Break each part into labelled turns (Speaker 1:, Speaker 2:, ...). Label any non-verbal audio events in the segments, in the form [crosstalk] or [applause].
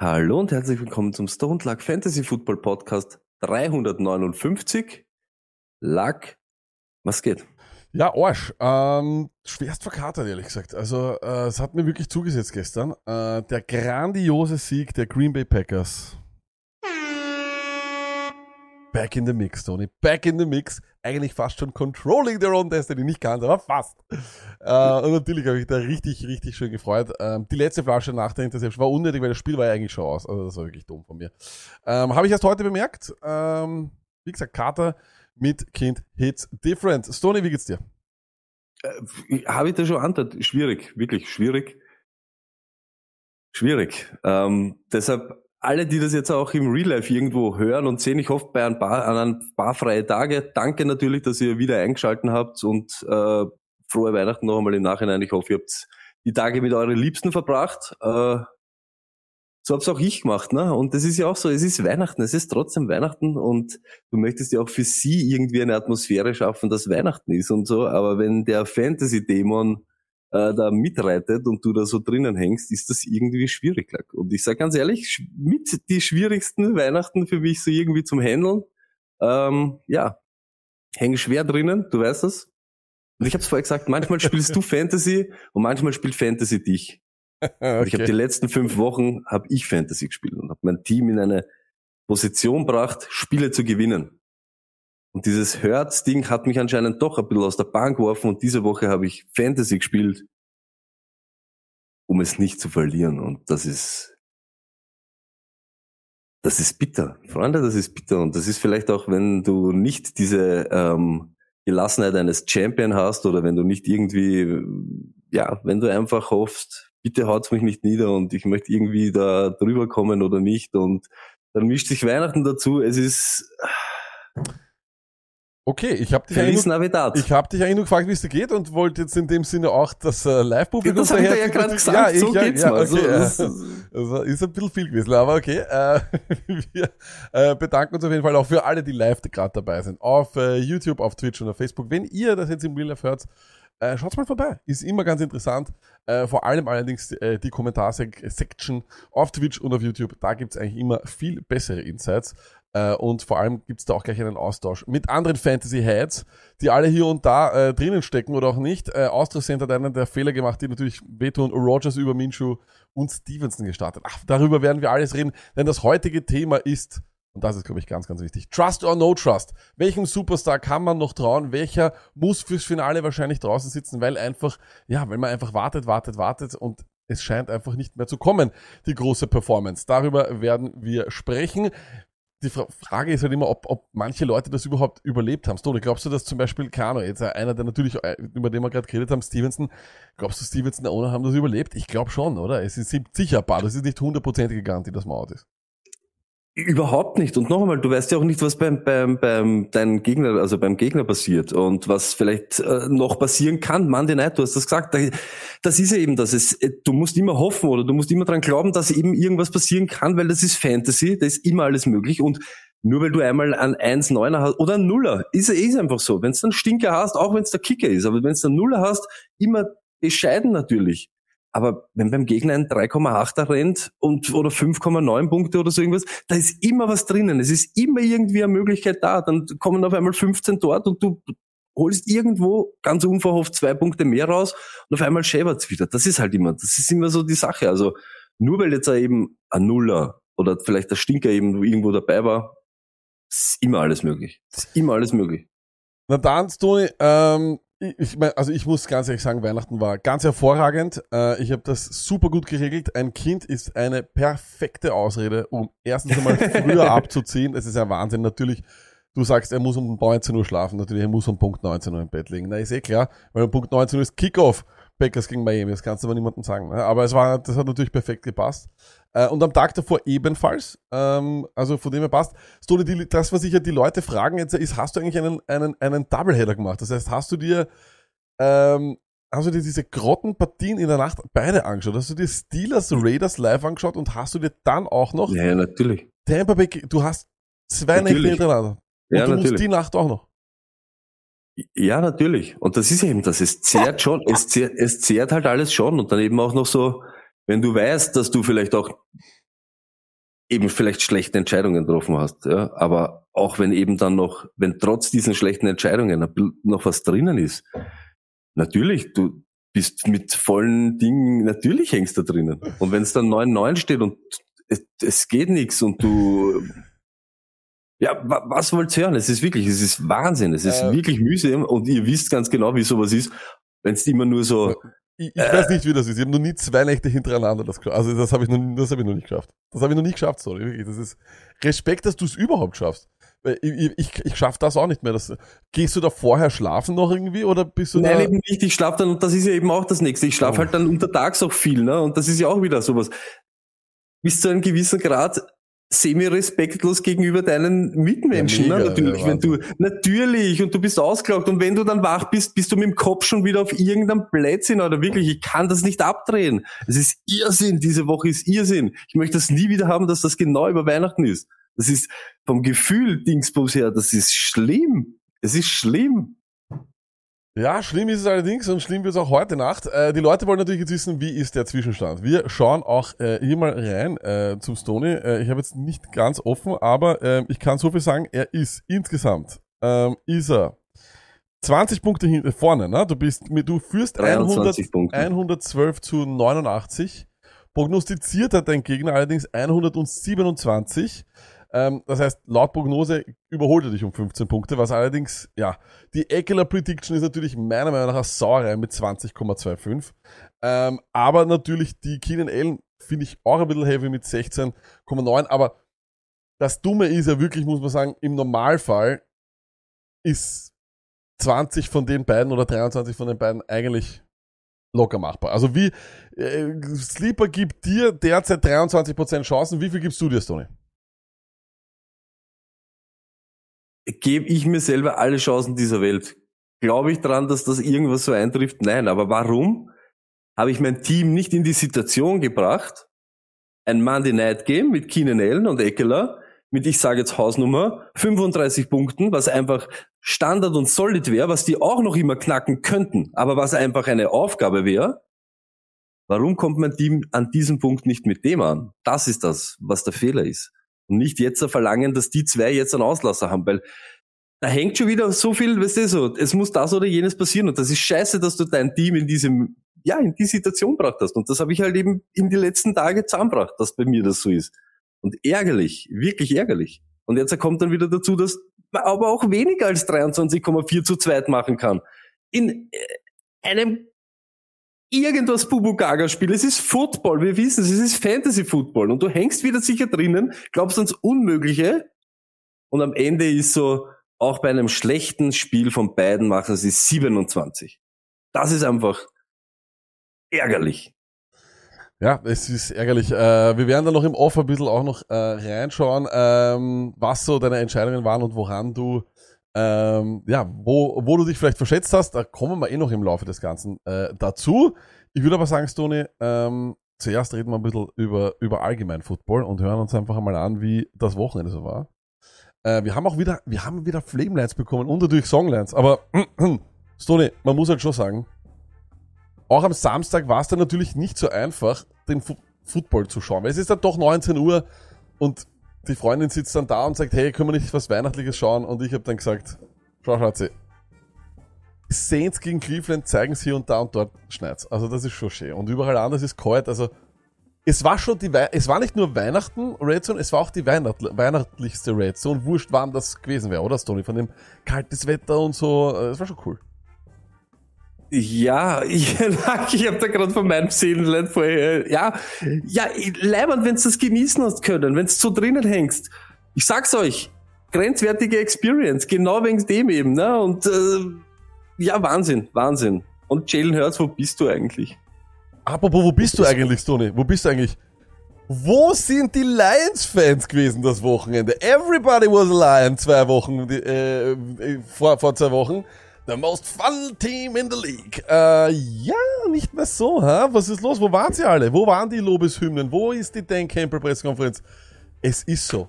Speaker 1: Hallo und herzlich willkommen zum Stone Luck Fantasy Football Podcast 359. Luck, was geht?
Speaker 2: Ja, Arsch. Ähm, schwerst verkatert, ehrlich gesagt. Also, äh, es hat mir wirklich zugesetzt gestern. Äh, der grandiose Sieg der Green Bay Packers. Back in the mix, Tony. Back in the mix. Eigentlich fast schon controlling their own destiny. Nicht ganz, aber fast. Äh, und natürlich habe ich da richtig, richtig schön gefreut. Ähm, die letzte Flasche nach der Interception war unnötig, weil das Spiel war ja eigentlich schon aus. Also, das war wirklich dumm von mir. Ähm, habe ich erst heute bemerkt. Ähm, wie gesagt, Kater mit Kind hits different. Stoney, wie geht's dir?
Speaker 1: Äh, Habe ich da schon antwortet? Schwierig, wirklich schwierig. Schwierig. Ähm, deshalb alle, die das jetzt auch im Real Life irgendwo hören und sehen, ich hoffe bei ein paar, an ein paar freie Tage. Danke natürlich, dass ihr wieder eingeschalten habt und äh, frohe Weihnachten noch einmal im Nachhinein. Ich hoffe, ihr habt die Tage mit euren Liebsten verbracht. Äh, so hab's auch ich gemacht, ne? Und das ist ja auch so, es ist Weihnachten, es ist trotzdem Weihnachten und du möchtest ja auch für sie irgendwie eine Atmosphäre schaffen, dass Weihnachten ist und so, aber wenn der Fantasy-Dämon äh, da mitreitet und du da so drinnen hängst, ist das irgendwie schwierig. Und ich sage ganz ehrlich, mit die schwierigsten Weihnachten für mich so irgendwie zum Handeln, ähm, ja, häng schwer drinnen, du weißt das. Und ich habe es vorher gesagt, manchmal spielst du [laughs] Fantasy und manchmal spielt Fantasy dich. Und Ich habe die letzten fünf Wochen habe ich Fantasy gespielt und habe mein Team in eine Position gebracht, Spiele zu gewinnen. Und dieses Herz-Ding hat mich anscheinend doch ein bisschen aus der Bahn geworfen und diese Woche habe ich Fantasy gespielt, um es nicht zu verlieren. Und das ist, das ist bitter. Freunde, das ist bitter. Und das ist vielleicht auch, wenn du nicht diese ähm, Gelassenheit eines Champion hast oder wenn du nicht irgendwie, ja, wenn du einfach hoffst, bitte haut's mich nicht nieder und ich möchte irgendwie da drüber kommen oder nicht und dann mischt sich Weihnachten dazu. Es ist
Speaker 2: Okay, ich habe dich,
Speaker 1: Feliz
Speaker 2: eigentlich nur-
Speaker 1: Navidad.
Speaker 2: ich hab dich eigentlich nur gefragt, wie es dir geht und wollte jetzt in dem Sinne auch das äh, Live-Publikum
Speaker 1: das hab ich ja gerade gesagt,
Speaker 2: ich,
Speaker 1: so geht's mal. So,
Speaker 2: okay,
Speaker 1: das-
Speaker 2: ja. Also ist ein bisschen viel gewesen, aber okay. Äh, [laughs] wir äh, bedanken uns auf jeden Fall auch für alle, die live gerade dabei sind. Auf äh, YouTube, auf Twitch und auf Facebook. Wenn ihr das jetzt im Real Life hört, äh, schaut's mal vorbei. Ist immer ganz interessant. Äh, vor allem allerdings äh, die Kommentarsection auf Twitch und auf YouTube. Da gibt's eigentlich immer viel bessere Insights. Äh, und vor allem gibt's da auch gleich einen Austausch mit anderen Fantasy-Heads, die alle hier und da äh, drinnen stecken oder auch nicht. Äh, Austria Center hat einen der Fehler gemacht, die natürlich wehtun. Rogers über Minshew und Stevenson gestartet. Ach, darüber werden wir alles reden, denn das heutige Thema ist, und das ist, glaube ich, ganz, ganz wichtig, Trust or No Trust. Welchem Superstar kann man noch trauen? Welcher muss fürs Finale wahrscheinlich draußen sitzen, weil einfach, ja, weil man einfach wartet, wartet, wartet und es scheint einfach nicht mehr zu kommen, die große Performance. Darüber werden wir sprechen. Die Fra Frage ist halt immer, ob, ob manche Leute das überhaupt überlebt haben. Stone, glaubst du, dass zum Beispiel, Ahnung, jetzt einer, der natürlich, äh, über den wir gerade geredet haben, Stevenson, glaubst du, Stevenson und Owner haben das überlebt? Ich glaube schon, oder? Es ist sicher das ist nicht hundertprozentige Garantie, dass man out ist.
Speaker 1: Überhaupt nicht. Und noch einmal, du weißt ja auch nicht, was beim, beim, beim deinem Gegner, also beim Gegner passiert und was vielleicht äh, noch passieren kann. Monday Night, du hast das gesagt. Da- Das ist ja eben das. Es, äh, du musst immer hoffen oder du musst immer dran glauben, dass eben irgendwas passieren kann, weil das ist Fantasy, da ist immer alles möglich. Und nur weil du einmal an 1,9er hast oder einen Nuller, ist, ist einfach so. Wenn du einen Stinker hast, auch wenn es der Kicker ist, aber wenn du einen Nuller hast, immer bescheiden natürlich. Aber wenn beim Gegner ein 3,8er rennt und oder 5,9 Punkte oder so irgendwas, da ist immer was drinnen. Es ist immer irgendwie eine Möglichkeit da. Dann kommen auf einmal 15 dort und du holst irgendwo ganz unverhofft zwei Punkte mehr raus und auf einmal schäbert's wieder. Das ist halt immer, das ist immer so die Sache. Also nur weil jetzt eben ein Nuller oder vielleicht der Stinker eben irgendwo dabei war, ist immer alles möglich. Ist immer alles möglich.
Speaker 2: Na dann, Toni, ähm, ich, mein, also ich muss ganz ehrlich sagen, Weihnachten war ganz hervorragend. Äh, ich habe das super gut geregelt. Ein Kind ist eine perfekte Ausrede, um erstens einmal [laughs] früher abzuziehen. Das ist ja Wahnsinn. Natürlich, du sagst, er muss um 19 Uhr schlafen. Natürlich, er muss um Punkt 19 Uhr im Bett liegen. Na, ist eh klar, weil um Punkt 19 Uhr ist Kickoff Packers gegen Miami, das kannst du aber niemandem sagen. Ne? Aber es war, das hat natürlich perfekt gepasst. Äh, und am Tag davor ebenfalls. Ähm, also von dem her passt. Stone, die, das, was sich ja die Leute fragen jetzt, ist, hast du eigentlich einen, einen, einen Doubleheader gemacht? Das heißt, hast du dir, ähm, hast du dir diese Grottenpartien in der Nacht beide angeschaut? Hast du dir Steelers Raiders live angeschaut und hast du dir dann auch noch
Speaker 1: Ja, natürlich.
Speaker 2: Tampa Bay, du hast zwei Nächte hintereinander. Und
Speaker 1: Ja,
Speaker 2: du musst
Speaker 1: natürlich.
Speaker 2: die Nacht auch noch.
Speaker 1: Ja, natürlich. Und das ist eben das. Es zehrt schon, es zehrt, es zehrt halt alles schon. Und dann eben auch noch so, wenn du weißt, dass du vielleicht auch eben vielleicht schlechte Entscheidungen getroffen hast, ja. Aber auch wenn eben dann noch, wenn trotz diesen schlechten Entscheidungen noch was drinnen ist, natürlich, du bist mit vollen Dingen, natürlich hängst du da drinnen. Und wenn es dann 9-9 steht und es, es geht nichts und du ja, wa was wollt ihr hören? Es ist wirklich, es ist Wahnsinn. Es ist
Speaker 2: Äh.
Speaker 1: wirklich mühsam und ihr wisst ganz genau, wie sowas ist. Wenn es immer nur so,
Speaker 2: Ich, ich weiß nicht, wie das ist. Ich habe noch nie zwei Nächte hintereinander das geschafft. Also das habe ich, noch- das hab ich noch nicht geschafft. Das habe ich noch nie geschafft, sorry. Wirklich. Das ist Respekt, dass du es überhaupt schaffst. Weil Ich, ich, ich, schaffe das auch nicht mehr. Das, gehst du da vorher schlafen noch irgendwie oder bist du
Speaker 1: nein, eben nicht, ich schlafe dann, und das ist ja eben auch das nächste. Ich schlafe
Speaker 2: Oh.
Speaker 1: halt dann untertags auch viel, ne? Und das ist ja auch wieder sowas. Bis zu einem gewissen Grad semi-respektlos gegenüber deinen Mitmenschen,
Speaker 2: Ja, mega,
Speaker 1: ne? Natürlich,
Speaker 2: ja,
Speaker 1: wenn du, natürlich, und du bist ausgelaugt, und wenn du dann wach bist, bist du mit dem Kopf schon wieder auf irgendeinem Blödsinn, oder wirklich, ich kann das nicht abdrehen. Es ist Irrsinn, diese Woche ist Irrsinn. Ich möchte das nie wieder haben, dass das genau über Weihnachten ist. Das ist vom Gefühl, Dingsbums her, das ist schlimm. Es ist schlimm.
Speaker 2: Ja, schlimm ist es allerdings und schlimm wird es auch heute Nacht. Äh, die Leute wollen natürlich jetzt wissen, wie ist der Zwischenstand. Wir schauen auch äh, hier mal rein äh, zum Stony. Äh, ich habe jetzt nicht ganz offen, aber äh, ich kann so viel sagen, er ist insgesamt, ähm, ist er 20 Punkte hin, vorne, ne? Du bist, du führst 100,
Speaker 1: 23 Punkte.
Speaker 2: 112 zu 89. Prognostiziert hat dein Gegner allerdings 127. Ähm, das heißt, laut Prognose überholt er dich um 15 Punkte, was allerdings, ja, die Eckler Prediction ist natürlich meiner Meinung nach eine Sauerei mit 20,25. Ähm, aber natürlich die Keenan Allen finde ich auch ein bisschen heavy mit 16,9. Aber das Dumme ist ja wirklich, muss man sagen, im Normalfall ist 20 von den beiden oder 23 von den beiden eigentlich locker machbar. Also wie, äh, Sleeper gibt dir derzeit 23% Chancen. Wie viel gibst du dir, Stoney?
Speaker 1: Gebe ich mir selber alle Chancen dieser Welt. Glaube ich dran, dass das irgendwas so eintrifft? Nein, aber warum habe ich mein Team nicht in die Situation gebracht, ein Monday Night Game mit Keenan Allen und Eckler mit, ich sage jetzt Hausnummer, 35 Punkten, was einfach Standard und Solid wäre, was die auch noch immer knacken könnten, aber was einfach eine Aufgabe wäre. Warum kommt mein Team an diesem Punkt nicht mit dem an? Das ist das, was der Fehler ist. Und nicht jetzt verlangen, dass die zwei jetzt einen Auslasser haben, weil da hängt schon wieder so viel, weißt du, so, es muss das oder jenes passieren und das ist scheiße, dass du dein Team in diesem, ja, in die Situation gebracht hast und das habe ich halt eben in die letzten Tage zusammengebracht, dass bei mir das so ist. Und ärgerlich, wirklich ärgerlich. Und jetzt kommt dann wieder dazu, dass man aber auch weniger als 23,4 zu zweit machen kann. In äh, einem irgendwas Bubu-Gaga-Spiel. Es ist Football, wir wissen es, es ist Fantasy-Football. Und du hängst wieder sicher drinnen, glaubst ans Unmögliche. Und am Ende ist so, auch bei einem schlechten Spiel von beiden machen sie 27. Das ist einfach ärgerlich.
Speaker 2: Ja, es ist ärgerlich. Äh, wir werden dann noch im Off ein bisschen auch noch äh, reinschauen, ähm, was so deine Entscheidungen waren und woran du, ähm, ja, wo, wo du dich vielleicht verschätzt hast. Da kommen wir eh noch im Laufe des Ganzen äh, dazu. Ich würde aber sagen, Stony, ähm, zuerst reden wir ein bisschen über, über allgemein Football und hören uns einfach einmal an, wie das Wochenende so war. Äh, wir haben auch wieder, wir haben wieder Flamelines bekommen und natürlich Songlines, aber [clears throat] Stony, man muss halt schon sagen, auch am Samstag war es dann natürlich nicht so einfach, den Fu Football zu schauen. Weil es ist dann doch 19 Uhr und die Freundin sitzt dann da und sagt, hey, können wir nicht was Weihnachtliches schauen? Und ich habe dann gesagt, schau Schatzi, Saints gegen Cleveland zeigen es hier und da und dort schneit's. Also das ist schon schön. Und überall anders ist kalt. Also es war schon die Wei es war nicht nur Weihnachten Red Zone, es war auch die Weihnacht weihnachtlichste Red Zone. Wurscht, wann das gewesen wäre, oder Stoney? Von dem kaltes Wetter und so. äh, Es war schon cool.
Speaker 1: Ja, ich, [laughs] ich habe da gerade von meinem Seelenlein vorher. Ja, ja, leibend, wenn du das genießen hast können, wenn du so drinnen hängst. Ich sag's euch, grenzwertige Experience, genau wegen dem eben, ne? Und äh, ja, Wahnsinn, Wahnsinn. Und Jalen Hurts, wo bist du eigentlich?
Speaker 2: Apropos, wo bist du eigentlich, Tony? Wo bist du eigentlich? Wo sind die Lions-Fans gewesen das Wochenende? Everybody was a Lion zwei Wochen, äh, äh, vor, vor zwei Wochen. The most fun team in the league. Äh, ja, nicht mehr so, ha? Was ist los? Wo waren sie alle? Wo waren die Lobeshymnen? Wo ist die Dan Campbell Pressekonferenz? Es ist so.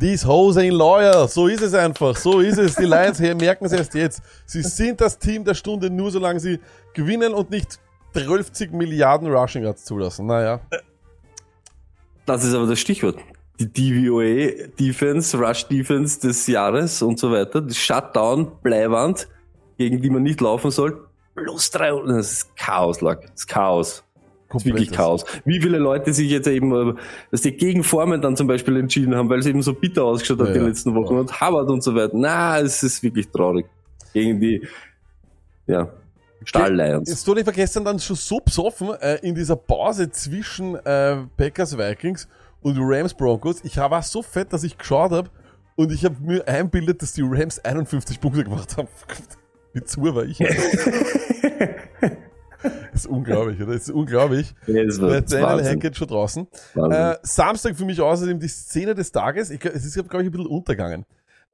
Speaker 2: These hoes ain't loyal. So ist es einfach. So ist es. Die Lions hier merken es erst jetzt. Sie sind das Team der Stunde nur solange sie gewinnen und nicht 12 Milliarden Rushing Yards zulassen. Naja.
Speaker 1: Das ist aber das Stichwort. Die DVOA Defense, Rush Defense des Jahres und so weiter. Die Shutdown, Bleiwand, gegen die man nicht laufen soll. Plus drei, das ist Chaos, Lack. Das ist Chaos. Das ist wirklich Chaos. Wie viele Leute sich jetzt eben, äh, dass die gegen Formen dann zum Beispiel entschieden haben, weil es eben so bitter ausgeschaut hat
Speaker 2: Ja,
Speaker 1: die letzten Wochen
Speaker 2: Ja.
Speaker 1: und Harvard und so weiter. Na, es ist wirklich traurig. Gegen die, ja, Stahl Lions.
Speaker 2: Ist Tony vergessen dann schon so besoffen äh, in dieser Pause zwischen äh, Packers Vikings und Rams Broncos. Ich war so fett, dass ich geschaut habe und ich habe mir einbildet, dass die Rams 51 Punkte gemacht haben. [laughs] Wie zu war ich. das [laughs] ist unglaublich, oder? Das ist unglaublich. Daniel. Hackett schon draußen. Äh, Samstag für mich außerdem die Szene des Tages. Ich, es ist, glaube ich, ein bisschen untergegangen.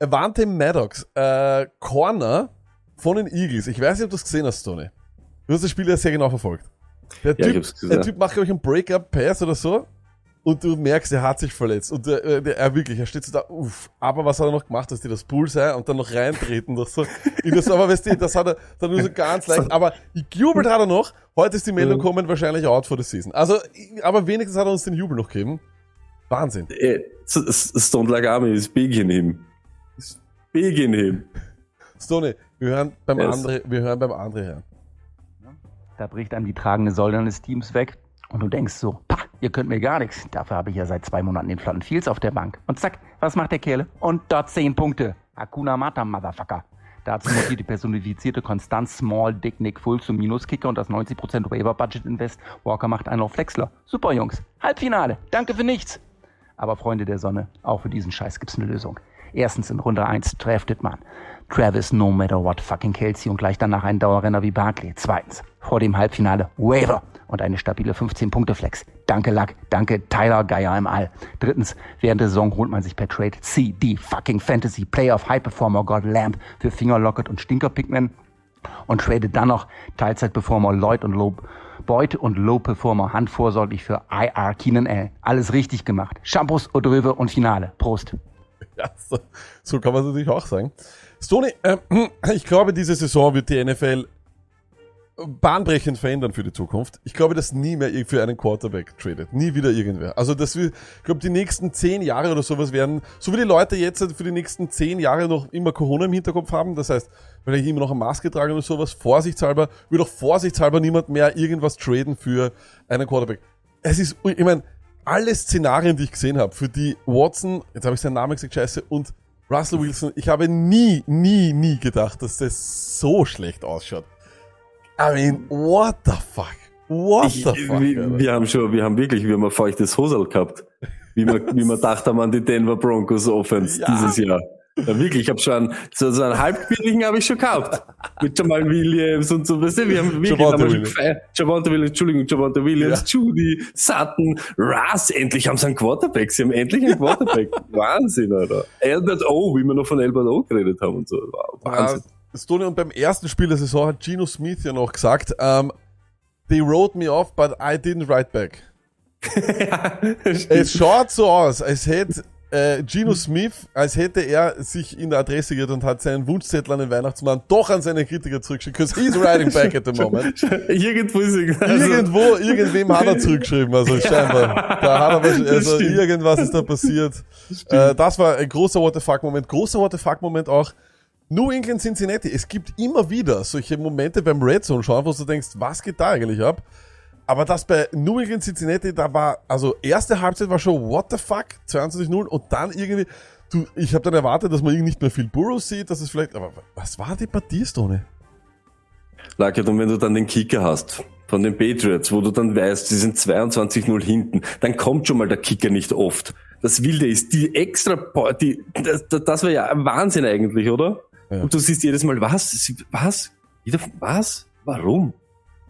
Speaker 2: Avante Maddox, äh, Corner von den Eagles. Ich weiß nicht, ob du das gesehen hast, Tony. Du hast das Spiel ja sehr genau verfolgt. Der,
Speaker 1: Ja,
Speaker 2: typ, der Typ macht, glaube ich, einen Break-up-Pass oder so. Und du merkst, er hat sich verletzt. Und der, äh, der, er wirklich, er steht so da, uff. Aber was hat er noch gemacht, dass die das Bullseye und dann noch reintreten, das so. In das, aber weißt du, das hat er, er nur so ganz leicht. Aber gejubelt hat er noch. Heute ist die Meldung kommen, wahrscheinlich out for the season. Also, aber wenigstens hat er uns den Jubel noch gegeben. Wahnsinn.
Speaker 1: S- Stone Like Army is big in him. Is big in him.
Speaker 2: Stone, wir hören beim
Speaker 1: Yes.
Speaker 2: andere, wir hören beim andere her.
Speaker 3: Da bricht einem die tragende Säule eines Teams weg und du denkst so, pah, ihr könnt mir gar nichts. Dafür habe ich ja seit zwei Monaten den Flotten Fields auf der Bank. Und zack, was macht der Kerle? Und dort zehn Punkte. Hakuna Mata, Motherfucker. Dazu notiert die personifizierte Konstanz Small Dick Nick Full zum Minuskicker und das 90% Waiver Budget Invest. Walker macht einen auf Flexler. Super Jungs. Halbfinale. Danke für nichts. Aber Freunde der Sonne, auch für diesen Scheiß gibt's eine Lösung. Erstens in Runde 1 draftet man Travis no matter what fucking Kelsey und gleich danach einen Dauerrenner wie Barkley. Zweitens, vor dem Halbfinale Waiver und eine stabile 15-Punkte-Flex. Danke Luck, danke Tyler Geier im All. Drittens, während der Saison holt man sich per Trade CD fucking Fantasy Playoff High Performer God Lamb für Finger Locket und Stinker Pikmin und tradet dann noch Teilzeitperformer Lloyd und Low Boyd und Low Performer handvorsorglich für IR Keenan Allen. Alles richtig gemacht. Shampoos, Eau de Röwe und Finale. Prost.
Speaker 2: Ja, so, so kann man es natürlich auch sagen. Stoney, äh, [clears throat] ich glaube, diese Saison wird die NFL bahnbrechend verändern für die Zukunft. Ich glaube, dass nie mehr für einen Quarterback tradet. Nie wieder irgendwer. Also, dass wir, ich glaube, die nächsten zehn Jahre oder sowas werden, so wie die Leute jetzt für die nächsten zehn Jahre noch immer Corona im Hinterkopf haben, das heißt, weil ich immer noch eine Maske trage oder sowas, vorsichtshalber, wird auch vorsichtshalber niemand mehr irgendwas traden für einen Quarterback. Es ist, ich meine, alle Szenarien, die ich gesehen habe, für die Watson, jetzt habe ich seinen Namen gesagt, scheiße, und Russell Wilson, ich habe nie, nie, nie gedacht, dass das so schlecht ausschaut. I mean, what the fuck? What
Speaker 1: Ich,
Speaker 2: the fuck?
Speaker 1: wir, wir haben schon, wir haben wirklich, wir haben ein feuchtes Hosel gehabt. Wie wir, [laughs] wie wir dachten haben an die Denver Broncos Offense
Speaker 2: Ja.
Speaker 1: dieses Jahr. Ja, wirklich, ich habe schon, so, so einen halbquirligen habe ich schon gehabt. Mit Jamal Williams und so, weißt du, wir haben wirklich
Speaker 2: Javonte
Speaker 1: haben wir schon
Speaker 2: Williams.
Speaker 1: gefeiert. Javonte Williams, Entschuldigung, Javonte Williams,
Speaker 2: Ja.
Speaker 1: Judy, Sutton, Russ, endlich haben sie einen Quarterback, sie haben endlich einen Quarterback. [laughs] Wahnsinn, Alter. Albert O, wie wir noch von Albert O geredet haben und so. Wow, Wahnsinn.
Speaker 2: Äh, Stoney, und beim ersten Spiel der Saison hat Geno Smith ja noch gesagt, ähm, they wrote me off, but I didn't write back. Es schaut so aus, als hätte äh, Geno Smith, als hätte er sich in der Adresse geirrt und hat seinen Wunschzettel an den Weihnachtsmann doch an seine Kritiker zurückgeschickt, because he's writing back at the [laughs] moment.
Speaker 1: Irgendwo ist er- also,
Speaker 2: Irgendwo, irgendwem hat er zurückgeschrieben, also scheinbar. Da hat er
Speaker 1: Das
Speaker 2: also irgendwas ist da passiert. Äh, das war ein großer What the fuck Moment. Großer What the fuck Moment auch. New England Cincinnati. Es gibt immer wieder solche Momente beim Red Zone schauen, wo du denkst, was geht da eigentlich ab? Aber das bei New England Cincinnati, da war, also erste Halbzeit war schon what the fuck, 22-0 und dann irgendwie, du, ich habe dann erwartet, dass man irgendwie nicht mehr viel Burrows sieht, dass es vielleicht, aber was war die Partie, Stone?
Speaker 1: Lackert, und wenn du dann den Kicker hast von den Patriots, wo du dann weißt, sie sind 22-0 hinten, dann kommt schon mal der Kicker nicht oft. Das Wilde ist, die extra, die, das, das war ja Wahnsinn eigentlich, oder?
Speaker 2: Ja.
Speaker 1: Und du siehst jedes Mal, was? Was? Wieder, was? Warum?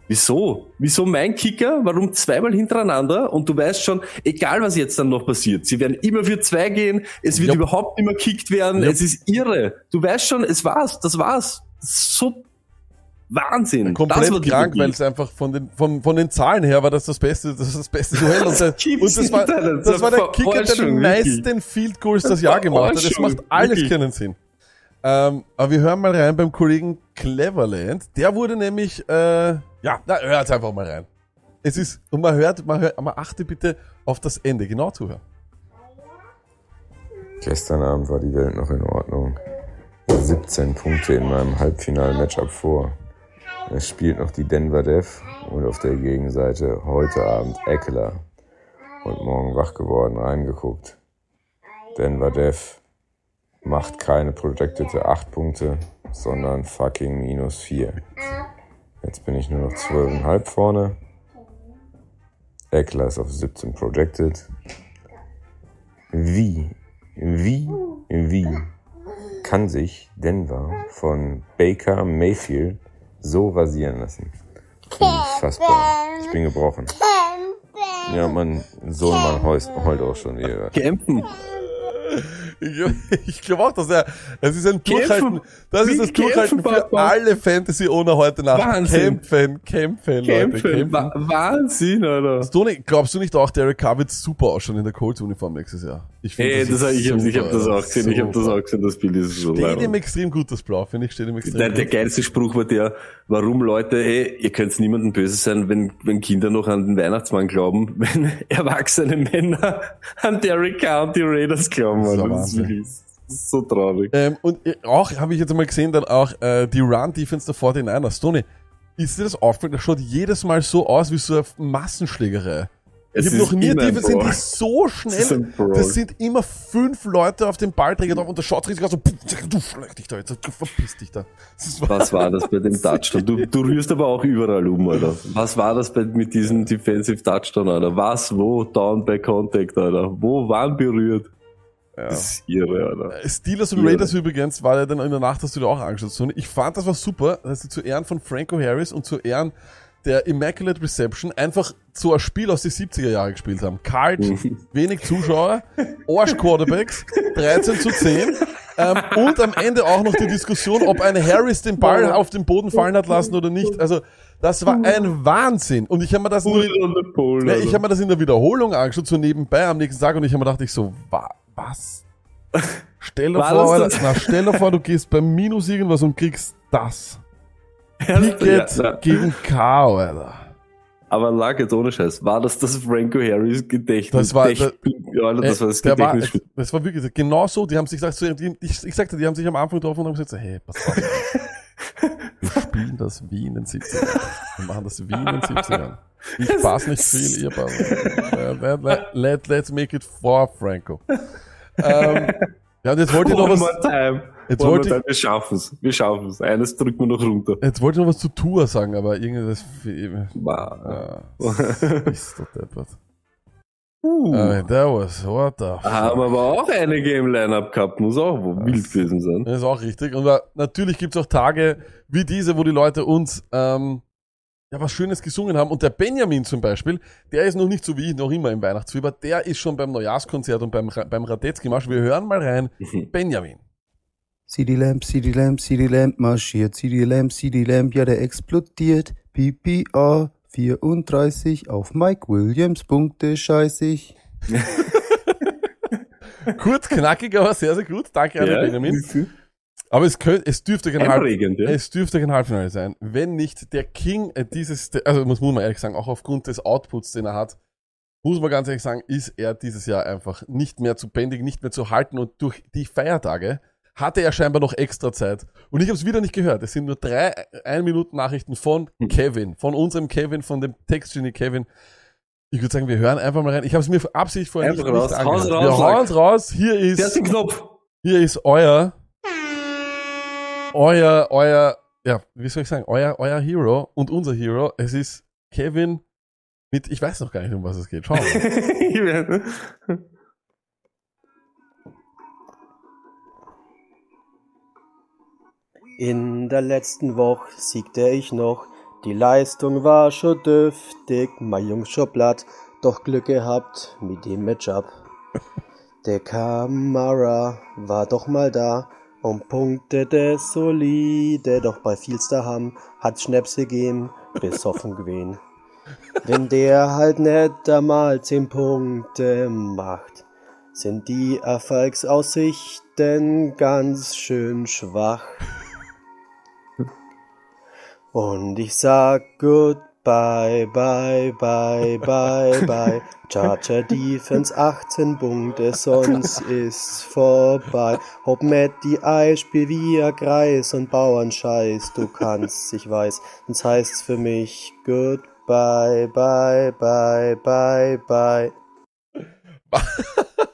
Speaker 1: Wieso? Wieso mein Kicker? Warum zweimal hintereinander? Und du weißt schon, egal was jetzt dann noch passiert, sie werden immer für zwei gehen, es wird
Speaker 2: Jupp.
Speaker 1: überhaupt nicht mehr kickt werden,
Speaker 2: Jupp.
Speaker 1: es ist irre. Du weißt schon, es war's, das war's. So Wahnsinn.
Speaker 2: komplett krank, weil es einfach von den, von, von den Zahlen her war das das beste, das ist das beste [laughs] Duell. Und, der, und das war, das war der Kicker, der die meisten Field Goals das Jahr gemacht hat. Das macht alles keinen Sinn. Ähm, aber wir hören mal rein beim Kollegen Cleverland. Der wurde nämlich, äh, ja, na, hört's einfach mal rein. Es ist, und man hört, man hört, man achte bitte auf das Ende, genau zuhören.
Speaker 4: Gestern Abend war die Welt noch in Ordnung. 17 Punkte in meinem Halbfinal-Matchup vor. Es spielt noch die Denver Dev und auf der Gegenseite heute Abend Eckler. Und morgen wach geworden, reingeguckt. Denver Dev macht keine projectete 8 Punkte, sondern fucking minus 4. Jetzt bin ich nur noch 12,5 vorne. Eckler ist auf 17 projected. Wie, wie, wie kann sich Denver von Baker Mayfield so rasieren lassen? Unfassbar. Ich bin gebrochen. Ja, mein Sohnemann heult, heult auch schon.
Speaker 1: Kämpfen.
Speaker 2: Ich, [laughs] ich glaube auch, dass er, es ist ein
Speaker 1: Kämpfen.
Speaker 2: Durchhalten, das ist das
Speaker 1: Kämpfen,
Speaker 2: Durchhalten für alle Fantasy-Owner heute Nacht.
Speaker 1: Wahnsinn.
Speaker 2: Kämpfen, kämpfen, Leute,
Speaker 1: Kämpfen.
Speaker 2: kämpfen.
Speaker 1: Wa- Wahnsinn, Alter.
Speaker 2: Toni, glaubst du nicht auch, Derek Carr wird super ausschauen in der Colts-Uniform nächstes Jahr? Ich find,
Speaker 1: Hey, das,
Speaker 2: ist
Speaker 1: ich, hab, ich hab
Speaker 2: super,
Speaker 1: das auch gesehen, ich hab das
Speaker 2: super.
Speaker 1: auch gesehen, das Bild ist so
Speaker 2: Steht ihm extrem gut, das Blau, finde ich, steht ihm extrem
Speaker 1: Der, der
Speaker 2: gut.
Speaker 1: geilste Spruch war der, warum Leute, ey, ihr könnt niemandem böse sein, wenn, wenn Kinder noch an den Weihnachtsmann glauben, [laughs] wenn erwachsene Männer an Derek Carr und die Raiders glauben. Mann.
Speaker 2: ja
Speaker 1: Das ist das ist so traurig.
Speaker 2: Ähm, und äh, auch, habe ich jetzt mal gesehen, dann auch äh, die Run-Defense der 49ers. Toni, ist dir das aufgefallen? Das schaut jedes Mal so aus wie so eine Massenschlägerei.
Speaker 1: Es
Speaker 2: ich habe noch nie Defense sind die so schnell.
Speaker 1: Brawl.
Speaker 2: Das sind immer fünf Leute auf dem Ballträger drauf und der schaut richtig aus so, du schlag dich da jetzt, du verpiss dich da. Das ist
Speaker 1: Was war das bei dem Touchdown? Du, du rührst aber auch überall um, Alter. Was war das bei, mit diesem Defensive Touchdown, Alter? Was, wo, down by contact, Alter? Wo waren berührt? Das ist irre, Alter.
Speaker 2: Steelers und
Speaker 1: Ja.
Speaker 2: Raiders übrigens war ja dann in der Nacht, hast du dir auch angeschaut. Ich fand, das war super, dass sie zu Ehren von Franco Harris und zu Ehren der Immaculate Reception einfach so ein Spiel aus den 70er Jahren gespielt haben. Kalt, wenig Zuschauer, Arsch Quarterbacks, 13 zu 10. Ähm, und am Ende auch noch die Diskussion, ob ein Harris den Ball auf den Boden fallen hat lassen oder nicht. Also, das war ein Wahnsinn. Und ich habe mir das ja, ich habe mir das in der Wiederholung angeschaut, so nebenbei am nächsten Tag und ich habe mir gedacht, ich so, wa was? [laughs] Stell dir vor,
Speaker 1: das [laughs]
Speaker 2: na, stell dir vor, du gehst beim Minus irgendwas und kriegst das. Pickett
Speaker 1: ja,
Speaker 2: gegen K, Alter.
Speaker 1: Aber lag jetzt ohne Scheiß. War das das Franco Harris Gedächtnis?
Speaker 2: Das war-
Speaker 1: Dech- ja, Alter, das war das
Speaker 2: Äh, der war,
Speaker 1: Gedächtnis.
Speaker 2: das war wirklich genau so, die haben sich gesagt, so, die, ich, ich sagte, die haben sich am Anfang getroffen und haben gesagt, so, hey, pass auf. [laughs] Wir spielen das wie in den 70ern. Wir machen das wie in den 70ern. Ich pass nicht viel, ihr passt. Äh, Let, let, let, let's make it for Franco. Ähm, ja, und jetzt wollte ich noch was. Jetzt
Speaker 1: One
Speaker 2: wollte ich-.
Speaker 1: Wir schaffen's. Wir schaffen's. Eines drücken wir noch runter.
Speaker 2: jetzt wollte ich noch was zu Tour sagen, aber irgendwie das,
Speaker 1: Wow.
Speaker 2: ja, das ist doch deppert. Uh. that was, what the
Speaker 1: Haben aber auch einige im Line-Up gehabt, muss auch wohl wild gewesen sein.
Speaker 2: Das ist auch richtig. Und äh, natürlich gibt's auch Tage wie diese, wo die Leute uns ähm, ja was Schönes gesungen haben. Und der Benjamin zum Beispiel, der ist noch nicht so wie ich noch immer im Weihnachtsfieber. Der ist schon beim Neujahrskonzert und beim, beim Radetzky-Marsch. Wir hören mal rein. Benjamin.
Speaker 5: CD Lamp, CD Lamp, CD Lamp marschiert. CD Lamp, CD Lamp, ja, der explodiert. PPA 34 auf Mike Williams, Punkte scheißig. [laughs]
Speaker 2: Kurz, knackig, aber sehr, sehr gut. Danke an den Benjamin. Aber es, könnte, es dürfte kein Halb,
Speaker 1: Einprägend, ja.
Speaker 2: es dürfte kein Halbfinale sein, wenn nicht der King äh, dieses, also muss, muss man ehrlich sagen, auch aufgrund des Outputs, den er hat, muss man ganz ehrlich sagen, ist er dieses Jahr einfach nicht mehr zu bändigen, nicht mehr zu halten und durch die Feiertage hatte er scheinbar noch extra Zeit. Und ich habe es wieder nicht gehört. Es sind nur drei Ein-Minuten-Nachrichten von
Speaker 1: Hm.
Speaker 2: Kevin, von unserem Kevin, von dem Textgenie Kevin. Ich würde sagen, wir hören einfach mal rein. Ich habe es mir für Absicht vorher
Speaker 1: Einfach
Speaker 2: nicht,
Speaker 1: raus.
Speaker 2: nicht
Speaker 1: raus,
Speaker 2: Wir hauen es raus. Hier
Speaker 1: Der ist
Speaker 2: ist,
Speaker 1: den Knopf.
Speaker 2: hier ist euer, euer, euer, ja, wie soll ich sagen, euer, euer Hero und unser Hero. Es ist Kevin mit, ich weiß noch gar nicht, um was es geht. Schauen wir mal. [laughs]
Speaker 6: In der letzten Woche siegte ich noch Die Leistung war schon dürftig, mein Jungs schon platt, doch Glück gehabt mit dem Matchup. [laughs] Der Kamara war doch mal da und punktete solide, doch bei vielster Ham hat Schnäpse gegeben, besoffen gewesen. Wenn der halt nicht einmal 10 Punkte macht, sind die Erfolgsaussichten ganz schön schwach. Und ich sag goodbye, bye, bye, bye, bye. [laughs] Charger Defense 18 Punkte, sonst ist vorbei. Ob mit die Eisspiel wie ein Kreis und Bauernscheiß, du kannst, ich weiß, das heißt's für mich goodbye, bye, bye, bye, bye. [laughs]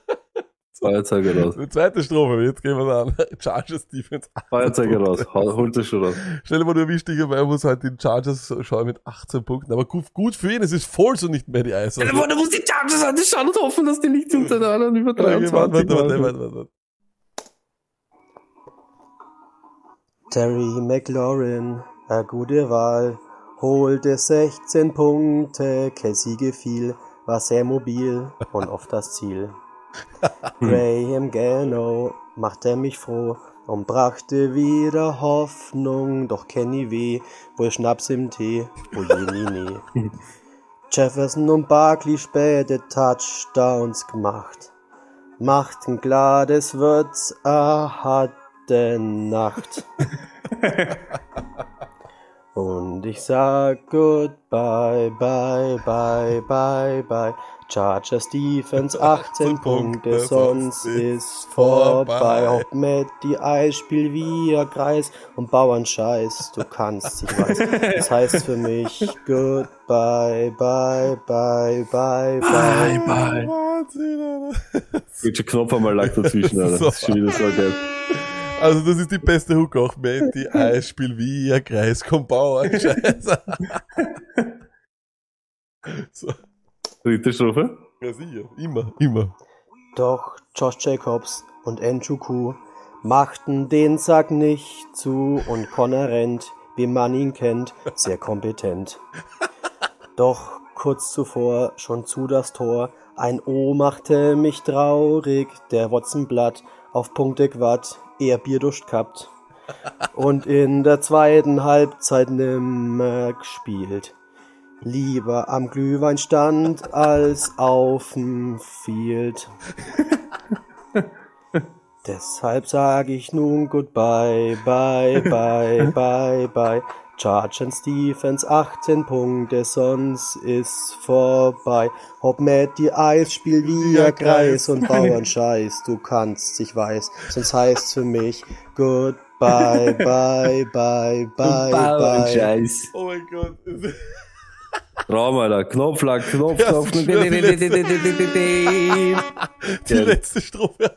Speaker 1: Feuerzeuge raus.
Speaker 2: Die zweite Strophe, jetzt gehen wir an. [laughs] Chargers Defense. 18
Speaker 1: Feuerzeuge
Speaker 2: Punkte.
Speaker 1: raus. Hol- Holt es schon raus.
Speaker 2: Stell dir mal nur wichtig, weil muss halt den Chargers schauen mit 18 Punkten. Aber gut, gut für ihn, es ist Foles und nicht mehr die Eis. Also,
Speaker 1: Da muss die Chargers an die schauen und hoffen, dass die nicht unter der anderen über
Speaker 2: Okay, warte,
Speaker 1: 23
Speaker 2: warte, warte, warte, warte, warte.
Speaker 6: Terry McLaurin, eine gute Wahl, holte 16 Punkte, Kelsey gefiel, war sehr mobil und oft das Ziel. [laughs] Graham Gano machte mich froh und brachte wieder Hoffnung, doch Kenny weh, wohl Schnaps im Tee, oh je, nie, nie. [laughs] Jefferson und Barkley späte Touchdowns gemacht. Machten klar, das wird's eine harte Nacht. [laughs] Und ich sag goodbye, bye, bye, bye, bye. Chargers Defense [laughs] 18 Punkte, sonst ist vorbei. Ob mit die Eisspiel wie ein Kreis und Bauernscheiß, du kannst, ich weiß. Das heißt für mich goodbye, bye, bye, bye, bye.
Speaker 1: bye.
Speaker 2: Wahnsinn, Alter.
Speaker 1: Geht schon Knopf einmal lag dazwischen, Alter. Das ist schon wieder so geil.
Speaker 2: Also das ist die beste Hook auch. Mit die Eisspiel wie ein Kreis, komm Bauer. Scheiße. [laughs] so.
Speaker 1: Dritte Strophe.
Speaker 2: Ja, sicher. Immer, immer.
Speaker 6: Doch Josh Jacobs und Njoku machten den Sack nicht zu und Connor rennt, wie man ihn kennt, sehr kompetent. Doch kurz zuvor schon zu das Tor, ein O machte mich traurig, der Wotzenblatt auf Punkte Quad, eher Bierdurst gehabt. Und in der zweiten Halbzeit nimmer gespielt. Lieber am Glühweinstand als auf'm Field. [laughs] Deshalb sag ich nun goodbye, bye, bye, [laughs] bye, bye. Chargers Defense 18 Punkte, sonst ist vorbei. Ob mit die Eisspiel wie
Speaker 2: Ja,
Speaker 6: ein Kreis und Bauernscheiß, [laughs] du kannst, ich weiß, sonst heißt's für mich goodbye, bye, bye, bye, bye.
Speaker 1: Scheiß.
Speaker 2: Oh mein Gott.
Speaker 1: Raum, Alter. Knopf lag, Knopf,
Speaker 2: Ja,
Speaker 1: Knopf.
Speaker 2: die letzte. Die letzte Strophe.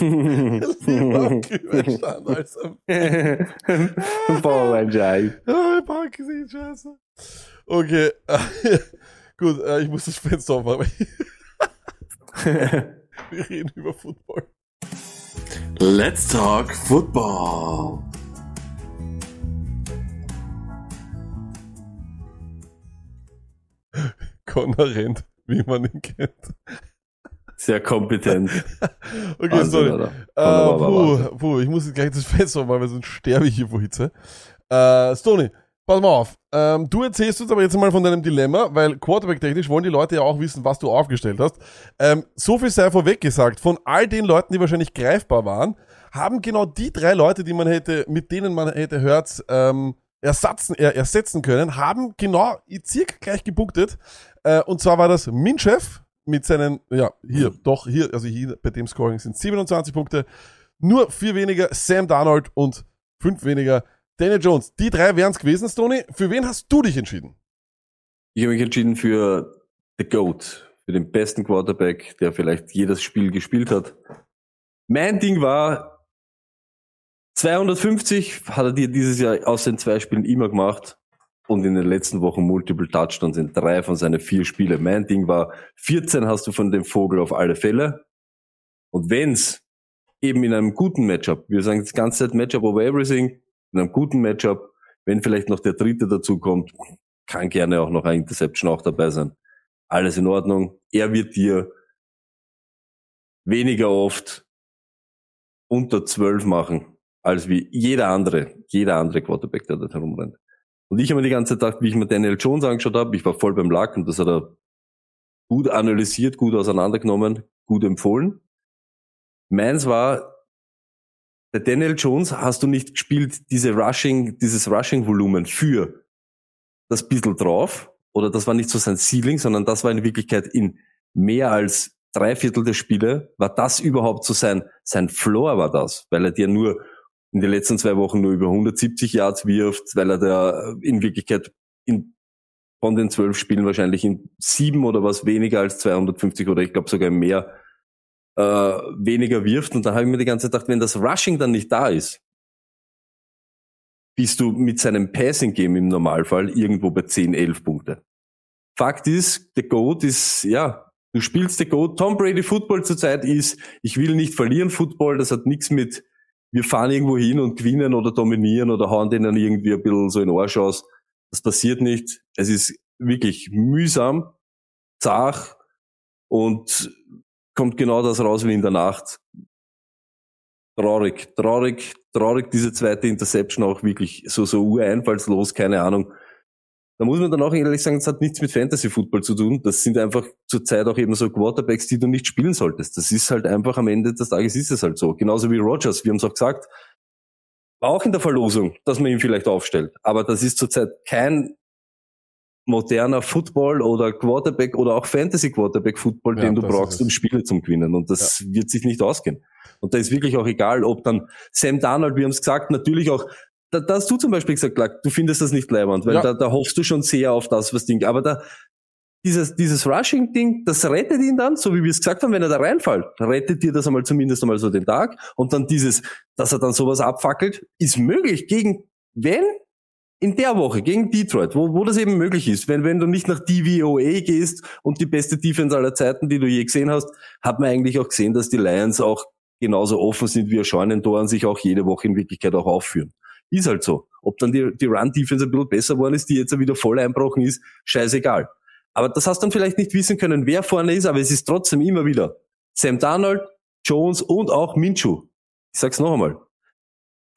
Speaker 2: Lieber Glühweinstand als am. Ah, ich pack gesehen, scheiße. Okay, [laughs] gut, äh, ich muss das Fenster aufmachen. [laughs] Wir reden über Football.
Speaker 7: Let's talk football.
Speaker 2: Connor rennt, wie man ihn kennt.
Speaker 1: Sehr kompetent. [laughs]
Speaker 2: Okay,
Speaker 1: Wahnsinn,
Speaker 2: sorry. Äh, puh, puh, ich muss jetzt gleich das Fenster aufmachen, weil sonst sterbe ich hier vor Hitze. Äh, Stoney, pass mal auf. Ähm, du erzählst uns aber jetzt mal von deinem Dilemma, weil Quarterback-technisch wollen die Leute ja auch wissen, was du aufgestellt hast. Ähm, so viel sei vorweg gesagt, von all den Leuten, die wahrscheinlich greifbar waren, haben genau die drei Leute, die man hätte, mit denen man hätte hört, ähm, ersatzen, er, ersetzen können, haben genau circa gleich gepunktet. Äh, und zwar war das Minchef mit seinen, ja, hier, doch, hier, also hier bei dem Scoring sind 27 Punkte, nur vier weniger Sam Darnold und fünf weniger Daniel Jones. Die drei wären es gewesen, Stoney. Für wen hast du dich entschieden?
Speaker 1: Ich habe mich entschieden für The GOAT, für den besten Quarterback, der vielleicht jedes Spiel gespielt hat. Mein Ding war, 250 hat er dir dieses Jahr aus den zwei Spielen immer gemacht und in den letzten Wochen Multiple Touchdowns in drei von seinen vier Spiele. Mein Ding war, 14 hast du von dem Vogel auf alle Fälle. Und wenn's eben in einem guten Matchup, wir sagen das ganze Zeit Matchup over everything, in einem guten Matchup Wenn vielleicht noch der dritte dazu kommt, kann gerne auch noch ein Interception auch dabei sein. Alles in Ordnung. Er wird dir weniger oft unter zwölf machen, als wie jeder andere, jeder andere Quarterback, der da herumrennt. Und ich habe mir die ganze Zeit gedacht, wie ich mir Daniel Jones angeschaut habe, ich war voll beim Lack und das hat er gut analysiert, gut auseinandergenommen, gut empfohlen. Meins war, bei Daniel Jones hast du nicht gespielt, diese Rushing, dieses Rushing-Volumen für das bisschen drauf, oder das war nicht so sein Ceiling, sondern das war in Wirklichkeit in mehr als drei Viertel der Spiele, war das überhaupt so sein, sein Floor war das, weil er dir nur in den letzten zwei Wochen nur über 170 Yards wirft, weil er da in Wirklichkeit in, von den zwölf Spielen wahrscheinlich in sieben oder was weniger als 250 oder ich glaube sogar mehr äh, weniger wirft. Und da habe ich mir die ganze Zeit gedacht, wenn das Rushing dann nicht da ist, bist du mit seinem Passing-Game im Normalfall irgendwo bei 10, 11 Punkte. Fakt ist, der Goat ist, ja, du spielst der Goat. Tom Brady Football zurzeit ist, ich will nicht verlieren Football, das hat nichts mit, wir fahren irgendwo hin und gewinnen oder dominieren oder hauen denen irgendwie ein bisschen so in den Arsch aus. Das passiert nicht. Es ist wirklich mühsam, zart und kommt genau das raus wie in der Nacht. Traurig, traurig, traurig, diese zweite Interception auch wirklich so, so ureinfallslos, keine Ahnung. Da muss man dann auch ehrlich sagen, das hat nichts mit Fantasy Football zu tun. Das sind einfach zurzeit auch eben so Quarterbacks, die du nicht spielen solltest. Das ist halt einfach am Ende des Tages ist es halt so. Genauso wie Rogers. Wir haben es auch gesagt. Auch in der Verlosung, dass man ihn vielleicht aufstellt. Aber das ist zurzeit kein moderner Football oder Quarterback oder auch Fantasy Quarterback Football,
Speaker 2: Ja,
Speaker 1: den du brauchst,
Speaker 2: es.
Speaker 1: um Spiele zu gewinnen. Und das wird sich nicht ausgehen. Und da ist wirklich auch egal, ob dann Sam Darnold, wir haben es gesagt, natürlich auch, da, da hast du zum Beispiel gesagt, Lack, du findest das nicht leibend, weil
Speaker 2: Ja.
Speaker 1: da, da hoffst du schon sehr auf das, was Ding. Aber da, dieses, dieses Rushing-Ding, das rettet ihn dann, so wie wir es gesagt haben, wenn er da reinfällt, rettet dir das einmal zumindest einmal so den Tag. Und dann dieses, dass er dann sowas abfackelt, ist möglich gegen, wenn in der Woche gegen Detroit, wo, wo das eben möglich ist, wenn, wenn du nicht nach DVOA gehst und die beste Defense aller Zeiten, die du je gesehen hast, hat man eigentlich auch gesehen, dass die Lions auch genauso offen sind wie ein Scheunentor und sich auch jede Woche in Wirklichkeit auch aufführen. Ist halt so. Ob dann die, die Run-Defense ein bisschen besser geworden ist, die jetzt wieder voll einbrochen ist, scheißegal. Aber das hast du dann vielleicht nicht wissen können, wer vorne ist, aber es ist trotzdem immer wieder Sam Darnold, Jones und auch Minshew. Ich sag's noch einmal.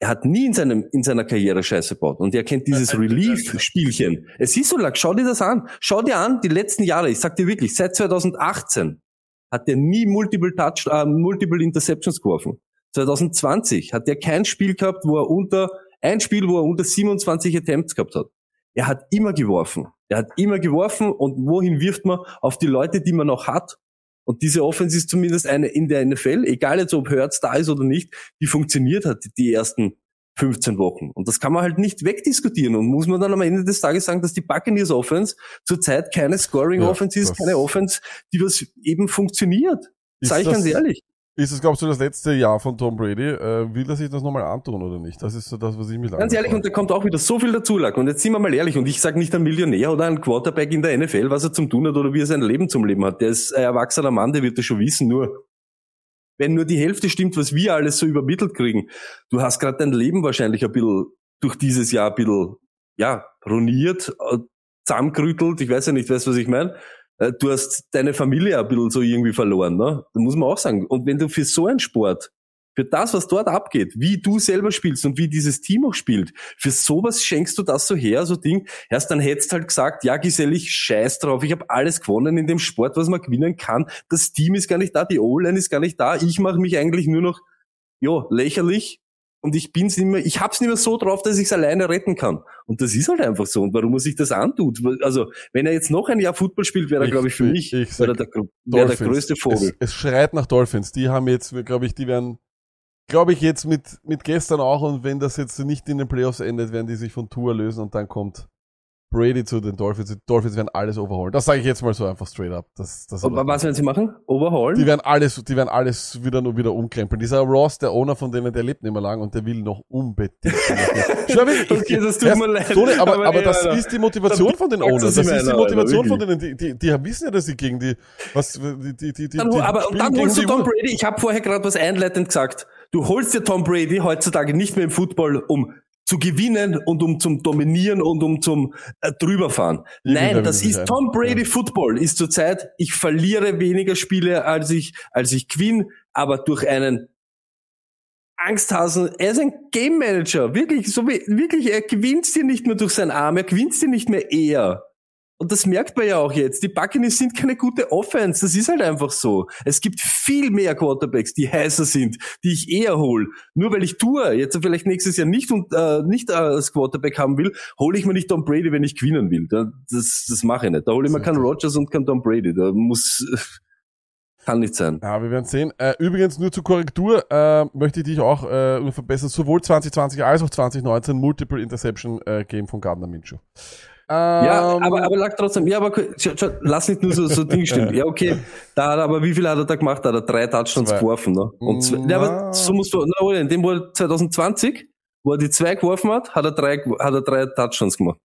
Speaker 1: Er hat nie in, seinem, in seiner Karriere Scheiße gebaut. Und er kennt dieses Relief-Spielchen. Es ist so lang. Schau dir das an. Schau dir an, die letzten Jahre. Ich sag dir wirklich, seit 2018 hat er nie Multiple Touch, äh, Multiple Interceptions geworfen. 2020 hat er kein Spiel gehabt, wo er unter, ein Spiel, wo er unter 27 Attempts gehabt hat. Er hat immer geworfen. Er hat immer geworfen und wohin wirft man? Auf die Leute, die man noch hat. Und diese Offense ist zumindest eine in der NFL, egal jetzt ob Hertz da ist oder nicht, die funktioniert hat die ersten 15 Wochen. Und das kann man halt nicht wegdiskutieren. Und muss man dann am Ende des Tages sagen, dass die Buccaneers Offense zurzeit keine Scoring
Speaker 2: Ja,
Speaker 1: Offense ist,
Speaker 2: das-
Speaker 1: keine Offense, die was eben funktioniert.
Speaker 2: Ist
Speaker 1: Sag ich ganz ehrlich.
Speaker 2: Ist es, glaubst du, das letzte Jahr von Tom Brady? Äh, will er sich das nochmal antun oder nicht? Das ist so das, was ich mich
Speaker 1: Ganz ehrlich, und da kommt auch wieder so viel dazu, Lack. Und jetzt sind wir mal ehrlich, und ich sage nicht ein Millionär oder ein Quarterback in der NFL, was er zum tun hat oder wie er sein Leben zum Leben hat. Der ist ein erwachsener Mann, der wird das schon wissen. Nur, wenn nur die Hälfte stimmt, was wir alles so übermittelt kriegen, du hast gerade dein Leben wahrscheinlich ein bisschen durch dieses Jahr ein bisschen, ja, ruiniert, äh, zusammengerüttelt, ich weiß ja nicht, weißt du, was ich meine? Äh, Du hast deine Familie ein bisschen so irgendwie verloren, ne? Da muss man auch sagen. Und wenn du für so einen Sport für das, was dort abgeht, wie du selber spielst und wie dieses Team auch spielt, für sowas schenkst du das so her, so Ding. Erst dann hättest halt gesagt, ja Giselle, ich scheiß drauf, ich habe alles gewonnen in dem Sport, was man gewinnen kann. Das Team ist gar nicht da, die O-Line ist gar nicht da. Ich mache mich eigentlich nur noch, ja, lächerlich. Und ich bin's nicht mehr, ich hab's nicht mehr so drauf, dass ich's alleine retten kann. Und das ist halt einfach so. Und warum man sich das antut? Also, wenn er jetzt noch ein Jahr Football spielt, wäre er,
Speaker 2: Ich-
Speaker 1: glaube ich, für
Speaker 2: ich-
Speaker 1: mich
Speaker 2: ich sag
Speaker 1: wäre er der, der größte Vogel.
Speaker 2: Es, es schreit nach Dolphins. Die haben jetzt, glaube ich, die werden, glaube ich, jetzt mit, mit gestern auch und wenn das jetzt nicht in den Playoffs endet, werden die sich von Tour lösen und dann kommt Brady zu den Dolphins. Die Dolphins werden alles overholen. Das sage ich jetzt mal so einfach straight up. Das, das
Speaker 1: Aber was werden sie machen? Overhaul?
Speaker 2: die werden alles, die werden alles wieder nur wieder umkrempeln. Dieser Ross, der Owner von denen, der lebt nicht mehr lang und der will noch unbedingt. [laughs] Schau, wirklich, ich-
Speaker 1: Okay, das tut mir leid.
Speaker 2: So, aber, aber,
Speaker 1: Aber
Speaker 2: das ist die Motivation von den Owners.
Speaker 1: das
Speaker 2: ist die Motivation von denen, die, die, die wissen ja, dass sie gegen die, was, die, die, die, die,
Speaker 1: Dann,
Speaker 2: die
Speaker 1: aber und dann holst du Tom. Brady. Ich habe vorher gerade was einleitend gesagt. Du holst dir Tom Brady heutzutage nicht mehr im Football, um zu gewinnen und um zum Dominieren und um zum äh, drüberfahren. Nein, das ist. Tom Brady. Football. Ist zurzeit, ich verliere weniger Spiele, als ich, als ich gewinne, aber durch einen Angsthasen, er ist ein Game Manager, wirklich, so wie, wirklich, er gewinnt dir nicht mehr durch seinen Arm, er gewinnt dir nicht mehr eher. Und das merkt man ja auch jetzt. Die Buccaneers sind keine gute Offense. Das ist halt einfach so. Es gibt viel mehr Quarterbacks, die heißer sind, die ich eher hol. Nur weil ich Tour jetzt vielleicht nächstes Jahr nicht und äh, nicht äh, als Quarterback haben will, hole ich mir nicht Tom Brady, wenn ich gewinnen will. Da, das das mache ich nicht. Da hole ich mir keinen Rogers und keinen Tom Brady. Da muss [laughs] kann nicht sein.
Speaker 2: Ja, wir werden sehen. Äh, übrigens nur zur Korrektur äh, möchte ich dich auch äh, verbessern. Sowohl 2020 als auch 2019 Multiple Interception äh, Game von Gardner Minshew.
Speaker 1: Ja,
Speaker 2: Ähm,
Speaker 1: aber, aber lag trotzdem, ja, aber schau, schau, lass nicht nur so, so Ding [laughs] stehen. Ja, okay. Da hat er, aber wie viel hat er da gemacht? Da hat er drei Touchdowns
Speaker 2: Zwei.
Speaker 1: geworfen, ne? Und zwei, ja, aber so musst du, na, in dem, wo er 2020, wo er die zwei geworfen hat, hat er drei, hat er drei Touchdowns gemacht.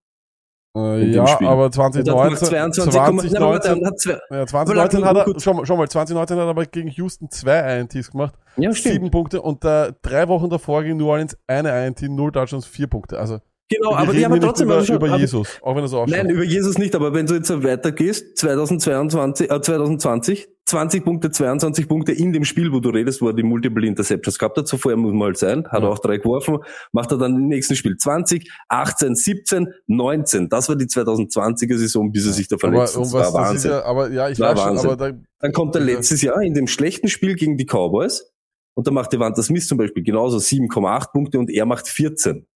Speaker 2: äh, ja, aber
Speaker 1: Und er hat gemacht
Speaker 2: 2019,
Speaker 1: 22, Nein, aber warte,
Speaker 2: 2019,
Speaker 1: er hat zwei,
Speaker 2: ja, 2019
Speaker 1: Aber
Speaker 2: hat er, schau mal, schau mal, 2019 hat er aber gegen Houston zwei INTs gemacht.
Speaker 1: ja, stimmt.
Speaker 2: Sieben Punkte und äh, drei Wochen davor gegen New Orleans eine INT, null Touchdowns, vier Punkte. Also,
Speaker 1: Genau,
Speaker 2: wir
Speaker 1: aber, ja,
Speaker 2: hier nicht
Speaker 1: trotzdem,
Speaker 2: über,
Speaker 1: schon,
Speaker 2: über
Speaker 1: aber,
Speaker 2: Jesus, auch wenn so ausschaut.
Speaker 1: Nein, über Jesus nicht, aber wenn du jetzt so weitergehst, 2022, äh, 2020, 20 Punkte, 22 Punkte in dem Spiel, wo du redest, wo er die Multiple Interceptions gehabt hat, so vorher muss man halt sein, hat
Speaker 2: Ja.
Speaker 1: er auch drei geworfen, macht er dann im nächsten Spiel 20, 18, 17, 19. Das war die 2020er Saison, bis er sich da verletzt hat. Das war
Speaker 2: das
Speaker 1: Wahnsinn.
Speaker 2: ja, aber ja, ich
Speaker 1: War
Speaker 2: weiß schon,
Speaker 1: Wahnsinn.
Speaker 2: aber da,
Speaker 1: Dann kommt er
Speaker 2: Ja.
Speaker 1: letztes Jahr in dem schlechten Spiel gegen die Cowboys und da macht Devonta Smith zum Beispiel genauso 7,8 Punkte und er macht 14.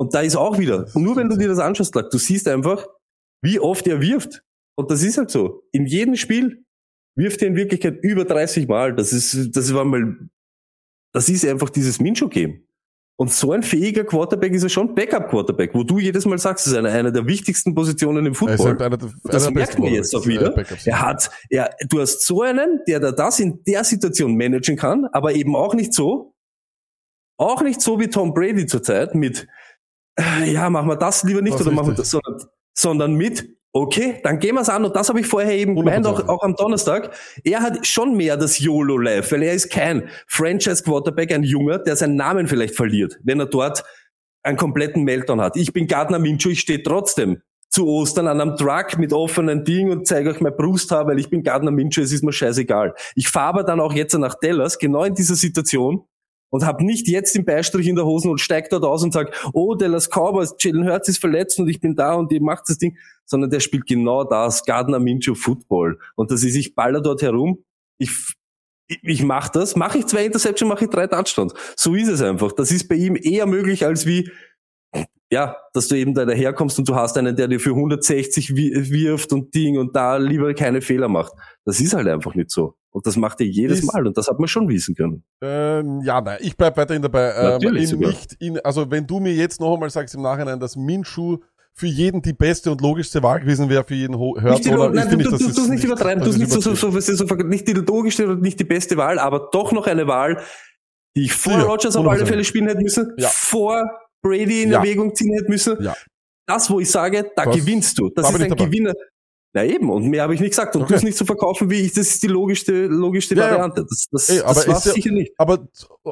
Speaker 1: Und da ist auch wieder, und nur wenn du dir das anschaust, du siehst einfach, wie oft er wirft. Und das ist halt so. In jedem Spiel wirft er in Wirklichkeit über 30 Mal. Das ist, das war mal, das ist einfach dieses Minshew-Game. Und so ein fähiger Quarterback ist er schon Backup-Quarterback, wo du jedes Mal sagst, das ist eine, eine der wichtigsten Positionen im Football.
Speaker 2: halt einer,
Speaker 1: Das
Speaker 2: einer
Speaker 1: merkt
Speaker 2: besten
Speaker 1: man jetzt auch wieder.
Speaker 2: äh.
Speaker 1: Er hat, er, du hast so einen, der da das in der Situation managen kann, aber eben auch nicht so, auch nicht so wie Tom Brady zurzeit mit, ja, machen wir das lieber nicht
Speaker 2: Das
Speaker 1: oder machen wir das, sondern, sondern mit, okay, dann gehen wir es an und das habe ich vorher eben gemeint, auch,
Speaker 2: 100%.
Speaker 1: auch am Donnerstag. Er hat schon mehr das YOLO-Life, weil er ist kein Franchise-Quarterback, ein Junger, der seinen Namen vielleicht verliert, wenn er dort einen kompletten Meltdown hat. Ich bin Gardner Minshew, ich stehe trotzdem zu Ostern an einem Truck mit offenen Ding und zeige euch mein Brusthaar, weil ich bin Gardner Minshew, es ist mir scheißegal. Ich fahre aber dann auch jetzt nach Dallas, genau in dieser Situation, und habe nicht jetzt den Beistrich in der Hosen und steig dort aus und sag, oh, Dallas Cowboys, Jalen Hurts ist verletzt und ich bin da und ihr macht das Ding, sondern der spielt genau das, Gardner Minshew Football. Und das ist, ich baller dort herum, ich, ich, ich mache das, mache ich zwei Interception, mache ich drei Touchdowns. So ist es einfach. Das ist bei ihm eher möglich als wie, ja, dass du eben da daherkommst und du hast einen, der dir für 160 wi- wirft und Ding und da lieber keine Fehler macht. Das ist halt einfach nicht so. Und das macht er jedes Mal und das hat man schon wissen können.
Speaker 2: Ähm, ja, nein, ich bleib weiterhin dabei. Ähm,
Speaker 1: Natürlich sogar.
Speaker 2: nicht in, also wenn du mir jetzt noch einmal sagst im Nachhinein, dass Minshu für jeden die beste und logischste Wahl gewesen wäre für jeden
Speaker 1: die,
Speaker 2: oder
Speaker 1: nein, du,
Speaker 2: ich,
Speaker 1: du,
Speaker 2: das
Speaker 1: du,
Speaker 2: ist
Speaker 1: nicht übertreiben, du nicht so, so, so, so, nicht die logischste und nicht die beste Wahl, aber doch noch eine Wahl, die ich vor
Speaker 2: Ja,
Speaker 1: Rogers auf alle
Speaker 2: 100%.
Speaker 1: Fälle spielen hätte müssen,
Speaker 2: Ja.
Speaker 1: vor Brady in
Speaker 2: Ja.
Speaker 1: Erwägung ziehen hätte müssen.
Speaker 2: Ja.
Speaker 1: Das, wo ich sage, da
Speaker 2: Das-
Speaker 1: gewinnst du. Das
Speaker 2: da
Speaker 1: ist ein. Gewinner. Na eben, und mehr habe ich nicht gesagt. Und
Speaker 2: Okay.
Speaker 1: du es nicht zu verkaufen, wie ich, das ist die logischste, logischste
Speaker 2: Ja, ja.
Speaker 1: Variante. Das, das,
Speaker 2: Ey, aber
Speaker 1: das war
Speaker 2: ist ja-
Speaker 1: sicher nicht.
Speaker 2: Aber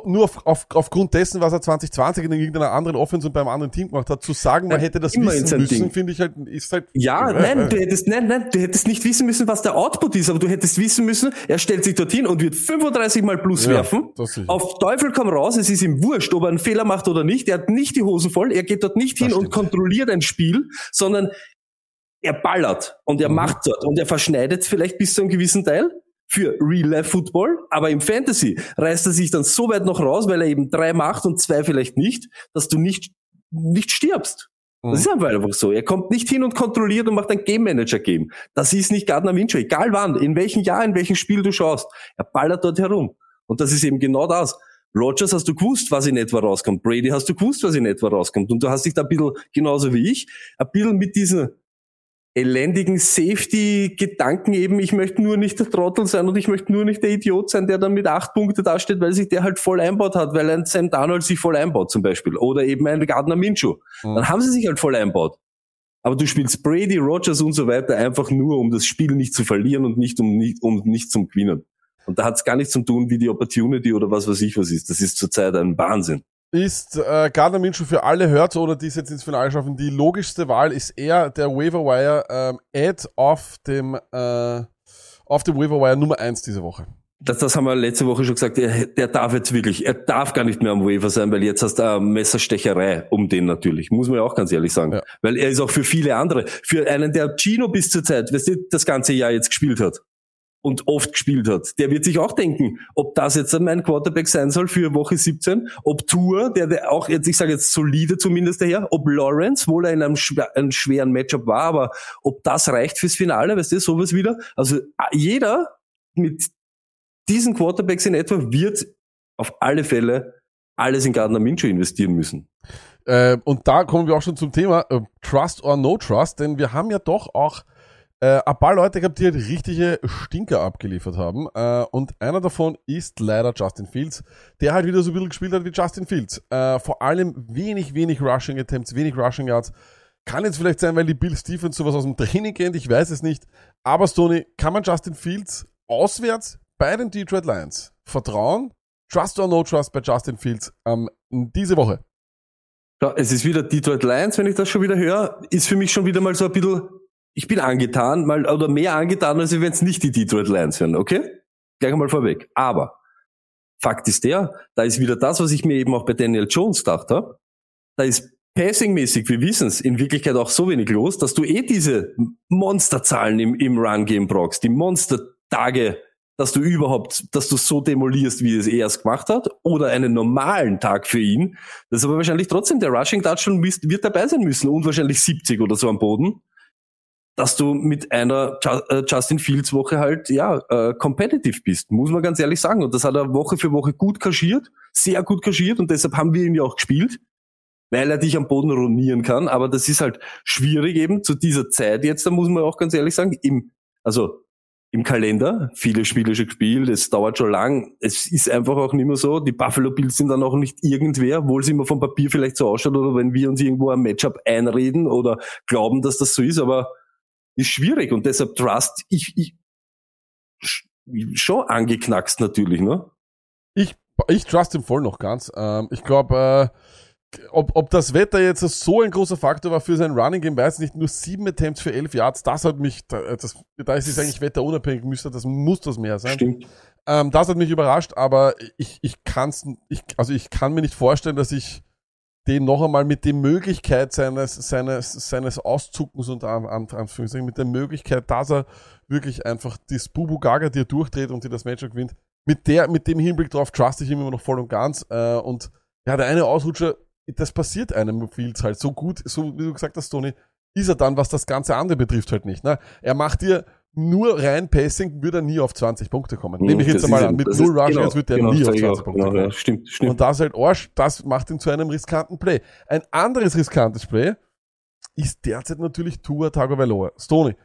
Speaker 2: nur auf, auf, aufgrund dessen, was er 2020 in irgendeiner anderen Offense und beim anderen Team gemacht hat, zu sagen, man
Speaker 1: Ja,
Speaker 2: hätte das wissen müssen, finde ich halt, ist halt.
Speaker 1: Ja,
Speaker 2: äh, [laughs]
Speaker 1: nein, du hättest, nein, nein, du hättest nicht wissen müssen, was der Output ist, aber du hättest wissen müssen, er stellt sich dorthin und wird 35 mal plus
Speaker 2: Ja,
Speaker 1: werfen.
Speaker 2: das.
Speaker 1: Auf Teufel komm raus, es ist ihm wurscht, ob er einen Fehler macht oder nicht. Er hat nicht die Hosen voll, er geht dort nicht
Speaker 2: Das
Speaker 1: hin und
Speaker 2: stimmt.
Speaker 1: kontrolliert ein Spiel, sondern er ballert und er
Speaker 2: Mhm.
Speaker 1: macht dort und er verschneidet vielleicht bis zu einem gewissen Teil für Real-Life-Football, aber im Fantasy reißt er sich dann so weit noch raus, weil er eben drei macht und zwei vielleicht nicht, dass du nicht, nicht stirbst.
Speaker 2: Mhm.
Speaker 1: Das ist einfach so. Er kommt nicht hin und kontrolliert und macht ein Game Manager Game. Das ist nicht Gardner Minshew. Egal wann, in welchem Jahr, in welchem Spiel du schaust. Er ballert dort herum. Und das ist eben genau das. Rogers hast du gewusst, was in etwa rauskommt. Brady hast du gewusst, was in etwa rauskommt. Und du hast dich da ein bisschen, genauso wie ich, ein bisschen mit diesen elendigen Safety-Gedanken eben, ich möchte nur nicht der Trottel sein und ich möchte nur nicht der Idiot sein, der dann mit acht Punkte dasteht, weil sich der halt voll einbaut hat, weil ein Sam Darnold sich voll einbaut zum Beispiel. Oder eben ein Gardner Minshew.
Speaker 2: Mhm.
Speaker 1: Dann haben sie sich halt voll einbaut. Aber du spielst Brady, Rogers und so weiter einfach nur, um das Spiel nicht zu verlieren und nicht um nicht, um nicht zum Gewinnen. Und da hat es gar nichts zu tun, wie die Opportunity oder was weiß ich was ist. Das ist zurzeit ein Wahnsinn.
Speaker 2: Ist äh, Gardner Minshew für alle Hurts oder die es jetzt ins Finale schaffen. Die logischste Wahl ist er, der Waiver Wire ähm, Ad auf dem, äh, auf dem Waiver Wire Nummer 1 diese Woche.
Speaker 1: Das, das haben wir letzte Woche schon gesagt, der, der darf jetzt wirklich, er darf gar nicht mehr am Waiver sein, weil jetzt hast du eine Messerstecherei um den natürlich, muss man ja auch ganz ehrlich sagen.
Speaker 2: Ja.
Speaker 1: Weil er ist auch für viele andere, für einen, der Gino bis zur Zeit, weißt du, das ganze Jahr jetzt gespielt hat und oft gespielt hat, der wird sich auch denken, ob das jetzt mein Quarterback sein soll für Woche 17, ob Tour, der, der auch jetzt, ich sage jetzt solide zumindest daher, ob Lawrence, wohl er in einem, einem schweren Matchup war, aber ob das reicht fürs Finale, weißt du, sowas wieder. Also jeder mit diesen Quarterbacks in etwa wird auf alle Fälle alles in Gardner Minshew investieren müssen.
Speaker 2: Äh, und da kommen wir auch schon zum Thema äh, Trust or No Trust, denn wir haben ja doch auch äh, ein paar Leute gehabt, die halt richtige Stinker abgeliefert haben. Äh, und einer davon ist leider Justin Fields, der halt wieder so ein bisschen gespielt hat wie Justin Fields. Äh, vor allem wenig, wenig Rushing Attempts, wenig Rushing Yards. Kann jetzt vielleicht sein, weil die Bill Stephens sowas aus dem Training kennt, ich weiß es nicht. Aber Stoney, kann man Justin Fields auswärts bei den Detroit Lions vertrauen? Trust or no trust bei Justin Fields ähm, diese Woche?
Speaker 1: Ja, es ist wieder Detroit Lions, wenn ich das schon wieder höre, ist für mich schon wieder mal so ein bisschen, ich bin angetan, mal, oder mehr angetan, als wenn es nicht die Detroit Lions wären, okay? Gleich einmal vorweg. Aber Fakt ist der, da ist wieder das, was ich mir eben auch bei Daniel Jones gedacht habe. Da ist passingmäßig, wir wissen es, in Wirklichkeit auch so wenig los, dass du eh diese Monsterzahlen im, im Run-Game brauchst, die Monstertage, dass du überhaupt, dass du so demolierst, wie es er es gemacht hat, oder einen normalen Tag für ihn. Das ist aber wahrscheinlich trotzdem der Rushing Touchdown wird dabei sein müssen und wahrscheinlich 70 oder so am Boden, dass du mit einer äh, Justin Fields Woche halt ja äh, competitive bist, muss man ganz ehrlich sagen. Und das hat er Woche für Woche gut kaschiert, sehr gut kaschiert und deshalb haben wir ihn ja auch gespielt weil er dich am Boden ruinieren kann. Aber das ist halt schwierig eben zu dieser Zeit jetzt, da muss man auch ganz ehrlich sagen, im, also im Kalender, viele Spiele schon gespielt, es dauert schon lang, es ist einfach auch nicht mehr so, die Buffalo Bills sind dann auch nicht irgendwer, obwohl es immer vom Papier vielleicht so ausschaut oder wenn wir uns irgendwo ein Matchup einreden oder glauben, dass das so ist, aber ist schwierig und deshalb Trust, ich, ich sch- schon angeknackst natürlich, ne?
Speaker 2: Ich, ich trust ihn voll noch ganz. Ähm, ich glaube, äh, ob, ob das Wetter jetzt so ein großer Faktor war für sein Running Game, weiß ich nicht. Nur sieben Attempts für elf Yards, das hat mich, da- das, da ist es eigentlich wetterunabhängig, müsste das, muss das mehr sein.
Speaker 1: Stimmt.
Speaker 2: Ähm, das hat mich überrascht, aber ich, ich kann's, ich, also ich kann mir nicht vorstellen, dass ich den noch einmal mit der Möglichkeit seines, seines, seines Auszuckens und an, an, Anführungszeichen, mit der Möglichkeit, dass er wirklich einfach das Bubu Gaga dir durchdreht und dir das Matchup gewinnt, mit der, mit dem Hinblick drauf trust ich ihn immer noch voll und ganz, äh, und ja, der eine Ausrutscher, das passiert einem Fields halt so gut, so wie du gesagt hast, Tony, ist er dann, was das ganze andere betrifft, halt nicht. Ne? Er macht dir nur rein Passing, würde er nie auf 20 Punkte kommen. Nehme ich
Speaker 1: Das
Speaker 2: jetzt einmal an. Mit null Rush
Speaker 1: genau,
Speaker 2: wird er
Speaker 1: genau,
Speaker 2: nie auf
Speaker 1: ich
Speaker 2: 20
Speaker 1: auch,
Speaker 2: Punkte
Speaker 1: genau,
Speaker 2: kommen.
Speaker 1: ja, stimmt, stimmt.
Speaker 2: Und das ist halt Arsch, das macht ihn zu einem riskanten Play. Ein anderes riskantes Play ist derzeit natürlich Tua Tagovailoa. Stoney,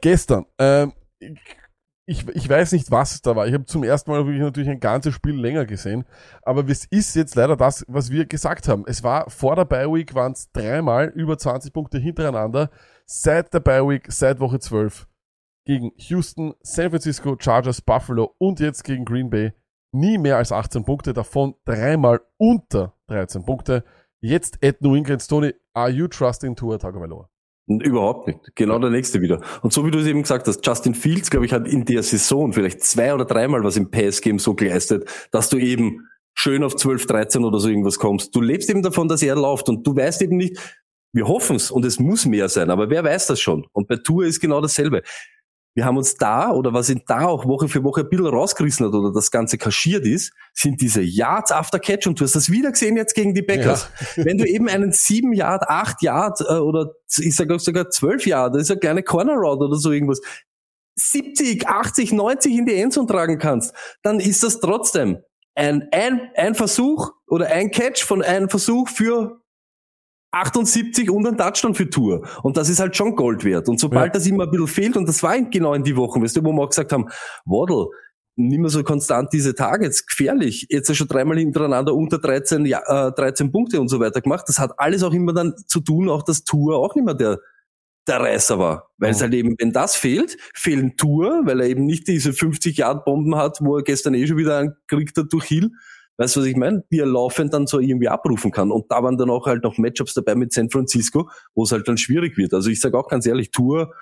Speaker 2: gestern, ähm, ich, ich weiß nicht, was es da war. Ich habe zum ersten Mal wirklich natürlich ein ganzes Spiel länger gesehen. Aber es ist jetzt leider das, was wir gesagt haben. Es war vor der Bye Week waren es dreimal über 20 Punkte hintereinander. Seit der Bye Week, seit Woche 12 gegen Houston, San Francisco, Chargers, Buffalo und jetzt gegen Green Bay nie mehr als 18 Punkte, davon dreimal unter 13 Punkte. Jetzt at New England Tony, are you trusting Tua Tagovailoa?
Speaker 1: Überhaupt nicht. Genau der nächste wieder. Und so wie du es eben gesagt hast, Justin Fields, glaube ich, hat in der Saison vielleicht zwei oder dreimal was im Pass-Game so geleistet, dass du eben schön auf 12, 13 oder so irgendwas kommst. Du lebst eben davon, dass er läuft und du weißt eben nicht, wir hoffen es und es muss mehr sein, aber wer weiß das schon? Und bei Tour ist genau dasselbe. Wir haben uns da, oder was ihn da auch Woche für Woche ein bisschen rausgerissen hat oder das Ganze kaschiert ist, sind diese Yards after Catch und du hast das wieder gesehen jetzt gegen die Packers. Wenn du eben einen 7 Yard, 8 Yard äh, oder ich sage sogar 12 Yard, das ist eine kleine Corner Route oder so irgendwas, 70, 80, 90 in die Endzone tragen kannst, dann ist das trotzdem ein, ein, ein Versuch oder ein Catch von einem Versuch für 78 und ein Touchdown für Tour. Und das ist halt schon Gold wert. Und sobald
Speaker 2: Ja.
Speaker 1: das immer ein bisschen fehlt, und das war genau in die Wochen, weißt du, wo wir auch gesagt haben, Waddle, nimm mal so konstant diese Targets, gefährlich. Jetzt ist er schon dreimal hintereinander unter 13, ja, äh, 13 Punkte und so weiter gemacht. Das hat alles auch immer dann zu tun, auch dass Tour auch nicht mehr der, der Reißer war. Weil es
Speaker 2: Mhm.
Speaker 1: halt eben, wenn das fehlt, fehlen Tour, weil er eben nicht diese 50 Yard Bomben hat, wo er gestern eh schon wieder einen gekriegt hat durch Hill. Weißt du, was ich meine? Die er laufend dann so irgendwie abrufen kann. Und da waren dann auch halt noch Matchups dabei mit San Francisco, wo es halt dann schwierig wird. Also ich sage auch ganz ehrlich, Tour,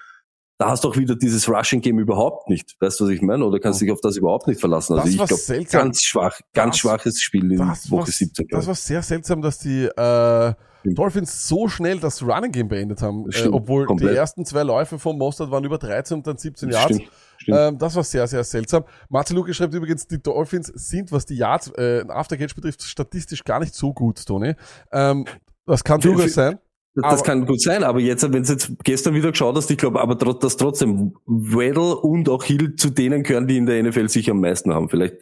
Speaker 1: da hast du auch wieder dieses Rushing Game überhaupt nicht. Weißt du, was ich meine? Oder kannst du dich auf das überhaupt nicht verlassen? Also
Speaker 2: Das
Speaker 1: ich glaube, ganz schwach, ganz
Speaker 2: Das-
Speaker 1: schwaches Spiel in
Speaker 2: Das
Speaker 1: Woche
Speaker 2: war,
Speaker 1: 17. glaub
Speaker 2: das war sehr seltsam, dass die äh, Dolphins so schnell das Running Game beendet haben, äh, obwohl
Speaker 1: komplett.
Speaker 2: die ersten zwei Läufe von Mostert waren über 13 und dann 17 Yards.
Speaker 1: Stimmt.
Speaker 2: Ähm, das war sehr, sehr seltsam. Marcel Luke schreibt übrigens, die Dolphins sind, was die Yards äh, Aftercatch betrifft, statistisch gar nicht so gut, Tony. Ähm, das kann durchaus sein.
Speaker 1: Das,
Speaker 2: Aber-
Speaker 1: kann gut sein, aber jetzt, wenn du jetzt gestern wieder geschaut hast, ich glaube, aber tro- dass trotzdem Weddle und auch Hill zu denen gehören, die in der NFL sich am meisten haben. Vielleicht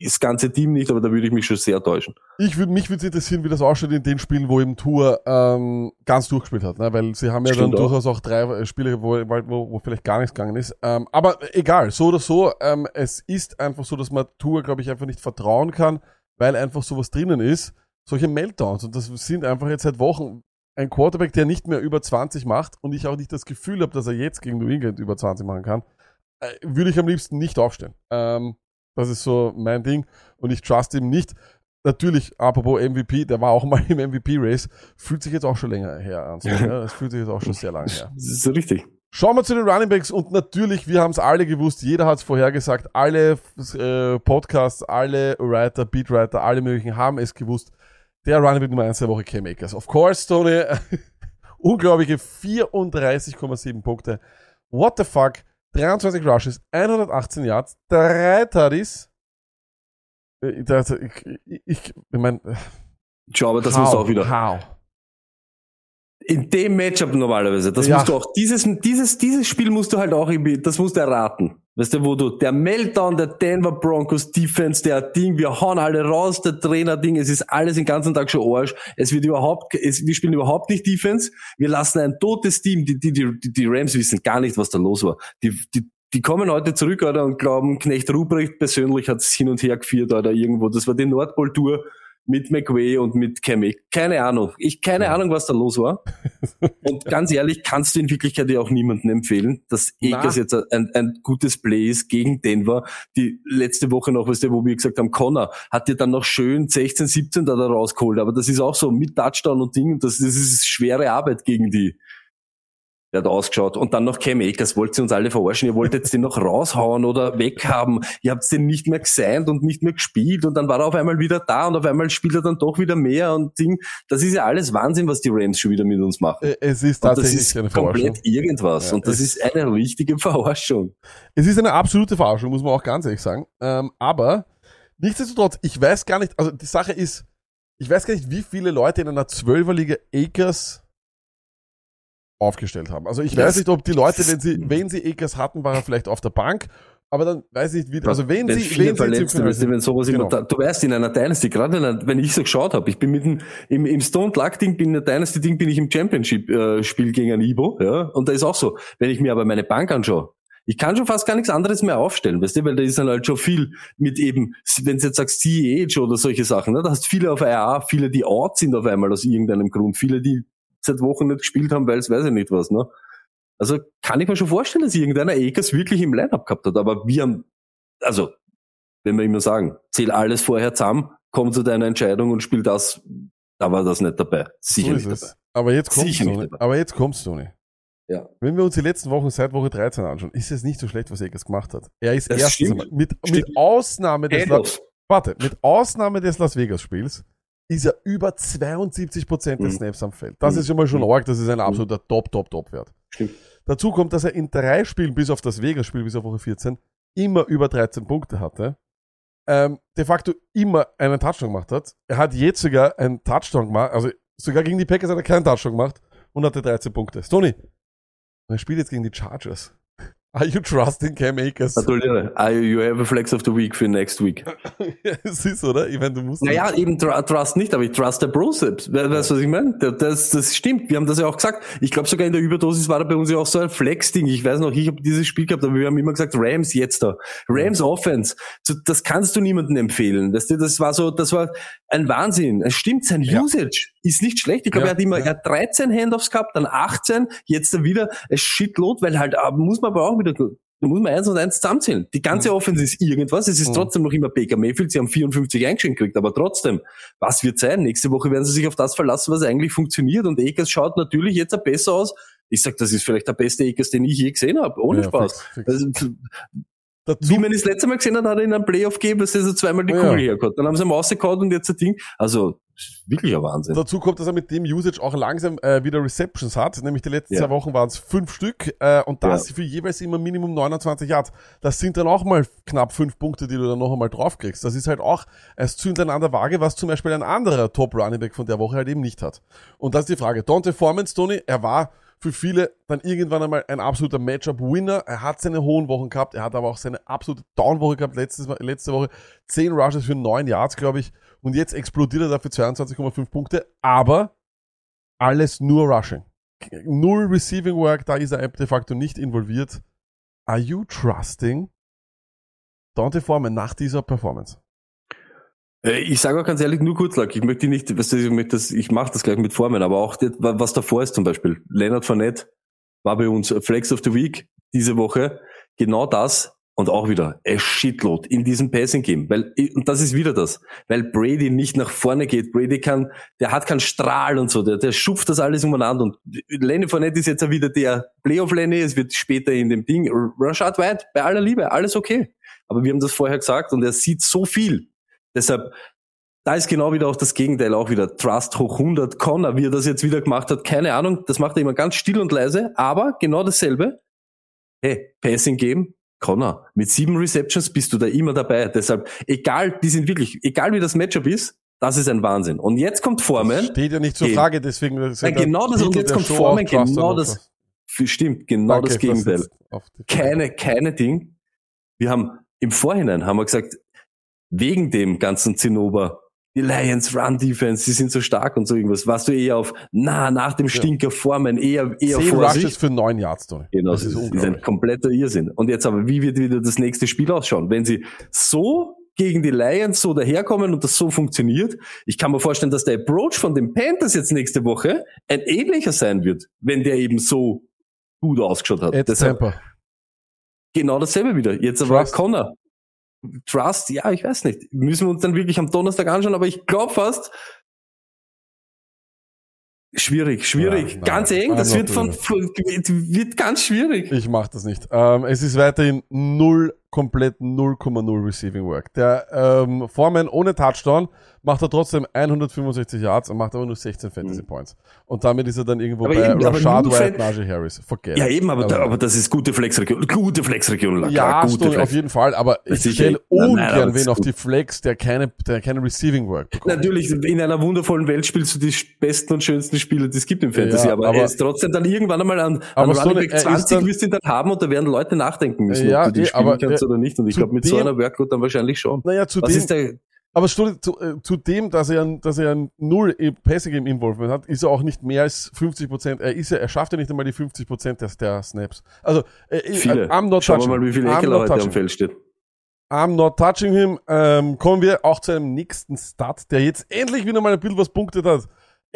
Speaker 1: das ganze Team nicht, aber da würde ich mich schon sehr täuschen.
Speaker 2: Ich würde mich würde interessieren, wie das ausschaut in den Spielen, wo eben Tour ähm, ganz durchgespielt hat, ne? weil sie haben ja
Speaker 1: Stimmt
Speaker 2: dann
Speaker 1: auch.
Speaker 2: durchaus auch drei äh, Spiele, wo, wo, wo vielleicht gar nichts gegangen ist. Ähm, aber egal, so oder so, ähm, es ist einfach so, dass man Tour, glaube ich, einfach nicht vertrauen kann, weil einfach sowas drinnen ist. Solche Meltdowns und das sind einfach jetzt seit Wochen ein Quarterback, der nicht mehr über 20 macht und ich auch nicht das Gefühl habe, dass er jetzt gegen New England über 20 machen kann, äh, würde ich am liebsten nicht aufstellen. Ähm, das ist so mein Ding und ich trust ihm nicht. Natürlich, apropos MVP, der war auch mal im MVP-Race, fühlt sich jetzt auch schon länger her an. So, [laughs] ja, das fühlt sich jetzt auch schon sehr lange her.
Speaker 1: Das ist so richtig.
Speaker 2: Schauen wir zu den Running Backs und natürlich, wir haben es alle gewusst, jeder hat es vorhergesagt, alle äh, Podcasts, alle Writer, Beatwriter, alle möglichen haben es gewusst. Der Running Back Nummer 1 der Woche, Cam Akers. Of course, Tony, [laughs] unglaubliche 34,7 Punkte. What the fuck? 23 Rushes, 118 Yards, 3 Tutties. Äh, Ich, ich, ich, ich meine,
Speaker 1: Schau, aber das musst du auch wieder.
Speaker 2: How?
Speaker 1: In dem Matchup normalerweise, das
Speaker 2: Ja.
Speaker 1: musst du auch, dieses, dieses, dieses Spiel musst du halt auch irgendwie, das musst du erraten. Weißt du, wo du, der Meltdown der Denver Broncos Defense, der Ding, wir hauen alle raus, der Trainer Ding, es ist alles den ganzen Tag schon Arsch. Es wird überhaupt, es, wir spielen überhaupt nicht Defense. Wir lassen ein totes Team, die, die, die, die Rams wissen gar nicht, was da los war. Die, die, die kommen heute zurück, Alter, und glauben, Knecht Ruprecht persönlich hat es hin und her geführt, oder irgendwo. Das war die Nordpol-Tour mit McWay und mit Cammy. Keine Ahnung. Ich, keine Ahnung, was da los war. [laughs] Und ganz ehrlich, kannst du in Wirklichkeit ja auch niemandem empfehlen, dass. Akers jetzt ein, ein gutes Play ist gegen Denver. Die letzte Woche noch, weißt du, wo wir gesagt haben, Connor hat dir dann noch schön 16, 17 da, da rausgeholt. Aber das ist auch so mit Touchdown und Ding. Das, das ist schwere Arbeit gegen die. Der hat ausgeschaut. Und dann noch Cam Akers. Wollt ihr uns alle verarschen? Ihr wolltet den noch raushauen oder weghaben. Ihr habt den nicht mehr gesigned und nicht mehr gespielt. Und dann war er auf einmal wieder da und auf einmal spielt er dann doch wieder mehr und Ding. Das ist ja alles Wahnsinn, was die Rams schon wieder mit uns machen.
Speaker 2: Es ist
Speaker 1: Und das
Speaker 2: tatsächlich
Speaker 1: ist
Speaker 2: eine Verarschung.
Speaker 1: komplett irgendwas.
Speaker 2: Ja,
Speaker 1: und das ist eine richtige Verarschung.
Speaker 2: Es ist eine absolute Verarschung, muss man auch ganz ehrlich sagen. Ähm, aber nichtsdestotrotz, ich weiß gar nicht, also die Sache ist, ich weiß gar nicht, wie viele Leute in einer Zwölferliga Akers aufgestellt haben. Also ich weiß
Speaker 1: Das-
Speaker 2: nicht, ob die Leute, wenn sie, wenn sie Akers hatten, war er vielleicht auf der Bank, aber dann weiß ich nicht, wie, also wenn
Speaker 1: wenn
Speaker 2: sie, wenn sie
Speaker 1: Verletzte, weißt wenn sowas
Speaker 2: Genau.
Speaker 1: immer, du weißt, in einer Dynasty, gerade in einer, wenn ich so geschaut habe, ich bin mit dem, im, im Stone Luck Ding, bin in der Dynasty Ding, bin ich im Championship äh, Spiel gegen ein Ibo, ja, und da ist auch so, wenn ich mir aber meine Bank anschaue, ich kann schon fast gar nichts anderes mehr aufstellen, weißt du, weil da ist dann halt schon viel mit eben, wenn du jetzt sagst CEH oder solche Sachen, ne, da hast viele auf IA, viele, die out sind auf einmal aus irgendeinem Grund, viele, die seit Wochen nicht gespielt haben, weil es weiß ich nicht was, ne. Also kann ich mir schon vorstellen, dass irgendeiner Akers wirklich im Lineup gehabt hat, aber wir haben, also, wenn wir immer sagen, zähl alles vorher zusammen, komm zu deiner Entscheidung und spiel das, da war das nicht dabei. Sicher
Speaker 2: so
Speaker 1: nicht
Speaker 2: ist
Speaker 1: dabei.
Speaker 2: es. Aber jetzt kommst
Speaker 1: Sicher
Speaker 2: du,
Speaker 1: nicht
Speaker 2: aber jetzt kommst du nicht.
Speaker 1: Ja.
Speaker 2: Wenn wir uns die letzten Wochen seit Woche 13 anschauen, ist es nicht so schlecht, was Akers gemacht hat. Er ist
Speaker 1: Das
Speaker 2: erstens
Speaker 1: stimmt.
Speaker 2: mit,
Speaker 1: Stimmt.
Speaker 2: mit Ausnahme des
Speaker 1: Handoffs.
Speaker 2: Warte, mit Ausnahme des Las Vegas Spiels ist er über 72% des
Speaker 1: Mhm.
Speaker 2: Snaps am Feld. Das
Speaker 1: Mhm.
Speaker 2: ist schon mal schon
Speaker 1: Mhm.
Speaker 2: arg, das ist ein absoluter Top, Top, Top Wert.
Speaker 1: Stimmt.
Speaker 2: Dazu kommt, dass er in drei Spielen, bis auf das Vegas Spiel, bis auf Woche 14, immer über 13 Punkte hatte. Ähm, de facto immer einen Touchdown gemacht hat. Er hat jetzt sogar einen Touchdown gemacht, also sogar gegen die Packers hat er keinen Touchdown gemacht und hatte 13 Punkte. Tony, er spielt jetzt gegen die Chargers. Are you trusting Cam Akers?
Speaker 1: Gratuliere. You have a flex of the week für next week. [laughs]
Speaker 2: ja, es ist, oder? Ich meine, du musst.
Speaker 1: Naja, eben tr Trust nicht, aber ich trust der Broseps. We weißt du, was ich meine? Das, das stimmt. Wir haben das ja auch gesagt. Ich glaube sogar in der Überdosis war da bei uns ja auch so ein Flex-Ding. Ich weiß noch, ich habe dieses Spiel gehabt, aber wir haben immer gesagt, Rams jetzt da. Rams Offense. So, das kannst du niemandem empfehlen. Du, das war so, das war ein Wahnsinn. Es stimmt, sein
Speaker 2: Ja.
Speaker 1: Usage ist nicht schlecht. Ich glaube,
Speaker 2: Ja,
Speaker 1: er hat immer,
Speaker 2: ja.
Speaker 1: er hat 13 Handoffs gehabt, dann 18, jetzt dann wieder ein Shitload, weil halt, aber muss man aber auch wieder Da muss man eins und eins zusammenzählen. Die ganze Offense ist irgendwas. Es ist
Speaker 2: Mhm.
Speaker 1: trotzdem noch immer Baker Mayfield. Sie haben 54 eingeschenkt gekriegt, aber trotzdem, was wird sein? Nächste Woche werden sie sich auf das verlassen, was eigentlich funktioniert. Und Akers schaut natürlich jetzt besser aus. Ich sag, das ist vielleicht der beste Akers, den ich je gesehen habe. Ohne
Speaker 2: Ja,
Speaker 1: Spaß.
Speaker 2: fix, fix.
Speaker 1: Also,
Speaker 2: Dazu,
Speaker 1: wie man das letzte Mal gesehen hat, hat er in einem Playoff gegeben, dass er so zweimal die
Speaker 2: Ja.
Speaker 1: Kugel hergehabt. Dann haben sie ihn rausgehauen und jetzt ein Ding. Also, wirklich ein Wahnsinn.
Speaker 2: dazu kommt, dass er mit dem Usage auch langsam äh, wieder Receptions hat. Nämlich die letzten
Speaker 1: Ja.
Speaker 2: zwei Wochen waren es fünf Stück äh, und das für jeweils immer Minimum 29 Yards. Das sind dann auch mal knapp fünf Punkte, die du dann noch einmal draufkriegst. Das ist halt auch als Zündlein an der Waage, was zum Beispiel ein anderer Top Running Back von der Woche halt eben nicht hat. Und das ist die Frage. Dante Foreman, Tony, er war für viele dann irgendwann einmal ein absoluter Matchup-Winner. Er hat seine hohen Wochen gehabt, er hat aber auch seine absolute Down-Woche gehabt letztes, letzte Woche. Zehn Rushes für neun Yards, glaube ich. Und jetzt explodiert er dafür 22,5 Punkte, aber alles nur Rushing. Null Receiving Work, da ist er de facto nicht involviert. Are you trusting Dante Foreman nach dieser Performance?
Speaker 1: Äh, Ich sage auch ganz ehrlich, nur kurz, Lack, ich möchte nicht, was ich, möchte das, ich mache das gleich mit Formen, aber auch das, was davor ist zum Beispiel. Leonard Fournette war bei uns Flex of the Week diese Woche. Genau das und auch wieder a shitload in diesem Passing Game, weil und das ist wieder das, weil Brady nicht nach vorne geht. Brady kann, der hat keinen Strahl und so, der, der schupft das alles umeinander und Lenny Fournette ist jetzt wieder der Playoff Lenny, es wird später in dem Ding Rashad White bei aller Liebe, alles okay. Aber wir haben das vorher gesagt und er sieht so viel. Deshalb da ist genau wieder auch das Gegenteil, auch wieder Trust hoch 100. Connor, wie er das jetzt wieder gemacht hat, keine Ahnung, das macht er immer ganz still und leise, aber genau dasselbe. Hey, Passing Game, Connor, mit sieben Receptions bist du da immer dabei. Deshalb, egal, die sind wirklich, egal wie das Matchup ist, das ist ein Wahnsinn. Und jetzt kommt Foreman.
Speaker 2: Steht ja nicht zur
Speaker 1: Game.
Speaker 2: Frage, deswegen.
Speaker 1: Ja, genau das, und jetzt kommt Foreman, genau das, stimmt, genau das Gegenteil. Keine, keine Ding. Wir haben im Vorhinein haben wir gesagt, wegen dem ganzen Zinnober, die Lions Run Defense, die sind so stark und so irgendwas, warst du eher auf, na, nach dem Stinker Formen, eher, eher
Speaker 2: Zehn
Speaker 1: Vorsicht.
Speaker 2: Rushes für neun Yards, Tony.
Speaker 1: Genau,
Speaker 2: das
Speaker 1: das
Speaker 2: ist
Speaker 1: ist, ein kompletter Irrsinn. Und jetzt aber, wie wird wieder das nächste Spiel ausschauen? Wenn sie so gegen die Lions so daherkommen und das so funktioniert, ich kann mir vorstellen, dass der Approach von den Panthers jetzt nächste Woche ein ähnlicher sein wird, wenn der eben so gut ausgeschaut hat.
Speaker 2: Ed
Speaker 1: Deshalb genau dasselbe wieder. Jetzt aber
Speaker 2: Trust.
Speaker 1: Connor. Trust, ja, ich weiß nicht. Müssen wir uns dann wirklich am Donnerstag anschauen, aber ich glaube fast, schwierig, schwierig,
Speaker 2: Ja, nein,
Speaker 1: ganz eng. Das wird von, von, wird ganz schwierig.
Speaker 2: Ich mach das nicht. Ähm, es ist weiterhin null, komplett 0,0 Receiving Work. Der ähm, Foreman ohne Touchdown macht er trotzdem 165 Yards und macht aber nur 16 Fantasy Points. Und damit ist er dann irgendwo
Speaker 1: Mhm. Aber
Speaker 2: bei
Speaker 1: eben, aber
Speaker 2: Rashad White, Najee Harris. Forget
Speaker 1: Ja, eben, aber,
Speaker 2: Also,
Speaker 1: da, aber das ist gute Flexregion. Gute Flexregion,
Speaker 2: ja,
Speaker 1: gute Flex.
Speaker 2: auf jeden Fall, aber ich
Speaker 1: Sicher.
Speaker 2: stelle ungern
Speaker 1: aber das
Speaker 2: wen auf die Flex, der keine, der keine Receiving Work bekommt.
Speaker 1: Natürlich, in einer wundervollen Welt spielst du die besten und schönsten Spieler, die es gibt im Fantasy,
Speaker 2: Ja,
Speaker 1: aber,
Speaker 2: aber-
Speaker 1: er ist trotzdem dann irgendwann einmal an, an
Speaker 2: Aber so
Speaker 1: Running
Speaker 2: eine-
Speaker 1: Back
Speaker 2: er ist
Speaker 1: 20
Speaker 2: dann-
Speaker 1: wirst du ihn dann haben und da werden Leute nachdenken müssen,
Speaker 2: Ja,
Speaker 1: ob du die
Speaker 2: eh,
Speaker 1: spielen
Speaker 2: aber
Speaker 1: kannst
Speaker 2: der-
Speaker 1: oder nicht. Und ich glaube, mit so einer Workload dann wahrscheinlich schon.
Speaker 2: Naja, zu
Speaker 1: Was
Speaker 2: dem,
Speaker 1: ist der,
Speaker 2: Aber zu, äh, zu dem, dass er, dass er ein null im Passing Game Involvement hat, ist er auch nicht mehr als 50 Prozent. Er ist ja, er schafft ja nicht einmal die 50 Prozent der, der Snaps. Also, äh,
Speaker 1: viele.
Speaker 2: I'm not
Speaker 1: Schauen wir
Speaker 2: touching.
Speaker 1: mal, wie viele Eckler heute am
Speaker 2: touching.
Speaker 1: Feld steht.
Speaker 2: I'm not touching him. Ähm, kommen wir auch zu einem nächsten Stat, der jetzt endlich wieder mal ein bisschen was punktet hat.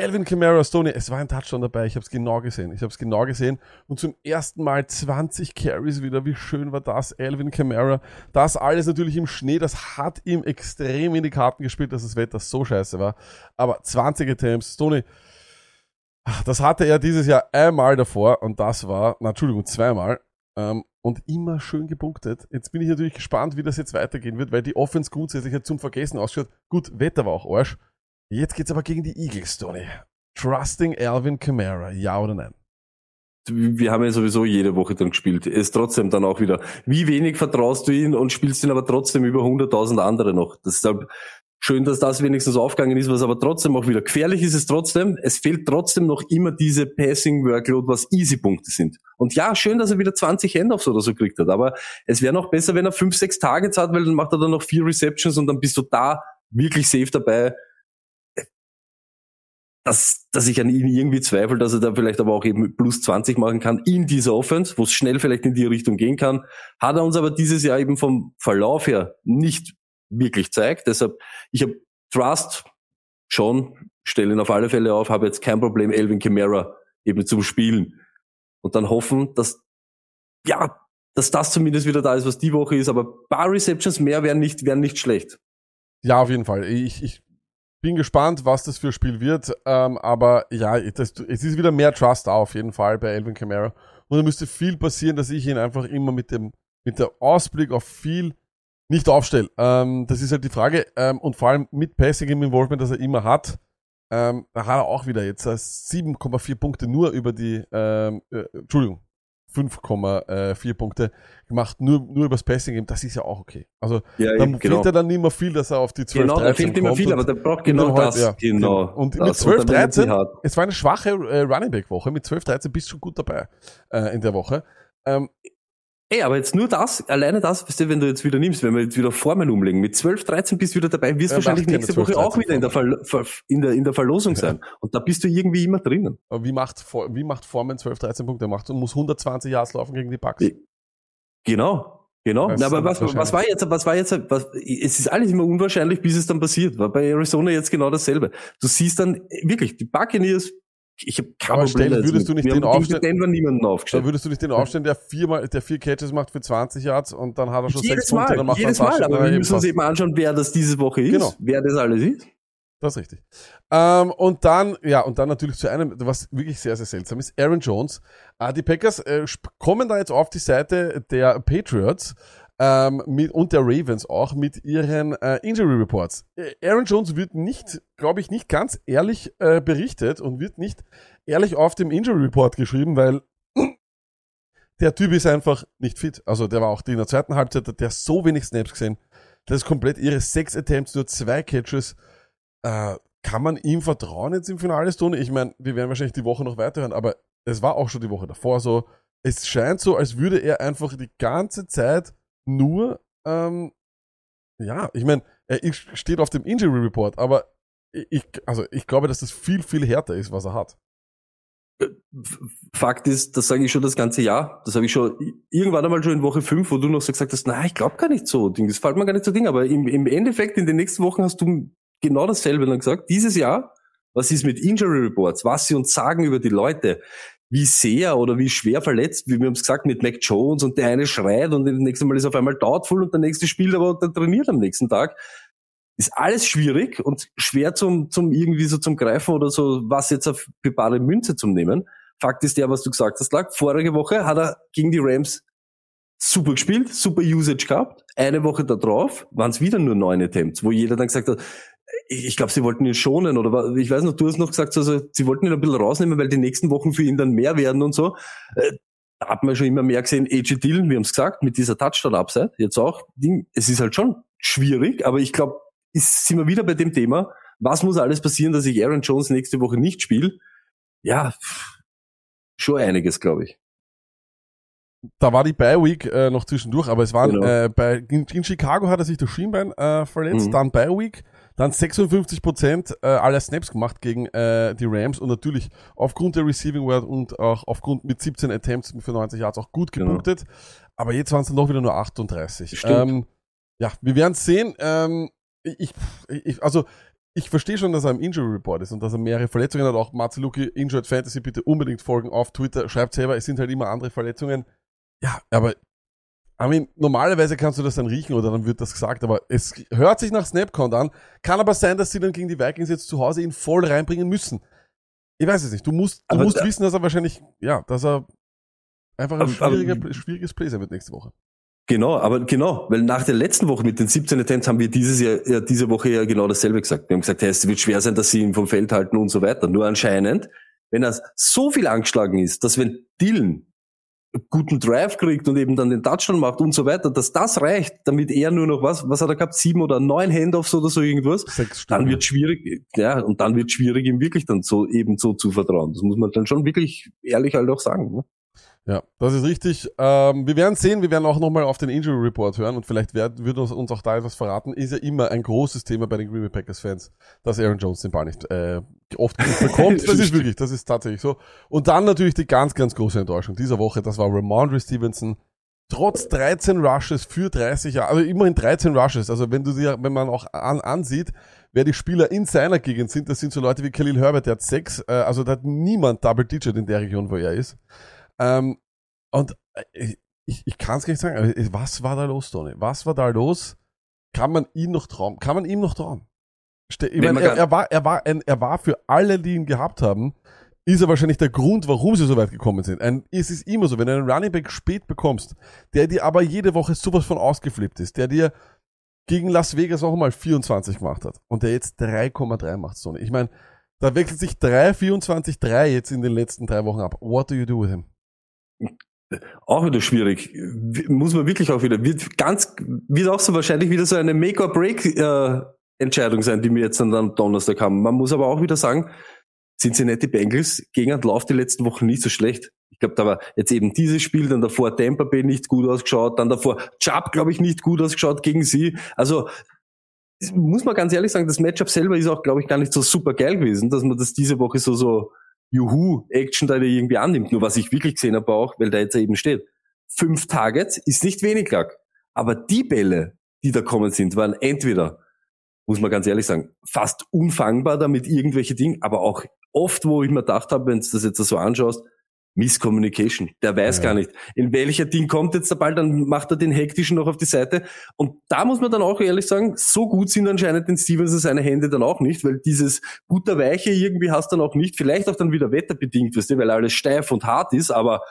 Speaker 2: Alvin Kamara Stoney, es war ein Touchdown dabei, ich habe es genau gesehen. Ich habe es genau gesehen und zum ersten Mal 20 Carries wieder. Wie schön war das, Alvin Kamara? Das alles natürlich im Schnee, das hat ihm extrem in die Karten gespielt, dass das Wetter so scheiße war. Aber 20 Attempts, Stoney, das hatte er dieses Jahr einmal davor und das war, na, Entschuldigung, zweimal. Ähm, und immer schön gepunktet. Jetzt bin ich natürlich gespannt, wie das jetzt weitergehen wird, weil die Offense grundsätzlich zum Vergessen ausschaut. Gut, Wetter war auch Arsch. Jetzt geht's aber gegen die Eagles, Tony. Trusting Alvin Kamara, ja oder nein?
Speaker 1: Wir haben ja sowieso jede Woche dann gespielt. Ist trotzdem dann auch wieder, wie wenig vertraust du ihn und spielst ihn aber trotzdem über 100.000 andere noch. Deshalb schön, dass das wenigstens aufgegangen ist, was aber trotzdem auch wieder gefährlich ist es trotzdem. Es fehlt trotzdem noch immer diese Passing Workload, was Easy-Punkte sind. Und ja, schön, dass er wieder 20 Handoffs oder so gekriegt hat, aber es wäre noch besser, wenn er 5, 6 Targets hat, weil dann macht er dann noch vier Receptions und dann bist du da wirklich safe dabei. Dass, dass ich an ihm irgendwie zweifle, dass er da vielleicht aber auch eben plus 20 machen kann in dieser Offense, wo es schnell vielleicht in die Richtung gehen kann. Hat er uns aber dieses Jahr eben vom Verlauf her nicht wirklich zeigt. Deshalb, ich habe Trust schon, stelle ihn auf alle Fälle auf, habe jetzt kein Problem, Elvin Kamara eben zum Spielen. Und dann hoffen, dass, ja, dass das zumindest wieder da ist, was die Woche ist. Aber paar Receptions mehr wären nicht, wären nicht schlecht.
Speaker 2: Ja, auf jeden Fall. Ich, ich bin gespannt, was das für ein Spiel wird. Ähm, aber ja, das, es ist wieder mehr Trust da auf jeden Fall bei Elvin Kamara. Und da müsste viel passieren, dass ich ihn einfach immer mit dem, mit der Ausblick auf viel nicht aufstelle. Ähm, das ist halt die Frage. Ähm, und vor allem mit Passing im Involvement, das er immer hat. Ähm, da hat er auch wieder jetzt äh, 7,4 Punkte nur über die, ähm, äh, Entschuldigung, 5,4 Punkte gemacht, nur, nur übers Passing Game, das ist ja auch okay. Also
Speaker 1: Ja,
Speaker 2: da
Speaker 1: eben,
Speaker 2: fehlt
Speaker 1: genau.
Speaker 2: ja dann nicht mehr viel, dass er auf die 12,
Speaker 1: Genau, da
Speaker 2: 13
Speaker 1: fehlt immer viel, aber der braucht genau
Speaker 2: dann halt-
Speaker 1: das.
Speaker 2: ja,
Speaker 1: genau.
Speaker 2: Und mit
Speaker 1: das.
Speaker 2: 12,
Speaker 1: dann wird's
Speaker 2: 13,
Speaker 1: hart.
Speaker 2: es war eine schwache äh, Running Back Woche, mit 12, 13 bist du schon gut dabei äh, in der Woche. Ähm,
Speaker 1: Ey, aber jetzt nur das, alleine das, weißt du, wenn du jetzt wieder nimmst, wenn wir jetzt wieder Formeln umlegen, mit 12, 13 bist du wieder dabei, wirst
Speaker 2: Ja,
Speaker 1: wahrscheinlich nächste
Speaker 2: 12,
Speaker 1: Woche auch
Speaker 2: 13
Speaker 1: wieder in der, in der, in der Verlosung sein. Und da bist du irgendwie immer drinnen.
Speaker 2: aber wie macht, wie macht Foreman 12, 13 Punkte? Macht und muss 120 Yards laufen gegen die Bucks.
Speaker 1: Ja. Genau. Genau. Na, aber was, was war jetzt, was war jetzt, was, es ist alles immer unwahrscheinlich, bis es dann passiert. War bei Arizona jetzt genau dasselbe. Du siehst dann, wirklich, die Buccaneers, ich habe kein
Speaker 2: Aber
Speaker 1: Problem
Speaker 2: stell,
Speaker 1: damit.
Speaker 2: würdest du nicht den aufstellen-
Speaker 1: Denver niemanden
Speaker 2: Da
Speaker 1: aufgestellt.
Speaker 2: würdest du nicht den aufstellen, der viermal, der vier Catches macht für 20 Yards und dann hat er schon
Speaker 1: Jedes
Speaker 2: sechs Punkte,
Speaker 1: Mal,
Speaker 2: dann macht
Speaker 1: jedes
Speaker 2: er
Speaker 1: Mal, aber wir müssen uns eben anschauen, wer das diese Woche ist,
Speaker 2: Genau.
Speaker 1: wer das alles ist.
Speaker 2: Das ist richtig. Ähm, und dann, ja, und dann natürlich zu einem, was wirklich sehr, sehr seltsam ist, Aaron Jones. Äh, die Packers äh, kommen da jetzt auf die Seite der Patriots ähm, mit, und der Ravens auch mit ihren äh, Injury Reports. Äh, Aaron Jones wird nicht, glaube ich, nicht ganz ehrlich äh, berichtet und wird nicht ehrlich auf dem Injury Report geschrieben, weil der Typ ist einfach nicht fit. Also der war auch in der zweiten Halbzeit, der hat so wenig Snaps gesehen. Das ist komplett ihre sechs Attempts, nur zwei Catches. Äh, kann man ihm vertrauen jetzt im Finale Stunde? Ich meine, wir werden wahrscheinlich die Woche noch weiterhören, aber es war auch schon die Woche davor so. Es scheint so, als würde er einfach die ganze Zeit nur, ähm, ja, ich meine, er ist- steht auf dem Injury Report, aber ich, also ich glaube, dass das viel, viel härter ist, was er hat.
Speaker 1: Fakt ist, das sage ich schon das ganze Jahr. Das habe ich schon irgendwann einmal schon in Woche 5, wo du noch so gesagt hast, na, ich glaube gar nicht so. Ding, Das fällt mir gar nicht so Ding. Aber im, im Endeffekt, in den nächsten Wochen hast du genau dasselbe dann gesagt. Dieses Jahr, was ist mit Injury Reports? Was sie uns sagen über die Leute? Wie sehr oder wie schwer verletzt, wie wir haben es gesagt, mit Mac Jones und der eine schreit und das nächste Mal ist auf einmal doubtful und der nächste spielt aber der trainiert am nächsten Tag. Ist alles schwierig und schwer zum, zum irgendwie so zum Greifen oder so, was jetzt auf bare Münze zum nehmen. Fakt ist der, was du gesagt hast, lag. Vorige Woche hat er gegen die Rams super gespielt, super Usage gehabt. Eine Woche da drauf waren es wieder nur neun Attempts, wo jeder dann gesagt hat, ich, ich glaube, sie wollten ihn schonen oder ich weiß noch, du hast noch gesagt, also sie wollten ihn ein bisschen rausnehmen, weil die nächsten Wochen für ihn dann mehr werden und so. Äh, Da hat man schon immer mehr gesehen, AJ Dillon, wir haben es gesagt, mit dieser Touchdown-Upside, jetzt auch, Ding, es ist halt schon schwierig, aber ich glaube, ist, sind wir wieder bei dem Thema, was muss alles passieren, dass ich Aaron Jones nächste Woche nicht spiele? Ja, schon einiges, glaube ich.
Speaker 2: Da war die Bye Week äh, noch zwischendurch, aber es waren
Speaker 1: Genau.
Speaker 2: äh, bei in, in Chicago hat er sich das Schienbein äh, verletzt,
Speaker 1: Mhm.
Speaker 2: dann Bye Week, dann 56 Prozent äh, aller Snaps gemacht gegen äh, die Rams und natürlich aufgrund der Receiving Word und auch aufgrund mit 17 Attempts für 90 Yards auch gut
Speaker 1: Genau.
Speaker 2: gepunktet. Aber jetzt waren es dann doch wieder nur 38.
Speaker 1: Stimmt.
Speaker 2: Ähm, ja, wir werden sehen. Ähm, ich, ich, also ich verstehe schon, dass er im Injury Report ist und dass er mehrere Verletzungen hat. Auch Marceluki Injured Fantasy bitte unbedingt folgen auf Twitter. Schreibt selber, es sind halt immer andere Verletzungen. Ja, aber I mean, normalerweise kannst du das dann riechen oder dann wird das gesagt, aber es hört sich nach Snapcount an. Kann aber sein, dass sie dann gegen die Vikings jetzt zu Hause ihn voll reinbringen müssen. Ich weiß es nicht. Du musst, du
Speaker 1: Aber
Speaker 2: musst
Speaker 1: da-
Speaker 2: wissen, dass er wahrscheinlich, ja, dass er einfach ein
Speaker 1: Aber-
Speaker 2: schwieriges Play sein wird nächste Woche.
Speaker 1: Genau, aber genau, weil nach der letzten Woche mit den 17 Attempts haben wir dieses Jahr, ja, diese Woche ja genau dasselbe gesagt. Wir haben gesagt, hey, es wird schwer sein, dass sie ihn vom Feld halten und so weiter. Nur anscheinend, wenn er so viel angeschlagen ist, dass wenn Dylan einen guten Drive kriegt und eben dann den Touchdown macht und so weiter, dass das reicht, damit er nur noch was, was hat er gehabt, sieben oder neun Handoffs oder so irgendwas,
Speaker 2: Sechs
Speaker 1: dann wird schwierig, ja, und dann wird schwierig, ihm wirklich dann so eben so zu vertrauen. Das muss man dann schon wirklich ehrlich halt auch sagen. Ne?
Speaker 2: Ja, das ist richtig. Ähm, wir werden sehen, wir werden auch nochmal auf den Injury Report hören und vielleicht wird, wird uns, uns auch da etwas verraten. Ist ja immer ein großes Thema bei den Green Bay Packers Fans, dass Aaron Jones den Ball nicht äh, oft genug [laughs] bekommt. Das ist wirklich, das ist tatsächlich so. Und dann natürlich die ganz, ganz große Enttäuschung dieser Woche, das war Ramondre Stevenson. Trotz 13 Rushes für 30 Jahre, also immerhin 13 Rushes. Also wenn du dir, wenn man auch an, ansieht, wer die Spieler in seiner Gegend sind, das sind so Leute wie Khalil Herbert, der hat sechs, äh, also da hat niemand Double Digit in der Region, wo er ist. Ähm, und äh, ich, ich kann es gar nicht sagen. aber Was war da los, Tony? Was war da los? Kann man ihn noch trauen? Kann man ihm noch trauen? Ich meine, er, er, war, er, war ein, er war für alle, die ihn gehabt haben, ist er wahrscheinlich der Grund, warum sie so weit gekommen sind. Ein, es ist immer so, wenn du einen Running Back spät bekommst, der dir aber jede Woche sowas von ausgeflippt ist, der dir gegen Las Vegas auch mal 24 gemacht hat und der jetzt 3,3 macht, Sony. Ich meine, da wechselt sich 3, 24, 3 jetzt in den letzten drei Wochen ab. What do you do with him?
Speaker 1: Auch wieder schwierig. Muss man wirklich auch wieder, wird ganz, wird auch so wahrscheinlich wieder so eine Make-or-Break-Entscheidung sein, die wir jetzt dann am Donnerstag haben. Man muss aber auch wieder sagen, Cincinnati Bengals gegen den Lauf die letzten Wochen nicht so schlecht. Ich glaube, da war jetzt eben dieses Spiel, dann davor Tampa Bay nicht gut ausgeschaut, dann davor Chubb, glaube ich, nicht gut ausgeschaut gegen sie. Also, muss man ganz ehrlich sagen, das Matchup selber ist auch, glaube ich, gar nicht so super geil gewesen, dass man das diese Woche so, so, Juhu-Action da irgendwie annimmt. Nur was ich wirklich gesehen habe auch, weil da jetzt eben steht, fünf Targets ist nicht wenig lag. Aber die Bälle, die da kommen sind, waren entweder, muss man ganz ehrlich sagen, fast unfangbar damit irgendwelche Dinge, aber auch oft, wo ich mir gedacht habe, wenn du das jetzt so anschaust, Misscommunication. Der weiß
Speaker 2: Ja.
Speaker 1: gar nicht, in welcher Ding kommt jetzt der Ball, dann macht er den hektischen noch auf die Seite. Und da muss man dann auch ehrlich sagen, so gut sind anscheinend den Stevenson seine Hände dann auch nicht, weil dieses Butterweiche irgendwie hast du dann auch nicht, vielleicht auch dann wieder wetterbedingt, weißt du, weil alles steif und hart ist, aber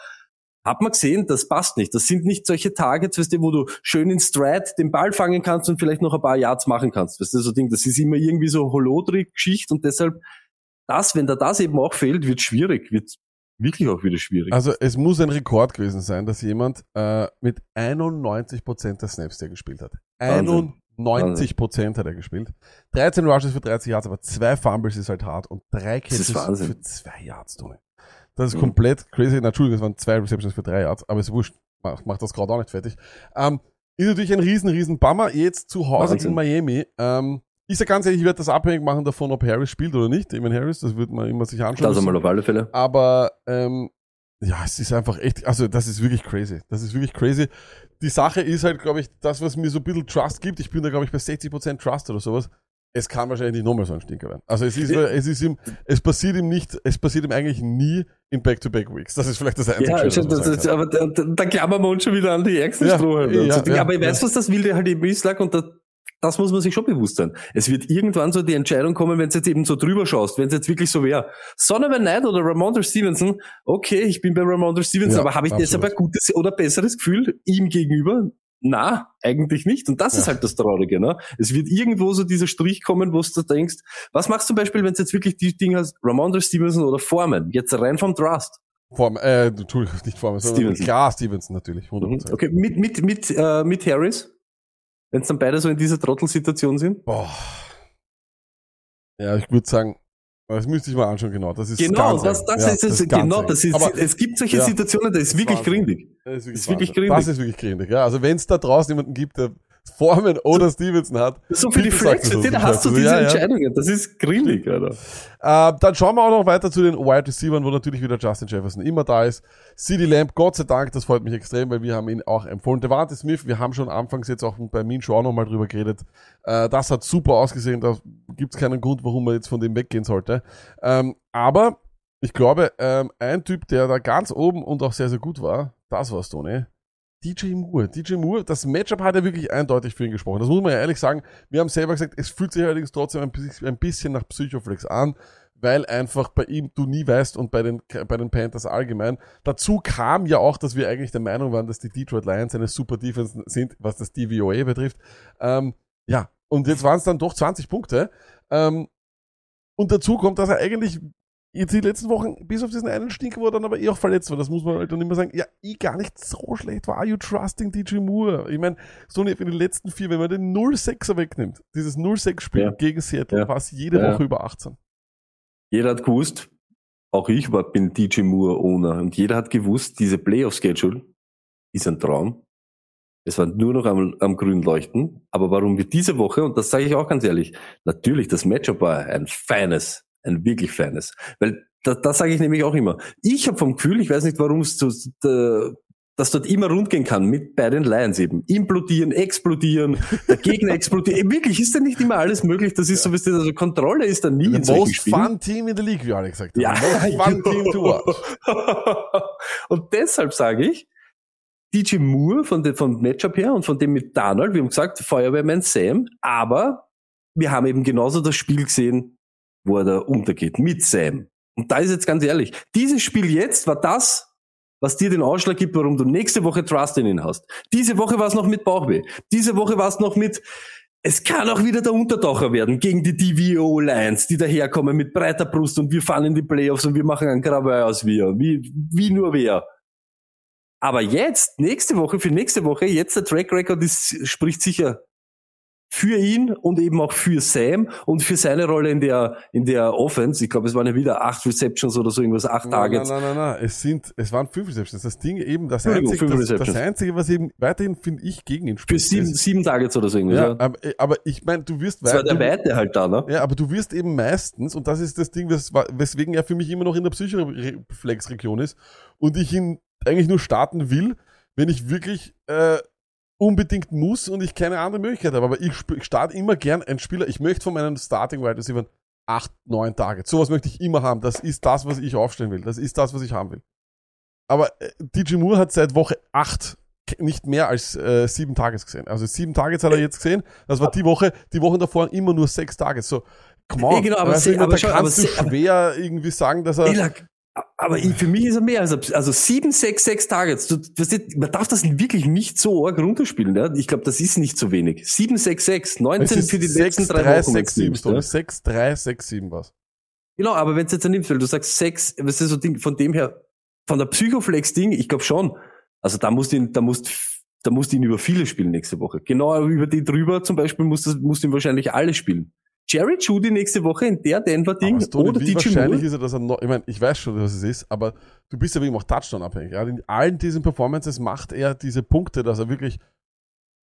Speaker 1: hat man gesehen, das passt nicht. Das sind nicht solche Targets, weißt du, wo du schön in Stride den Ball fangen kannst und vielleicht noch ein paar Yards machen kannst. Weißt du, so Ding, das ist immer irgendwie so Holodrik-Geschichte und deshalb, das, wenn da das eben auch fehlt, wird schwierig, wird wirklich auch wieder schwierig.
Speaker 2: Also es muss ein Rekord gewesen sein, dass jemand äh, mit 91% der Snaps, der gespielt hat.
Speaker 1: Wahnsinn.
Speaker 2: 91% hat er gespielt. 13 Rushes für 30 Yards, aber zwei Fumbles ist halt hart und drei Catches für zwei Yards, Tony. Das ist
Speaker 1: Mhm.
Speaker 2: komplett crazy. Na, Entschuldigung, es waren zwei Receptions für drei Yards, aber ist wurscht. Macht, macht das gerade auch nicht fertig. Ähm, ist natürlich ein riesen, riesen Bummer. Jetzt zu Hause
Speaker 1: Wahnsinn.
Speaker 2: in Miami. Ähm, ich sag ganz ehrlich, ich werde das abhängig machen davon, ob Harris spielt oder nicht. Damon Harris, das wird man immer sich anschauen.
Speaker 1: das einmal auf alle Fälle.
Speaker 2: Aber ähm, ja, es ist einfach echt, also das ist wirklich crazy. Das ist wirklich crazy. Die Sache ist halt, glaube ich, das, was mir so ein bisschen Trust gibt, ich bin da, glaube ich, bei 60% Trust oder sowas. Es kann wahrscheinlich nicht nochmal so ein Stinker werden. Also es ist, es ist ihm, es passiert ihm nicht, es passiert ihm eigentlich nie in Back-to-Back-Weeks. Das ist vielleicht das einzige,
Speaker 1: Ja,
Speaker 2: Schöne,
Speaker 1: das ist, aber da, da, da klammern wir uns schon wieder an die ärgsten
Speaker 2: Ja,
Speaker 1: Strohhalme.
Speaker 2: ja,
Speaker 1: so Dinge.
Speaker 2: ja,
Speaker 1: aber ich weiß, was das Wilde halt eben ist, und da, das muss man sich schon bewusst sein. Es wird irgendwann so die Entscheidung kommen, wenn du jetzt eben so drüber schaust, wenn es jetzt wirklich so wäre. Sonovan Knight oder Ramondre Stevenson, okay, ich bin bei Ramondre Stevenson,
Speaker 2: Ja,
Speaker 1: aber habe ich deshalb
Speaker 2: absolut.
Speaker 1: ein gutes oder besseres Gefühl ihm gegenüber? Na, eigentlich nicht. Und das ist
Speaker 2: Ja.
Speaker 1: halt das Traurige. Ne? Es wird irgendwo so dieser Strich kommen, wo du denkst, was machst du zum Beispiel, wenn du jetzt wirklich die Dinge hast, Ramondre Stevenson oder Foreman, jetzt rein vom Trust?
Speaker 2: Form, äh, Entschuldigung, nicht Form, sondern
Speaker 1: Stevenson.
Speaker 2: klar Stevenson natürlich,
Speaker 1: Mhm.
Speaker 2: 100%.
Speaker 1: Okay, mit, mit, mit, äh, mit Harris? Wenn es dann beide so in dieser Trottelsituation sind?
Speaker 2: Boah. Ja, ich würde sagen, das müsste ich mal anschauen, genau. Das ist
Speaker 1: Genau, das, das
Speaker 2: Ja,
Speaker 1: ist es.
Speaker 2: ganz
Speaker 1: Genau, das ist,
Speaker 2: Aber-
Speaker 1: es gibt solche
Speaker 2: ja,
Speaker 1: Situationen, da ist wirklich grindig.
Speaker 2: Das ist wirklich,
Speaker 1: Ist wirklich grindig.
Speaker 2: Das ist wirklich grindig, ja. Also wenn es da draußen jemanden gibt, der Foreman oder Stevenson hat,
Speaker 1: So
Speaker 2: sagt
Speaker 1: Flex,
Speaker 2: uns.
Speaker 1: da hast du diese
Speaker 2: ja.
Speaker 1: Entscheidungen. Das ist grindig, Alter.
Speaker 2: Äh, dann schauen wir auch noch weiter zu den Wide Receivers, wo natürlich wieder Justin Jefferson immer da ist. CD Lamb, Gott sei Dank, das freut mich extrem, weil wir haben ihn auch empfohlen. Devante Smith, wir haben schon anfangs jetzt auch bei Mean Show auch nochmal drüber geredet. Äh, das hat super ausgesehen, da gibt es keinen Grund, warum man jetzt von dem weggehen sollte. Ähm, aber ich glaube, ähm, ein Typ, der da ganz oben und auch sehr, sehr gut war, das war's, Tony. DJ Moore. DJ Moore, das Matchup hat ja wirklich eindeutig für ihn gesprochen. Das muss man ja ehrlich sagen. Wir haben selber gesagt, es fühlt sich allerdings trotzdem ein bisschen, nach Psychoflex an, weil einfach bei ihm du nie weißt und bei den, bei den Panthers allgemein. Dazu kam ja auch, dass wir eigentlich der Meinung waren, dass die Detroit Lions eine super Defense sind, was das DVOA betrifft. Ähm, ja, und jetzt waren es dann doch 20 Punkte. Ähm, und dazu kommt, dass er eigentlich jetzt die letzten Wochen, bis auf diesen einen Stinker, wo er dann aber eh auch verletzt war, das muss man halt dann immer sagen, ja, eh gar nicht so schlecht war. Are you trusting DJ Moore? Ich meine, so in den letzten vier, wenn man den 0-6er wegnimmt, dieses 0-6-Spiel
Speaker 1: Ja.
Speaker 2: gegen Seattle,
Speaker 1: Ja.
Speaker 2: war es jede
Speaker 1: Ja.
Speaker 2: Woche über 18.
Speaker 1: Jeder hat gewusst, auch ich war, bin DJ Moore Owner und jeder hat gewusst, diese Playoff-Schedule ist ein Traum. Es war nur noch am, am grünen Leuchten. Aber warum wir diese Woche, und das sage ich auch ganz ehrlich, natürlich, das Matchup war ein feines, ein wirklich feines. Weil das, das sage ich nämlich auch immer. Ich habe vom Gefühl, ich weiß nicht, warum es so, da- dass dort immer rund gehen kann mit bei den Lions eben. Implodieren, explodieren, der Gegner explodiert. Wirklich ist da nicht immer alles möglich. Das ist so, was also Kontrolle ist da nie in
Speaker 2: The most
Speaker 1: Spielen.
Speaker 2: fun team in the league, wie alle gesagt haben.
Speaker 1: Ja,
Speaker 2: The most [laughs] fun team to watch. [laughs]
Speaker 1: Und deshalb sage ich, DJ Moore von dem, vom Matchup her und von dem mit Donald. Wir haben gesagt, Feuerwehrman Sam, aber wir haben eben genauso das Spiel gesehen, wo er da untergeht, mit Sam. Und da ist jetzt ganz ehrlich, dieses Spiel jetzt war das, was dir den Ausschlag gibt, warum du nächste Woche Trust in ihn hast. Diese Woche war es noch mit Bauchweh. Diese Woche war es noch mit, es kann auch wieder der Untertaucher werden gegen die DVO Lions, die daherkommen mit breiter Brust und wir fahren in die Playoffs und wir machen einen Krawall aus wir, wie, wie nur wer. Aber jetzt, nächste Woche, für nächste Woche, jetzt der Track Record ist, spricht sicher für ihn und eben auch für Sam und für seine Rolle in der, in der Offense. Ich glaube, es waren ja wieder acht Receptions oder so irgendwas, acht
Speaker 2: Nein,
Speaker 1: Targets.
Speaker 2: nein, nein, nein, nein. Es sind, es waren fünf Receptions. Das Ding eben, das einzige, das, das einzige, was eben weiterhin, finde ich, gegen ihn
Speaker 1: Für
Speaker 2: spricht.
Speaker 1: sieben,
Speaker 2: ist-
Speaker 1: sieben Targets oder so irgendwas.
Speaker 2: ja,
Speaker 1: Ja,
Speaker 2: aber, aber ich meine, du wirst
Speaker 1: das war der Weite halt da, ne?
Speaker 2: Ja, aber du wirst eben meistens, und das ist das Ding, wes weswegen er für mich immer noch in der Psychoreflexregion ist, und ich ihn eigentlich nur starten will, wenn ich wirklich äh, unbedingt muss und ich keine andere Möglichkeit habe. Aber ich, ich starte immer gern einen Spieler, ich möchte von meinen Starting Wide Receivers 8, 9 Tage. Sowas möchte ich immer haben. Das ist das, was ich aufstellen will. Das ist das, was ich haben will. Aber äh, DJ Moore hat seit Woche 8 nicht mehr als äh, sieben Tages gesehen. Also sieben Tages hat er jetzt gesehen. Das war die Woche, die Wochen davor immer nur sechs Tages. So, come on.
Speaker 1: Ja, genau, aber
Speaker 2: Weißt du,
Speaker 1: aber
Speaker 2: da kannst
Speaker 1: aber
Speaker 2: du
Speaker 1: aber-
Speaker 2: schwer irgendwie sagen, dass er.
Speaker 1: Elak, aber ich, für mich ist er mehr. Also, also sieben, sechs, sechs Targets. Du, du, man darf das wirklich nicht so arg runterspielen. Ja? Ich glaube, das ist nicht so wenig. Sieben, sechs, sechs,
Speaker 2: Es
Speaker 1: 19
Speaker 2: ist
Speaker 1: für die
Speaker 2: 6,
Speaker 1: letzten drei
Speaker 2: 3,
Speaker 1: Wochen.
Speaker 2: 6, 7,
Speaker 1: nimmst,
Speaker 2: Stunde.
Speaker 1: ja?
Speaker 2: 6, 3, 6, 7 was.
Speaker 1: Genau, aber wenn du jetzt nimmst, weil du sagst sechs, was ist so Ding, von dem her, von der Psychoflex-Ding, ich glaube schon. Also da musst du ihn, da musst, da musst du ihn über viele spielen nächste Woche. Genau über die drüber zum Beispiel musst du, musst du ihn wahrscheinlich alle spielen. Jerry Judy nächste Woche in der Denver-Ding oder
Speaker 2: wie
Speaker 1: DJ
Speaker 2: wahrscheinlich
Speaker 1: Moore.
Speaker 2: ist er, dass er noch, ich meine, ich weiß schon, was es ist, aber du bist ja eben auch Touchdown abhängig. Ja? In allen diesen Performances macht er diese Punkte, dass er wirklich,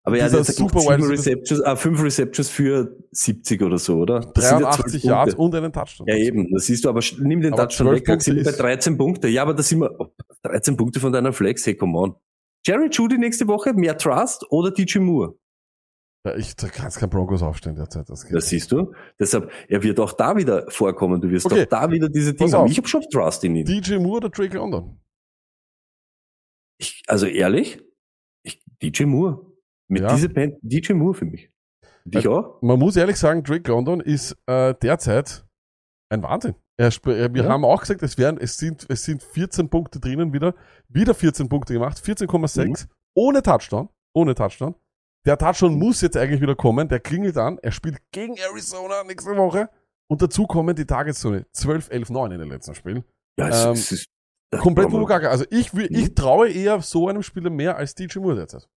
Speaker 1: Aber er hat jetzt
Speaker 2: Super
Speaker 1: sieben Receptions, ah, fünf Receptions für 70 oder so, oder? Das sind ja
Speaker 2: 83
Speaker 1: 12
Speaker 2: Yards und einen Touchdown.
Speaker 1: Ja, eben, das siehst du, aber nimm den
Speaker 2: Aber
Speaker 1: Touchdown
Speaker 2: 12
Speaker 1: weg, dann sind wir bei
Speaker 2: Punkte
Speaker 1: 13 Punkte. Ja, aber das sind wir, oh, 13 Punkte von deiner Flex, hey, come on. Jerry Judy nächste Woche, mehr Trust oder DJ Moore?
Speaker 2: Ich da kannst kein Broncos aufstellen derzeit. Das
Speaker 1: Das siehst du. Deshalb, er wird auch da wieder vorkommen. Du wirst
Speaker 2: Okay.
Speaker 1: auch da wieder diese Dinge haben. Ich habe schon Trust in ihn.
Speaker 2: DJ Moore oder Drake London?
Speaker 1: Ich, also ehrlich, ich, DJ Moore. Mit
Speaker 2: Ja.
Speaker 1: dieser Band, DJ Moore für mich. Dich
Speaker 2: Äh,
Speaker 1: auch?
Speaker 2: Man muss ehrlich sagen, Drake London ist äh, derzeit ein Wahnsinn. Er, wir
Speaker 1: Ja.
Speaker 2: haben auch gesagt, es, wären, es, sind, es sind 14 Punkte drinnen wieder. Wieder 14 Punkte gemacht, 14,6
Speaker 1: Mhm.
Speaker 2: ohne Touchdown. Ohne Touchdown. Der Touchdown muss jetzt eigentlich wieder kommen. Der klingelt an. Er spielt gegen Arizona nächste Woche. Und dazu kommen die Tageszone 12, 11, 9 in den letzten Spielen.
Speaker 1: Ja, es,
Speaker 2: ähm,
Speaker 1: es ist
Speaker 2: Komplett Mugaka. Also ich, will-
Speaker 1: Mhm.
Speaker 2: ich traue eher so einem Spieler mehr als DJ Moore derzeit.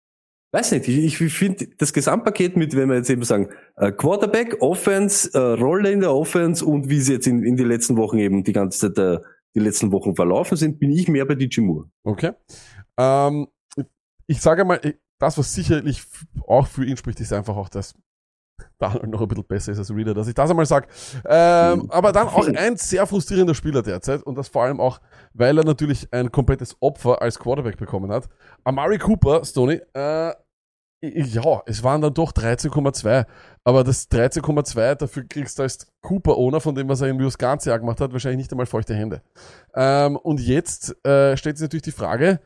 Speaker 1: Weiß nicht, ich, ich finde das Gesamtpaket mit, wenn wir jetzt eben sagen, äh, Quarterback, Offense, äh, Rolle in der Offense und wie sie jetzt in, in die letzten Wochen eben die ganze Zeit äh, die letzten Wochen verlaufen sind, bin ich mehr bei DJ Moore.
Speaker 2: Okay. Ähm, ich sage mal, das, was sicherlich auch für ihn spricht, ist einfach auch, dass Donald noch ein bisschen besser ist als Reader, dass ich das einmal sage. Ähm,
Speaker 1: Mhm.
Speaker 2: aber dann auch ein sehr frustrierender Spieler derzeit und das vor allem auch, weil er natürlich ein komplettes Opfer als Quarterback bekommen hat. Amari Cooper, Stoney, äh, ja, es waren dann doch 13,2. Aber das 13,2, dafür kriegst du als Cooper-Owner, von dem, was er ganze Jahr gemacht hat, wahrscheinlich nicht einmal feuchte Hände. Ähm, und jetzt äh, stellt sich natürlich die Frage,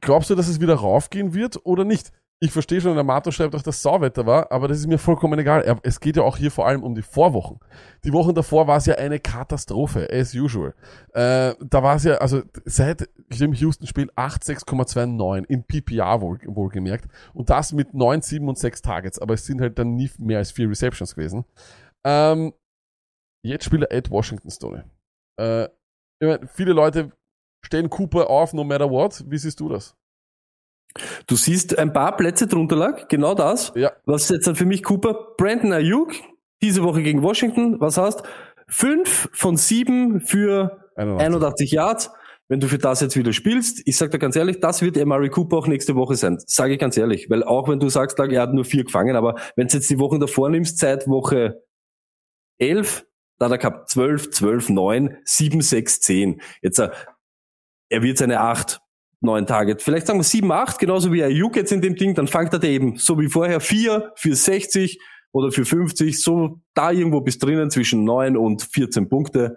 Speaker 2: glaubst du, dass es wieder raufgehen wird oder nicht? Ich verstehe schon, der Mato schreibt auch, dass Sauwetter war, aber das ist mir vollkommen egal. Es geht ja auch hier vor allem um die Vorwochen. Die Wochen davor war es ja eine Katastrophe, as usual. Äh, da war es ja, also seit dem Houston-Spiel 8, 6,29 in PPR wohl, wohlgemerkt. Und das mit 9, 7 und 6 Targets, aber es sind halt dann nie mehr als vier Receptions gewesen. Ähm, jetzt spielt er at Washington Stone. Äh, ich meine, viele Leute stellen Cooper auf, no matter what. Wie siehst du das?
Speaker 1: Du siehst ein paar Plätze drunter lag, genau das.
Speaker 2: Ja.
Speaker 1: Was jetzt dann für mich Cooper, Brandon Ayuk, diese Woche gegen Washington, was hast? Fünf von sieben für
Speaker 2: 81.
Speaker 1: 81 Yards. Wenn du für das jetzt wieder spielst, ich sag dir ganz ehrlich, das wird Murray Cooper auch nächste Woche sein. Sage ich ganz ehrlich. Weil auch wenn du sagst, er hat nur vier gefangen, aber wenn du jetzt die Wochen davor nimmst, seit Woche 11, da hat er gehabt 12, 12, 9, 7, 6, 10. Jetzt, äh, er wird seine 8, 9 Target, vielleicht sagen wir 7, 8, genauso wie Ayuk jetzt in dem Ding, dann fangt er da eben, so wie vorher, 4 für 60 oder für 50, so da irgendwo bis drinnen zwischen 9 und 14 Punkte.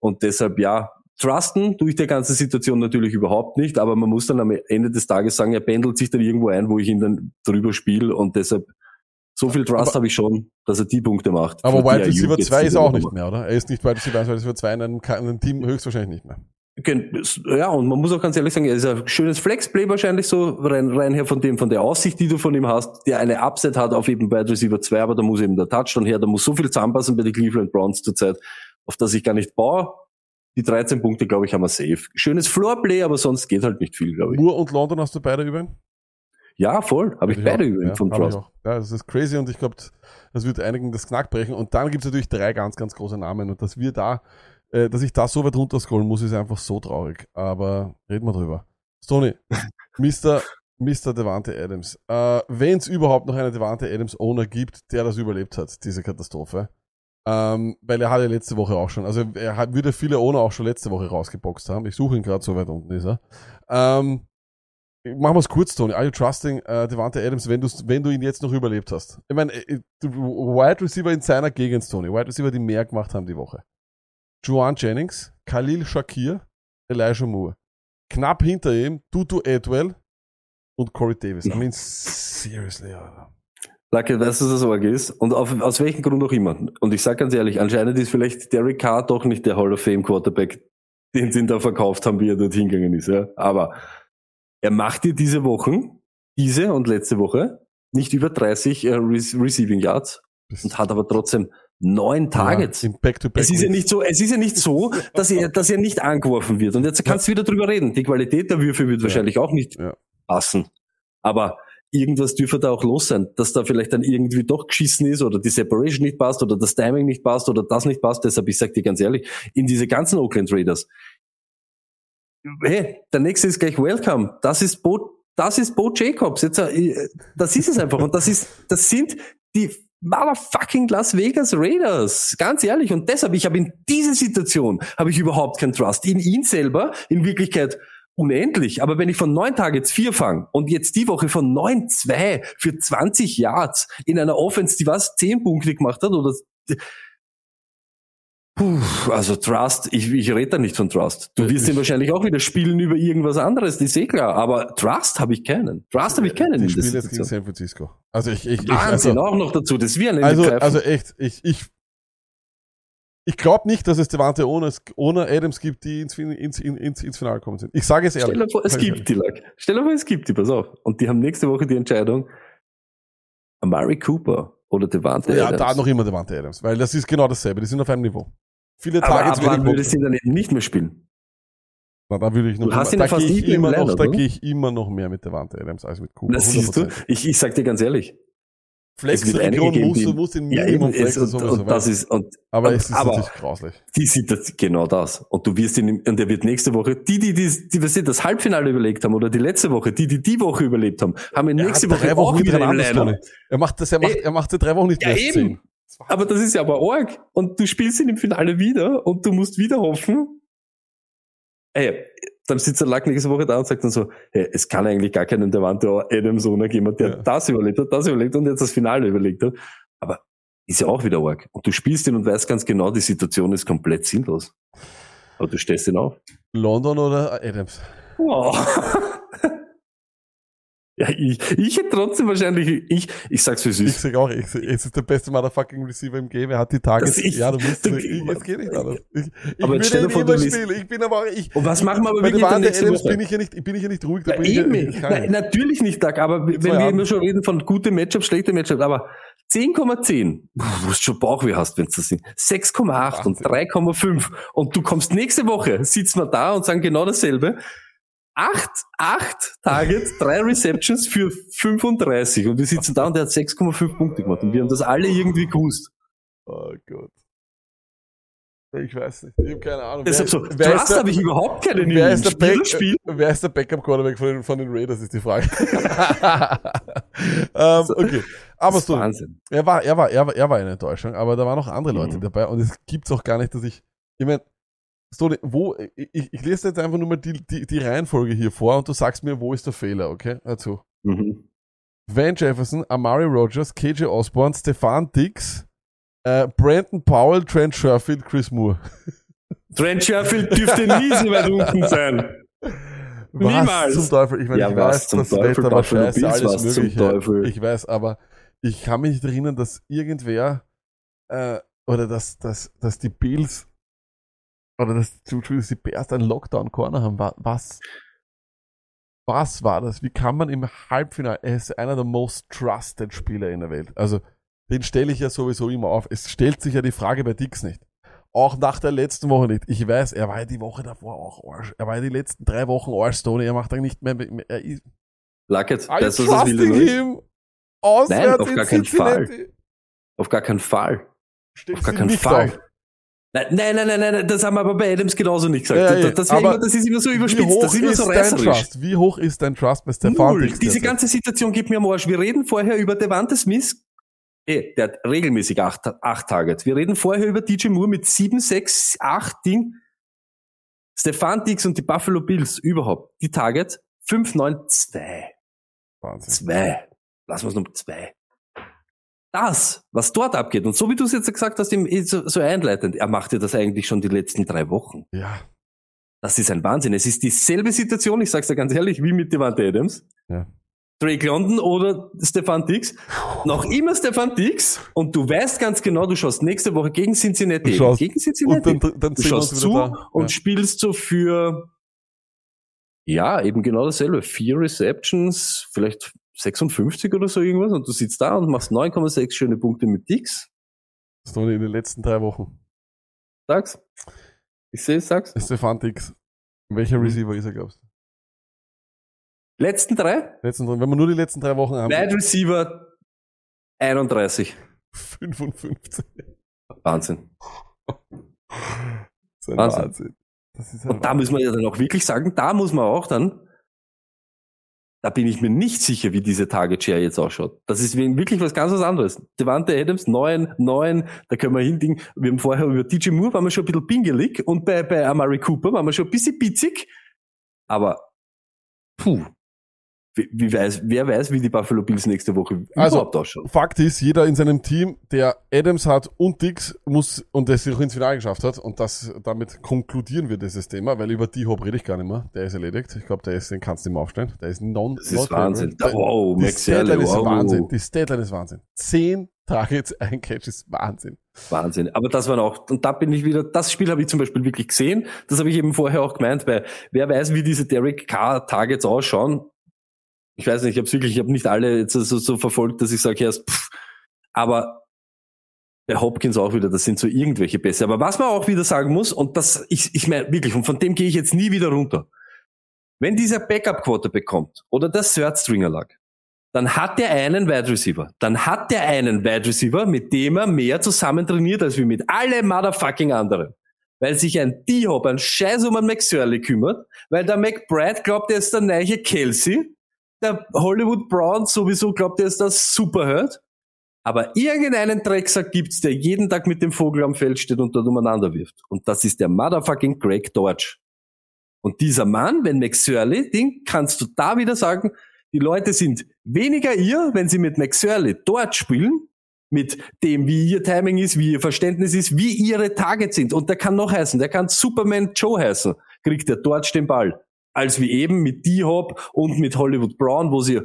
Speaker 1: Und deshalb, ja, trusten durch die ganze Situation natürlich überhaupt nicht, aber man muss dann am Ende des Tages sagen, er pendelt sich dann irgendwo ein, wo ich ihn dann drüber spiele und deshalb so viel Trust habe ich schon, dass er die Punkte macht.
Speaker 2: Aber Wide
Speaker 1: er
Speaker 2: Receiver
Speaker 1: jetzt
Speaker 2: 2 ist er auch nicht mehr, oder? Er ist nicht Wide Receiver 1, Wide Receiver 2 in einem, in einem Team höchstwahrscheinlich nicht mehr.
Speaker 1: Ja, und man muss auch ganz ehrlich sagen, er ist ein schönes Flexplay wahrscheinlich so, rein, rein her von dem, von der Aussicht, die du von ihm hast, der eine Upset hat auf eben Wide Receiver 2, aber da muss eben der Touchdown her, da muss so viel zusammenpassen bei den Cleveland Browns zurzeit, auf das ich gar nicht baue. Die 13 Punkte, glaube ich, haben wir safe. Schönes Floorplay, aber sonst geht halt nicht viel, glaube ich.
Speaker 2: Moore und London hast du beide über ihn?
Speaker 1: Ja, voll. Habe ich beide
Speaker 2: auch.
Speaker 1: über ihn
Speaker 2: ja,
Speaker 1: von
Speaker 2: ich auch. Ja, das ist crazy und ich glaube, das wird einigen das Knack brechen. Und dann gibt es natürlich drei ganz, ganz große Namen und dass wir da, äh, dass ich da so weit runterscrollen muss, ist einfach so traurig. Aber reden wir drüber. Stoney, [laughs] Mr. Mr. Devante Adams. Äh, Wenn es überhaupt noch einen Devante Adams Owner gibt, der das überlebt hat, diese Katastrophe. Ähm, weil er hat ja letzte Woche auch schon, also er hat, würde viele Owner auch schon letzte Woche rausgeboxt haben. Ich suche ihn gerade, so weit unten ist er. Ähm, Machen wir es kurz, Tony. Are you trusting uh, Devante Adams, wenn, wenn du ihn jetzt noch überlebt hast? Ich meine, äh, du- Wide Receiver in seiner Gegend, Tony. Wide Receiver, die mehr gemacht haben die Woche. Juan Jennings, Khalil Shakir, Elijah Moore. Knapp hinter ihm Tutu Edwell und Corey Davis. I mean, seriously, Alter.
Speaker 1: Lacke, weißt du, was das Org ist? Und auf, aus welchem Grund auch immer. Und ich sag ganz ehrlich, anscheinend ist vielleicht Derek Carr doch nicht der Hall of Fame Quarterback, den sie ihn da verkauft haben, wie er dort hingegangen ist. Ja? Aber er macht dir diese Wochen, diese und letzte Woche, nicht über 30 äh, Re Receiving Yards und hat aber trotzdem neun Targets.
Speaker 2: Ja, im Back-to-Back.
Speaker 1: Es ist ja nicht so, es ist ja nicht so, dass er, dass er nicht angeworfen wird. Und jetzt kannst du wieder drüber reden. Die Qualität der Würfe wird wahrscheinlich auch nicht
Speaker 2: Ja.
Speaker 1: passen. Aber irgendwas dürfte da auch los sein, dass da vielleicht dann irgendwie doch geschissen ist oder die Separation nicht passt oder das Timing nicht passt oder das nicht passt. Deshalb, ich sag dir ganz ehrlich, in diese ganzen Oakland Raiders, hey, der nächste ist gleich Welcome. Das ist Bo, das ist Bo Jacobs. Jetzt, äh, das ist es einfach. Und das ist, das sind die motherfucking Las Vegas Raiders. Ganz ehrlich. Und deshalb, ich habe in diese Situation, habe ich überhaupt keinen Trust. In ihn selber, in Wirklichkeit unendlich. Aber wenn ich von neun Targets vier fange und jetzt die Woche von neun zwei für 20 Yards in einer Offense, die was, zehn Punkte gemacht hat oder Puh, also Trust, ich, ich rede da nicht von Trust. Du wirst ihn wahrscheinlich auch wieder spielen über irgendwas anderes, das ist eh klar. Aber Trust habe ich keinen. Trust habe ich keinen der
Speaker 2: spielen jetzt gegen. San Francisco. Also ich, ich, ich
Speaker 1: Wahnsinn,
Speaker 2: also,
Speaker 1: auch noch dazu. Das ist wie ein
Speaker 2: also, also echt, ich, ich, ich glaube nicht, dass es Devante ohne, ohne Adams gibt, die ins, ins, ins, ins Finale kommen sind. Ich sage es ehrlich.
Speaker 1: Stell dir vor, es
Speaker 2: ich
Speaker 1: gibt die, Lack. Stell dir vor, es gibt die, pass auf. Und die haben nächste Woche die Entscheidung, Amari Cooper oder Devante
Speaker 2: Ja,
Speaker 1: Adams.
Speaker 2: da noch immer Devante Adams, weil das ist genau dasselbe. Die sind auf einem Niveau. Viele
Speaker 1: Aber
Speaker 2: Targets
Speaker 1: ab wann
Speaker 2: wenig
Speaker 1: würdest du ihn dann eben nicht mehr spielen?
Speaker 2: Na, da würde ich noch
Speaker 1: Du hast
Speaker 2: immer,
Speaker 1: ihn
Speaker 2: da
Speaker 1: fast
Speaker 2: gehe ich
Speaker 1: nie
Speaker 2: immer noch,
Speaker 1: Lineup,
Speaker 2: da
Speaker 1: oder?
Speaker 2: gehe ich immer noch mehr mit Devante Adams als mit Cooper.
Speaker 1: Das siehst du.
Speaker 2: 100%.
Speaker 1: Ich, ich sag dir ganz ehrlich.
Speaker 2: Flex-Region musst den
Speaker 1: Ja,
Speaker 2: Minimum
Speaker 1: eben, es,
Speaker 2: flexen
Speaker 1: und,
Speaker 2: sowieso.
Speaker 1: und das ist, und
Speaker 2: aber
Speaker 1: und-
Speaker 2: es ist
Speaker 1: aber-
Speaker 2: natürlich grauslich.
Speaker 1: die sieht das, genau das. Und du wirst ihn, und er wird nächste Woche, die, die, die, die, was sie das Halbfinale überlegt haben, oder die letzte Woche, die, die die Woche überlebt haben, haben ihn nächste Woche
Speaker 2: drei Wochen
Speaker 1: auch wieder im.
Speaker 2: Tony. Er macht das, er macht,
Speaker 1: Ey,
Speaker 2: er macht seit drei Wochen nicht
Speaker 1: ja,
Speaker 2: mehr
Speaker 1: eben. Aber das ist ja aber arg. Und du spielst ihn im Finale wieder und du musst wieder hoffen. Ey, dann sitzt der Lack nächste Woche da und sagt dann so, hey, es kann eigentlich gar keinen Devante Adams ohne geben, der
Speaker 2: Ja.
Speaker 1: das überlebt hat, das überlebt und jetzt das Finale überlegt hat. Aber ist ja auch wieder arg. Und du spielst ihn und weißt ganz genau, die Situation ist komplett sinnlos. Aber du stellst ihn auf.
Speaker 2: London oder Adams?
Speaker 1: Wow. [laughs] ja, ich, ich hätte trotzdem wahrscheinlich, ich, ich sag's wie
Speaker 2: Ich
Speaker 1: süß.
Speaker 2: sag auch, ich, es ist der beste Motherfucking Receiver im Game. Er hat die Targets.
Speaker 1: Ist-
Speaker 2: ja, du musst,
Speaker 1: du-
Speaker 2: ich, es geht nicht anders. Ich, ich
Speaker 1: Aber
Speaker 2: würde
Speaker 1: stell dir vor, du
Speaker 2: spielen. Ich bin aber, ich,
Speaker 1: Und was machen wir aber wirklich dann nächste
Speaker 2: Adams
Speaker 1: Woche?
Speaker 2: bin ich ja nicht, bin ich ja nicht ruhig. Da bin ich
Speaker 1: eben.
Speaker 2: ich kann
Speaker 1: Nein, natürlich nicht, Doug, aber wenn wir
Speaker 2: haben.
Speaker 1: immer schon reden von gute Matchups, schlechte Matchups, aber 10,10, wo du schon Bauchweh hast, wenn es das sind, 6,8 und 3,5 und du kommst nächste Woche, sitzen wir da und sagen genau dasselbe, 8, 8 Targets, 3 Receptions für 35 und wir sitzen da und der hat 6,5 Punkte gemacht und wir haben das alle irgendwie gewusst.
Speaker 2: Oh Gott. Ich weiß nicht. Ich habe keine Ahnung.
Speaker 1: Deshalb so,
Speaker 2: wer ist
Speaker 1: Trust habe ich überhaupt keinen in
Speaker 2: Wer ist, der Back,
Speaker 1: Spiel.
Speaker 2: wer ist der Backup-Quarterback von den, von den Raiders, ist die Frage. [laughs] ähm, okay. Aber so,
Speaker 1: Wahnsinn.
Speaker 2: er war, er war, er war, er war eine Enttäuschung, aber da waren noch andere Leute
Speaker 1: Mhm.
Speaker 2: dabei und es gibt's auch gar nicht, dass ich, ich meine, Stone, wo, ich, ich lese jetzt einfach nur mal die, die, die Reihenfolge hier vor und du sagst mir, wo ist der Fehler, okay? Also,
Speaker 1: Mhm.
Speaker 2: Van Jefferson, Amari Rogers, KJ Osborne, Stefan Dix, äh, Brandon Powell, Trent Sherfield, Chris Moore. [laughs]
Speaker 1: Trent Sherfield dürfte nie so weit unten sein.
Speaker 2: Was
Speaker 1: Niemals.
Speaker 2: zum Teufel? Ich meine,
Speaker 1: Ja,
Speaker 2: ich
Speaker 1: was
Speaker 2: weiß,
Speaker 1: zum
Speaker 2: das
Speaker 1: Teufel?
Speaker 2: Wetter war scheiße, alles
Speaker 1: was zum
Speaker 2: mögliche.
Speaker 1: Teufel?
Speaker 2: Ich weiß, aber ich kann mich nicht erinnern, dass irgendwer äh, oder dass, dass, dass die Bills oder dass, Entschuldigung, dass die Bears einen Lockdown-Corner haben. Wa- Was? Was war das? Wie kann man im Halbfinale, er ist einer der most trusted Spieler in der Welt. Also, den stelle ich ja sowieso immer auf. Es stellt sich ja die Frage bei Dix nicht. Auch nach der letzten Woche nicht. Ich weiß, er war ja die Woche davor auch Arsch. Er war ja die letzten drei Wochen Arschstone. Er macht dann nicht mehr, mehr er ist,
Speaker 1: Luckett, das ist
Speaker 2: him? Auswärts
Speaker 1: Nein, auf gar keinen
Speaker 2: Cincinnati.
Speaker 1: Auf gar keinen Fall.
Speaker 2: Stellt
Speaker 1: Auf gar
Speaker 2: sie
Speaker 1: keinen Fall.
Speaker 2: auf.
Speaker 1: Nein, nein, nein, nein, nein, das haben wir aber bei Adams genauso nicht gesagt.
Speaker 2: Ja, ja,
Speaker 1: das, das, immer, das ist immer so
Speaker 2: Wie
Speaker 1: überspitzt,
Speaker 2: hoch
Speaker 1: das ist immer so
Speaker 2: dein
Speaker 1: reißerisch.
Speaker 2: Trust? Wie hoch ist dein Trust bei Stefan
Speaker 1: Null. Diese
Speaker 2: derzeit?
Speaker 1: ganze Situation gibt mir am Arsch. Wir reden vorher über Devante Smith. Eh, der hat regelmäßig acht, acht Targets. Wir reden vorher über DJ Moore mit sieben, sechs, acht Ding. Stefan Dix und die Buffalo Bills überhaupt. Die Targets fünf, neun, zwei.
Speaker 2: Wahnsinn.
Speaker 1: Zwei. Lassen wir es noch zwei. Das, was dort abgeht, und so wie du es jetzt gesagt hast, so, so einleitend, er macht ja das eigentlich schon die letzten drei Wochen.
Speaker 2: Ja.
Speaker 1: Das ist ein Wahnsinn. Es ist dieselbe Situation, ich sag's dir ganz ehrlich, wie mit Devante Adams.
Speaker 2: Ja.
Speaker 1: Drake London oder Stefan Dix. Noch immer Stefan Dix. Und du weißt ganz genau, du schaust nächste Woche gegen Cincinnati.
Speaker 2: Du schaust-
Speaker 1: gegen Cincinnati.
Speaker 2: Und dann, dann
Speaker 1: du schaust zu
Speaker 2: da.
Speaker 1: und
Speaker 2: ja.
Speaker 1: spielst so für, ja, eben genau dasselbe. Vier Receptions, vielleicht 56 oder so irgendwas. Und du sitzt da und machst 9,6 schöne Punkte mit Dix.
Speaker 2: Das war in den letzten drei Wochen.
Speaker 1: Sag's. Ich sehe sag's.
Speaker 2: Stefan Dix. Welcher
Speaker 1: Mhm.
Speaker 2: Receiver ist er, glaubst du?
Speaker 1: Letzten drei.
Speaker 2: Letzten, wenn wir nur die letzten drei Wochen haben.
Speaker 1: Wide Receiver 31.
Speaker 2: 55.
Speaker 1: Wahnsinn. [laughs]
Speaker 2: Das ist ein
Speaker 1: Wahnsinn.
Speaker 2: Wahnsinn. Das ist ein
Speaker 1: Und da muss man ja dann auch wirklich sagen, da muss man auch dann, da bin ich mir nicht sicher, wie diese Target Share jetzt ausschaut. Das ist wirklich was ganz was anderes. Devante Adams, neun, neun, da können wir hindingen. Wir haben vorher über DJ Moore waren wir schon ein bisschen pingelig und bei, bei Amari Cooper waren wir schon ein bisschen pizzig. Aber, puh. Wie, weiß, wer weiß, wie die Buffalo Bills nächste Woche
Speaker 2: Also,
Speaker 1: überhaupt ausschauen.
Speaker 2: Fakt ist, jeder in seinem Team, der Adams hat und Dix, muss, und der es auch ins Finale geschafft hat, und das, damit konkludieren wir dieses Thema, weil über die Hop rede ich gar nicht mehr. Der ist erledigt. Ich glaube, der ist, den kannst du nicht mehr aufstellen. Der ist non,
Speaker 1: Das ist Wahnsinn.
Speaker 2: favorite.
Speaker 1: Wow,
Speaker 2: die
Speaker 1: Max Early,
Speaker 2: Statline ist
Speaker 1: wow.
Speaker 2: Wahnsinn. Die Statline ist Wahnsinn. Zehn Targets, ein Catch ist Wahnsinn.
Speaker 1: Wahnsinn. Aber das waren auch, und da bin ich wieder, das Spiel habe ich zum Beispiel wirklich gesehen. Das habe ich eben vorher auch gemeint, weil wer weiß, wie diese Derek Carr Targets ausschauen. Ich weiß nicht, ich habe wirklich, ich habe nicht alle jetzt so, so verfolgt, dass ich sage, erst, pff, aber bei Hopkins auch wieder, das sind so irgendwelche Pässe. Aber was man auch wieder sagen muss, und das, ich, ich meine wirklich, und von dem gehe ich jetzt nie wieder runter. Wenn dieser Backup-Quarter bekommt oder der Third Stringer lag, dann hat der einen Wide Receiver. Dann hat der einen Wide Receiver, mit dem er mehr zusammen trainiert als wie mit alle motherfucking anderen. Weil sich ein D-Hop, ein Scheiß um einen McSorley kümmert, weil der McBride glaubt, er ist der neue Kelsey, der Hollywood Brown sowieso glaubt, er ist der Superheld. Aber irgendeinen Drecksack gibt's, der jeden Tag mit dem Vogel am Feld steht und dort umeinander wirft. Und das ist der motherfucking Greg Dodge. Und dieser Mann, wenn McSorley, den kannst du da wieder sagen, die Leute sind weniger ihr, wenn sie mit McSorley dort spielen, mit dem, wie ihr Timing ist, wie ihr Verständnis ist, wie ihre Targets sind. Und der kann noch heißen, der kann Superman Joe heißen, kriegt er dort den Ball. Als wie eben mit D-Hop und mit Hollywood Brown, wo sie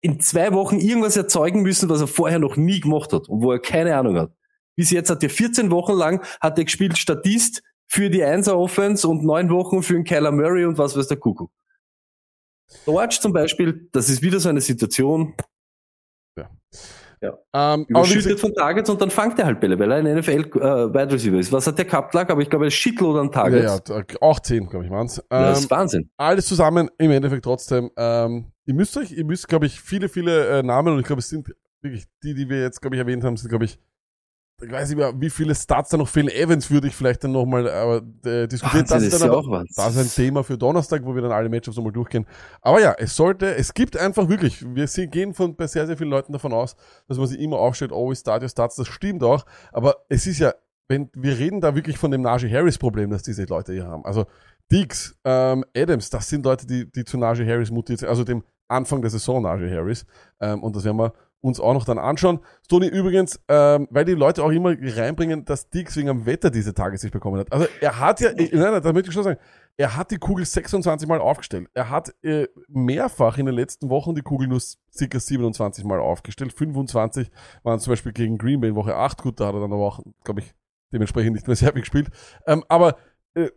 Speaker 1: in zwei Wochen irgendwas erzeugen müssen, was er vorher noch nie gemacht hat und wo er keine Ahnung hat. Bis jetzt hat er 14 Wochen lang hat er gespielt Statist für die 1er Offense und neun Wochen für den Kyler Murray und was weiß der Kuckuck. Dodge zum Beispiel, das ist wieder so eine Situation,
Speaker 2: Ähm, aber wie
Speaker 1: überschüttet
Speaker 2: gesagt,
Speaker 1: von Targets und dann fangt er halt Bälle, weil er ein NFL äh, Wide Receiver ist. Was hat der gehabt lag? Aber ich glaube, er ist Shitload an
Speaker 2: ja,
Speaker 1: Targets.
Speaker 2: ja, auch zehn, glaube ich, waren's.
Speaker 1: Ja, das
Speaker 2: Ähm,
Speaker 1: ist Wahnsinn.
Speaker 2: alles zusammen im Endeffekt trotzdem. Ähm, ihr müsst euch, ihr müsst, glaube ich, viele, viele äh, Namen und ich glaube, es sind wirklich die, die wir jetzt, glaube ich, erwähnt haben, sind, glaube ich, ich weiß nicht mehr, wie viele Starts da noch fehlen. Evans würde ich vielleicht dann nochmal äh, diskutieren.
Speaker 1: Wahnsinn,
Speaker 2: ist
Speaker 1: ist
Speaker 2: dann
Speaker 1: ja
Speaker 2: aber, das ist ein Thema für Donnerstag, wo wir dann alle Matchups nochmal durchgehen. Aber ja, es sollte, es gibt einfach wirklich, wir gehen von bei sehr, sehr vielen Leuten davon aus, dass man sich immer aufstellt, always start your starts, das stimmt auch. Aber es ist ja, wenn, wir reden da wirklich von dem Najee Harris Problem, das diese Leute hier haben. Also, Diggs, ähm, Adams, das sind Leute, die, die zu Najee Harris mutiert sind, also dem Anfang der Saison, Najee Harris. Ähm, und das werden wir uns auch noch dann anschauen. Stoney übrigens, ähm, weil die Leute auch immer reinbringen, dass Dix wegen am Wetter diese Tage sich bekommen hat. Also er hat ja, äh, nein, nein, da möchte ich schon sagen, er hat die Kugel 26 Mal aufgestellt. Er hat äh, mehrfach in den letzten Wochen die Kugel nur circa 27 Mal aufgestellt. 25 waren zum Beispiel gegen Green Bay in Woche 8. Gut, da hat er dann aber auch, glaube ich, dementsprechend nicht mehr sehr viel gespielt. Ähm, aber äh,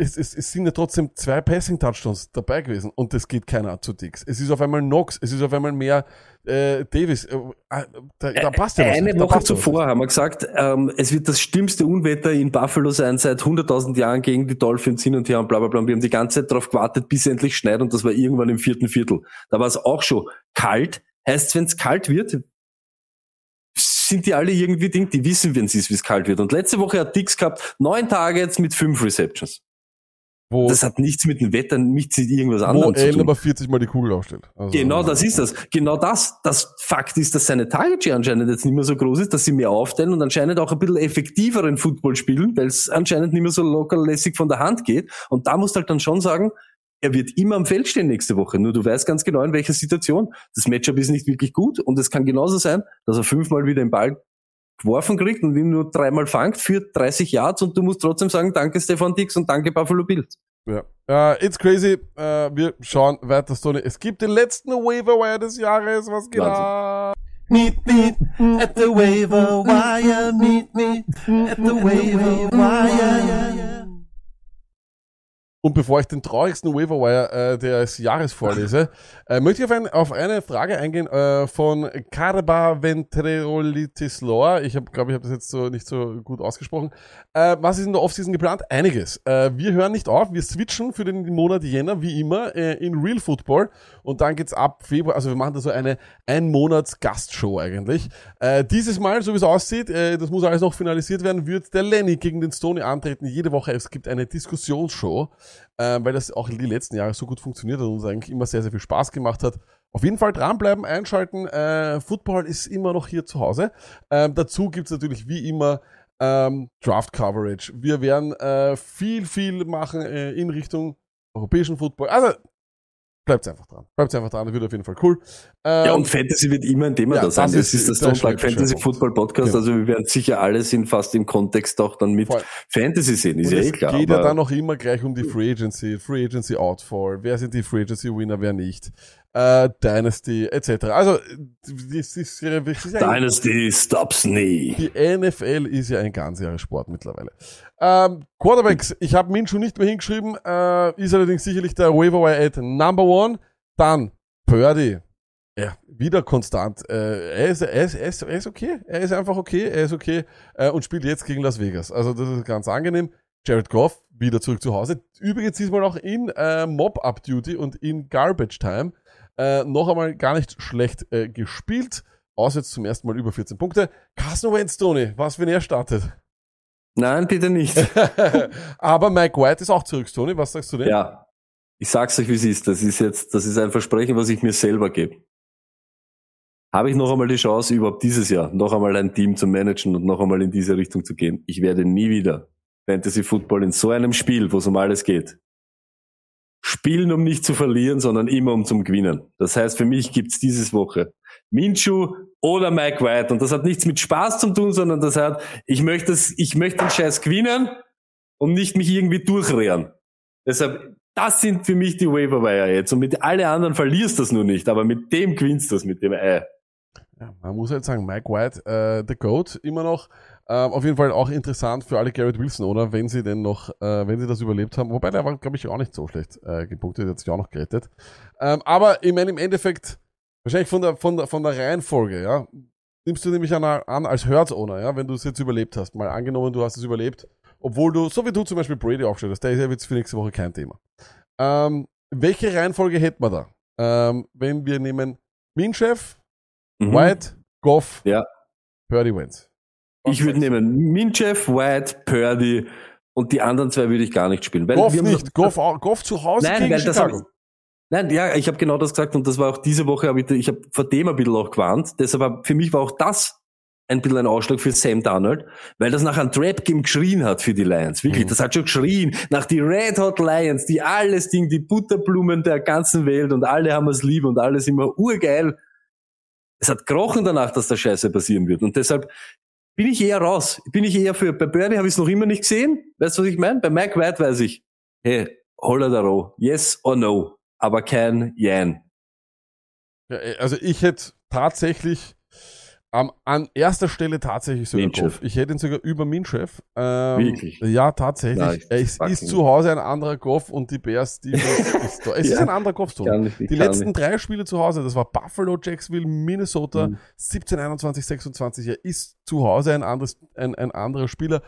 Speaker 2: es, es, es sind ja trotzdem zwei Passing-Touchdowns dabei gewesen und das geht keiner zu Dix. Es ist auf einmal Knox, es ist auf einmal mehr äh, Davis. Äh, äh, da, da passt ja was.
Speaker 1: Eine
Speaker 2: nicht.
Speaker 1: Woche zuvor haben wir gesagt, ähm, es wird das schlimmste Unwetter in Buffalo sein seit 100.000 Jahren gegen die Dolphins hin und her und bla bla bla. Und wir haben die ganze Zeit darauf gewartet, bis es endlich schneit und das war irgendwann im vierten Viertel. Da war es auch schon kalt. Heißt, wenn es kalt wird, sind die alle irgendwie Ding, die wissen, wenn es ist, wie es kalt wird. Und letzte Woche hat Dix gehabt neun Targets mit fünf Receptions.
Speaker 2: Wo,
Speaker 1: Das hat nichts mit dem Wetter, nichts mit irgendwas
Speaker 2: wo
Speaker 1: anderem zu tun.
Speaker 2: aber 40 Mal die Kugel aufstellt. Also,
Speaker 1: Genau, das ist das. Genau das. Das Fakt ist, dass seine Target anscheinend jetzt nicht mehr so groß ist, dass sie mehr aufteilen und anscheinend auch ein bisschen effektiveren Football spielen, weil es anscheinend nicht mehr so locker lässig von der Hand geht. Und da musst du halt dann schon sagen, er wird immer am Feld stehen nächste Woche. Nur du weißt ganz genau, in welcher Situation. Das Matchup ist nicht wirklich gut und es kann genauso sein, dass er fünfmal wieder den Ball geworfen kriegt und ihn nur dreimal fangt für 30 Yards und du musst trotzdem sagen, danke Stefan Dix und danke Buffalo Bills.
Speaker 2: Ja. Äh, it's crazy. Äh, wir schauen weiter, Stoney. Es gibt den letzten Waiver des Jahres. Was geht ab?
Speaker 8: Meet me at the waiver wire. Meet me at the waiver wire.
Speaker 2: Und bevor ich den traurigsten Waiverwire äh, des Jahres vorlese, äh, möchte ich auf, ein, auf eine Frage eingehen äh, von Carba Ventrolitis Lore. Ich habe, glaube ich, habe das jetzt so nicht so gut ausgesprochen. Äh, was ist in der Offseason geplant? Einiges. Äh, wir hören nicht auf. Wir switchen für den Monat Jänner, wie immer, äh, in Real Football. Und dann geht's ab Februar. Also wir machen da so eine ein Monats Gastshow eigentlich. Äh, dieses Mal, so wie es aussieht, äh, das muss alles noch finalisiert werden, wird der Lenny gegen den Stoney antreten. Jede Woche. Es gibt eine Diskussionsshow ähm, weil das auch die letzten Jahre so gut funktioniert hat und uns eigentlich immer sehr, sehr viel Spaß gemacht hat. Auf jeden Fall dranbleiben, einschalten. Äh, Football ist immer noch hier zu Hause. Ähm, dazu gibt's natürlich wie immer ähm, Draft Coverage. Wir werden äh, viel, viel machen äh, in Richtung europäischen Football. Also bleibt einfach dran. Bleibt einfach dran, das wird auf jeden Fall cool. Ähm,
Speaker 1: Ja, und Fantasy wird immer ein Thema
Speaker 2: ja,
Speaker 1: da sein.
Speaker 2: das
Speaker 1: Das,
Speaker 2: ist-
Speaker 1: ist das
Speaker 2: stimmt,
Speaker 1: Fantasy. Football Podcast.
Speaker 2: Genau.
Speaker 1: Also wir werden sicher alles in fast im Kontext auch dann mit
Speaker 2: Voll.
Speaker 1: Fantasy sehen, ist
Speaker 2: Und
Speaker 1: ja
Speaker 2: es
Speaker 1: eh klar.
Speaker 2: geht ja dann noch immer gleich um die Free Agency, Free Agency Outfall, wer sind die Free Agency Winner, wer nicht, äh, Dynasty etc. Also das ist, ja- das ist ja
Speaker 1: Dynasty stops nie.
Speaker 2: die NFL ist ja ein ganzjähriger Sport mittlerweile. Ähm, Quarterbacks, ich habe Minshu nicht mehr hingeschrieben, äh, ist allerdings sicherlich der Waiver at Number One. Dann Purdy. Ja, wieder konstant. Äh, er, ist, er, ist, er, ist, er ist okay. Er ist einfach okay. Er ist okay äh, und spielt jetzt gegen Las Vegas. Also das ist ganz angenehm. Jared Goff wieder zurück zu Hause. Übrigens diesmal auch in äh, Mob-Up-Duty und in Garbage Time. Äh, noch einmal gar nicht schlecht äh, gespielt. Aus jetzt zum ersten Mal über 14 Punkte. Carson Wentz, Tony, was wenn er startet?
Speaker 1: Nein, bitte nicht. [laughs]
Speaker 2: Aber Mike White ist auch zurück, Tony. Was sagst du denn?
Speaker 1: ja. Ich sag's euch, wie es ist. Das ist jetzt, das ist ein Versprechen, was ich mir selber gebe. Habe ich noch einmal die Chance, überhaupt dieses Jahr noch einmal ein Team zu managen und noch einmal in diese Richtung zu gehen? Ich werde nie wieder Fantasy Football in so einem Spiel, wo es um alles geht, spielen, um nicht zu verlieren, sondern immer um zum Gewinnen. Das heißt, für mich gibt's dieses Woche Minshu oder Mike White. Und das hat nichts mit Spaß zu tun, sondern das hat, ich möchte ich möchte den Scheiß gewinnen und nicht mich irgendwie durchrehren. Deshalb, das sind für mich die Waiver jetzt. Und mit alle anderen verlierst du das nur nicht, aber mit dem gewinnst du das, mit dem Ei.
Speaker 2: Ja, man muss halt sagen, Mike White, äh, the GOAT, immer noch. Ähm, auf jeden Fall auch interessant für alle Garrett Wilson, oder? Wenn sie denn noch, äh, wenn sie das überlebt haben. Wobei der war, glaube ich, auch nicht so schlecht äh, gepunktet, der hat sich auch noch gerettet. Ähm, aber ich meine, im Endeffekt, wahrscheinlich von der, von der, von der Reihenfolge, ja, nimmst du nämlich an, an als Hurts-Owner, ja, wenn du es jetzt überlebt hast. Mal angenommen, du hast es überlebt, obwohl du, so wie du zum Beispiel Brady aufgestellt hast, der ist ja jetzt für nächste Woche kein Thema. Ähm, welche Reihenfolge hätten wir da? Ähm, wenn wir nehmen Minchef,
Speaker 1: Mhm.
Speaker 2: White, Goff,
Speaker 1: Ja.
Speaker 2: Purdy Wentz.
Speaker 1: Ich würde nehmen Minchef, White, Purdy und die anderen zwei würde ich gar nicht spielen. Weil
Speaker 2: Goff
Speaker 1: wir haben
Speaker 2: nicht, Goff, Goff zu Hause
Speaker 1: Nein,
Speaker 2: gegen
Speaker 1: hab
Speaker 2: Chicago.
Speaker 1: nein, ja, ich habe genau das gesagt und das war auch diese Woche, hab ich, ich habe vor dem ein bisschen auch gewarnt. Deshalb war, für mich war auch das ein bisschen ein Ausschlag für Sam Donald, weil das nach einem Trap-Game geschrien hat für die Lions. Wirklich, das hat schon geschrien. Nach die Red Hot Lions, die alles Ding, die Butterblumen der ganzen Welt und alle haben es lieb und alles immer urgeil. Es hat krochen danach, dass da Scheiße passieren wird. Und deshalb bin ich eher raus. Bin ich eher für, bei Birdie habe ich es noch immer nicht gesehen. Weißt du, was ich meine? Bei Mike White weiß ich, hey, holla da row. Yes or no. Aber kein Jan.
Speaker 2: Ja, also ich hätte tatsächlich am, an erster Stelle tatsächlich sogar
Speaker 1: Minchev.
Speaker 2: Goff. Ich hätte ihn sogar über Minchef. Ähm,
Speaker 1: Wirklich?
Speaker 2: Ja, tatsächlich.
Speaker 1: Nice.
Speaker 2: Er ist, ist zu Hause ein anderer Goff und die Bears Defense [laughs] ist da. Es ist
Speaker 1: Ja.
Speaker 2: ein anderer
Speaker 1: nicht,
Speaker 2: Die letzten
Speaker 1: nicht.
Speaker 2: drei Spiele zu Hause, das war Buffalo, Jacksonville, Minnesota,
Speaker 1: Mhm.
Speaker 2: 17, 21, 26. Er ist zu Hause ein, anderes, ein, ein anderer Spieler.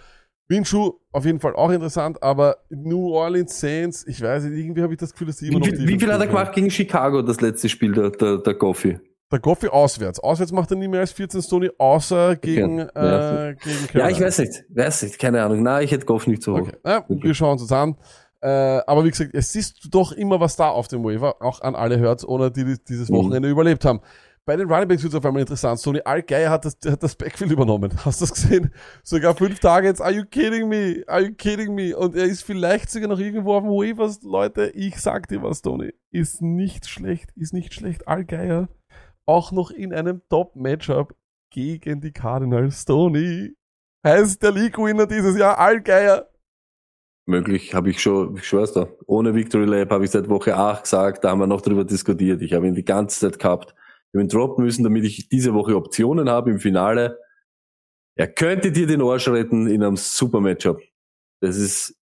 Speaker 2: Minshew auf jeden Fall auch interessant, aber New Orleans Saints, ich weiß nicht, irgendwie habe ich das Gefühl, dass die immer
Speaker 1: Wie,
Speaker 2: noch
Speaker 1: viel- wie viel hat er gemacht gegen Chicago, das letzte Spiel, der, der, der Goffi?
Speaker 2: Der Goffi auswärts. Auswärts macht er nie mehr als 14 Stony, außer gegen,
Speaker 1: Okay. Ja.
Speaker 2: äh, gegen
Speaker 1: Ja,
Speaker 2: Carolina.
Speaker 1: ich weiß nicht. Weiß nicht, keine Ahnung. Na, ich hätte Goff nicht so hoch.
Speaker 2: Okay. Ja, wir schauen uns das an. Äh, aber wie gesagt, es ist doch immer was da auf dem Waiver, auch an alle Hurts, ohne die, die dieses
Speaker 1: Mhm.
Speaker 2: Wochenende überlebt haben. Bei den Running Backs wird es auf einmal interessant. Sony Al-Geier hat das, hat das Backfield übernommen. [laughs] Hast du das gesehen? Sogar fünf Tage jetzt. Are you kidding me? Are you kidding me? Und er ist vielleicht sogar noch irgendwo auf dem Waivers. Leute, ich sag dir was, Tony. Ist nicht schlecht, ist nicht schlecht. Al-Geier auch noch in einem Top-Matchup gegen die Cardinals. Tony heißt der League-Winner dieses Jahr Al-Geier.
Speaker 1: Möglich, habe ich schon, ich schwör's da. Ohne Victory Lab habe ich seit Woche 8 gesagt, da haben wir noch drüber diskutiert. Ich habe ihn die ganze Zeit gehabt. Ich habe ihn droppen müssen, damit ich diese Woche Optionen habe im Finale. Er könnte dir den Arsch retten in einem super Matchup. Das ist.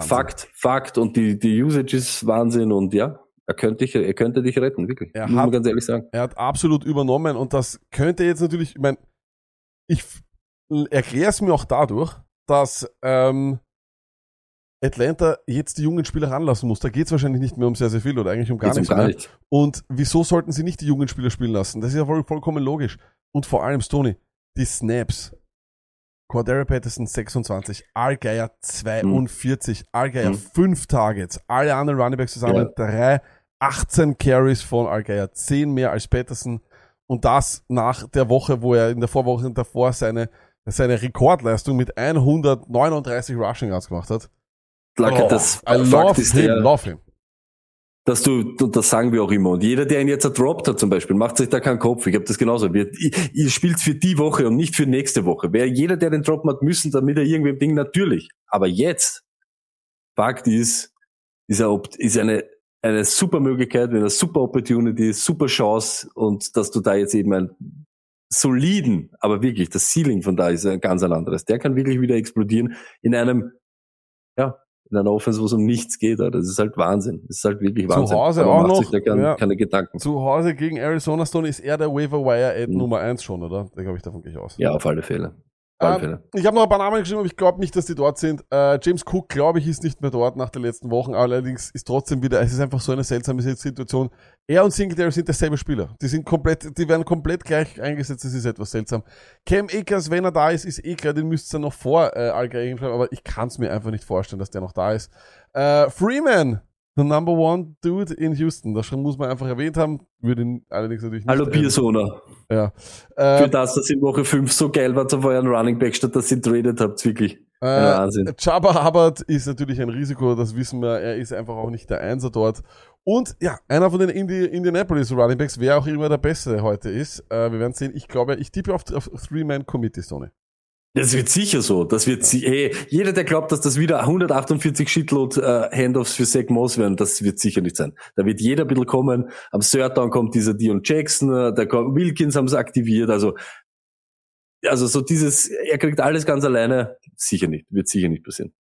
Speaker 1: Fakt, Fakt und die, die Usage ist Wahnsinn und ja, er könnte dich, er könnte dich retten, wirklich.
Speaker 2: Er
Speaker 1: Muss man
Speaker 2: hat-
Speaker 1: ganz ehrlich sagen.
Speaker 2: Er hat absolut übernommen und das könnte jetzt natürlich, ich meine, ich erkläre es mir auch dadurch, dass ähm, Atlanta jetzt die jungen Spieler ranlassen muss. Da geht es wahrscheinlich nicht mehr um sehr, sehr viel oder eigentlich um gar
Speaker 1: Geht's um
Speaker 2: nichts
Speaker 1: gar
Speaker 2: mehr.
Speaker 1: nichts.
Speaker 2: Und wieso sollten sie nicht die jungen Spieler spielen lassen? Das ist ja voll, vollkommen logisch. Und vor allem, Stoney, die Snaps. Cordero Patterson 26, Allgeier 42, Allgeier
Speaker 1: Mhm.
Speaker 2: 5 Targets, alle anderen Runningbacks zusammen
Speaker 1: Ja.
Speaker 2: 3, 18 Carries von Allgeier, 10 mehr als Patterson. Und das nach der Woche, wo er in der Vorwoche davor seine, seine Rekordleistung mit 139 Rushing Yards gemacht hat.
Speaker 1: Lacke,
Speaker 2: Oh,
Speaker 1: das
Speaker 2: I love
Speaker 1: ist
Speaker 2: him,
Speaker 1: der,
Speaker 2: love him.
Speaker 1: dass du, und das sagen wir auch immer, und jeder, der ihn jetzt erdroppt hat zum Beispiel, macht sich da keinen Kopf. Ich habe das genauso. Wir, ihr, ihr spielt für die Woche und nicht für nächste Woche. Wer, jeder, der den droppen hat, müssen, damit er irgendwem Ding, natürlich. Aber jetzt, Fakt ist, ist, Opt- ist eine, eine super Möglichkeit, eine super Opportunity, super Chance und dass du da jetzt eben einen soliden, aber wirklich, das Ceiling von da ist ein ganz ein anderes. Der kann wirklich wieder explodieren in einem, ja, in einer Offense, wo es um nichts geht. Alter. Das ist halt Wahnsinn. Das ist halt wirklich
Speaker 2: Zu
Speaker 1: Wahnsinn.
Speaker 2: Hause
Speaker 1: Aber
Speaker 2: auch noch,
Speaker 1: sich da keine,
Speaker 2: ja.
Speaker 1: keine Gedanken.
Speaker 2: Zu Hause gegen Arizona Stone ist er der Waiver Wire Ad
Speaker 1: Mhm.
Speaker 2: Nummer 1 schon, oder? Da glaube ich, davon gehe ich aus.
Speaker 1: Ja, auf alle Fälle.
Speaker 2: Ähm, ich habe noch ein paar Namen geschrieben, aber ich glaube nicht, dass die dort sind. Äh, James Cook, glaube ich, ist nicht mehr dort nach den letzten Wochen. Allerdings ist trotzdem wieder, es ist einfach so eine seltsame Situation. Er und Singletary sind derselbe Spieler. Die sind komplett, die werden komplett gleich eingesetzt. Das ist etwas seltsam. Cam Akers, wenn er da ist, ist eh klar, den müsst ihr noch vor äh, Alger hinschreiben, aber ich kann es mir einfach nicht vorstellen, dass der noch da ist. Äh, Freeman, the number one dude in Houston. Das muss man einfach erwähnt haben. Würde ihn allerdings natürlich nicht
Speaker 1: Hallo. Biersona.
Speaker 2: Ja.
Speaker 1: Für
Speaker 2: Äh,
Speaker 1: das, dass in Woche 5 so geil war auf euren Running Back, statt dass ihr traded habt, wirklich.
Speaker 2: Äh,
Speaker 1: Wahnsinn.
Speaker 2: Jabba Hubbard ist natürlich ein Risiko, das wissen wir. Er ist einfach auch nicht der Einser dort. Und ja, einer von den Indi Indianapolis Running Backs, wer auch immer der Beste heute ist. Äh, wir werden sehen. Ich glaube, ich tippe auf, auf Three-Man-Committee, Sonne.
Speaker 1: Das wird sicher so. Das wird, si- hey, jeder, der glaubt, dass das wieder 148 Shitload äh, Handoffs für Zach Moss werden, das wird sicher nicht sein. Da wird jeder ein bisschen kommen. Am Third Down kommt dieser Dion Jackson, äh, der kommt, Wilkins haben sie aktiviert. Also, also so dieses, er kriegt alles ganz alleine, sicher nicht, wird sicher nicht passieren.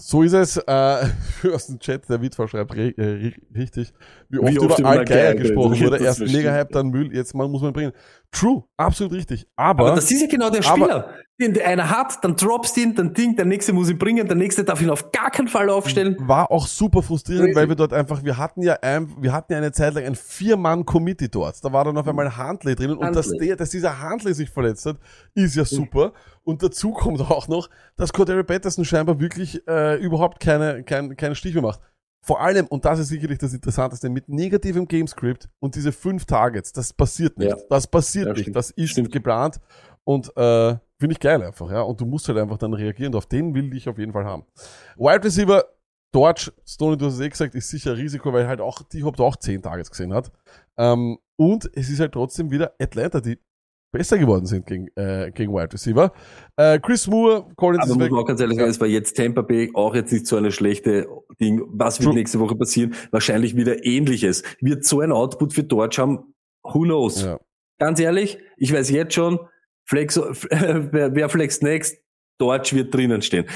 Speaker 2: So ist es. Äh, [laughs] aus dem Chat, der Witwer schreibt re äh, ri- richtig, wie oft,
Speaker 1: Wie oft
Speaker 2: über
Speaker 1: über
Speaker 2: Al
Speaker 1: Al
Speaker 2: Geier
Speaker 1: Geier
Speaker 2: gesprochen wurde. Erst
Speaker 1: bestimmt.
Speaker 2: mega Hype, dann Müll, jetzt mal muss man bringen. True, absolut richtig. Aber,
Speaker 1: Aber das ist ja genau der
Speaker 2: aber-
Speaker 1: Spieler, den der einer hat, dann droppst ihn, dann Ding, der nächste muss ihn bringen, der nächste darf ihn auf gar keinen Fall aufstellen.
Speaker 2: war auch super frustrierend,
Speaker 1: Crazy.
Speaker 2: weil wir dort einfach, wir hatten ja ein, wir hatten ja eine Zeit lang ein Vier-Mann-Committee dort. Da war dann auf einmal Handley drinnen und dass der, dass dieser Handley sich verletzt hat, ist ja super. Und dazu kommt auch noch, dass Cordero Patterson scheinbar wirklich äh, überhaupt keine, kein, keinen Stich mehr macht. vor allem, und das ist sicherlich das Interessanteste, mit negativem Gamescript und diese fünf Targets, das passiert nicht.
Speaker 1: Ja.
Speaker 2: Das passiert
Speaker 1: Ja,
Speaker 2: nicht.
Speaker 1: stimmt.
Speaker 2: Das ist
Speaker 1: Stimmt.
Speaker 2: geplant und äh, finde ich geil einfach, ja. Und du musst halt einfach dann reagieren. Und auf den will ich auf jeden Fall haben. Wide Receiver, Dodge, Stoney, du hast es eh gesagt, ist sicher ein Risiko, weil halt auch, die Hop auch zehn Targets gesehen hat. Ähm, und es ist halt trotzdem wieder Atlanta, die besser geworden sind gegen, äh, gegen Wide Receiver. Äh, Chris Moore, Collins
Speaker 1: Aber
Speaker 2: ist
Speaker 1: muss man auch ganz ehrlich sagen, es war jetzt Tampa Bay auch jetzt nicht so eine schlechte Ding. Was wird
Speaker 2: True.
Speaker 1: nächste Woche passieren? Wahrscheinlich wieder ähnliches. Wird so ein Output für Dodge haben? Who knows?
Speaker 2: Ja.
Speaker 1: Ganz ehrlich, ich weiß jetzt schon, Flex, [laughs] wer, wer flex next? Dodge wird drinnen stehen.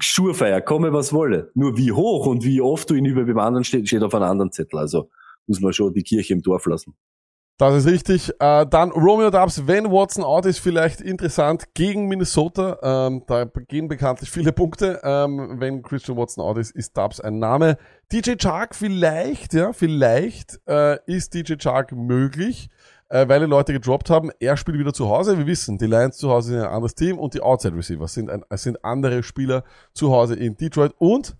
Speaker 1: Surefire, komme was wolle. Nur wie hoch und wie oft du ihn über dem anderen steht, steht auf einem anderen Zettel. Also muss man schon die Kirche im Dorf lassen.
Speaker 2: Das ist richtig. Äh, dann Romeo Dubs, wenn Watson out ist, vielleicht interessant gegen Minnesota. Ähm, da gehen bekanntlich viele Punkte. Ähm, wenn Christian Watson out ist, ist Dubs ein Name. DJ Chark vielleicht, ja, vielleicht äh, ist DJ Chark möglich, äh, weil die Leute gedroppt haben. Er spielt wieder zu Hause. Wir wissen, die Lions zu Hause sind ein anderes Team und die Outside Receivers sind, ein, sind andere Spieler zu Hause in Detroit und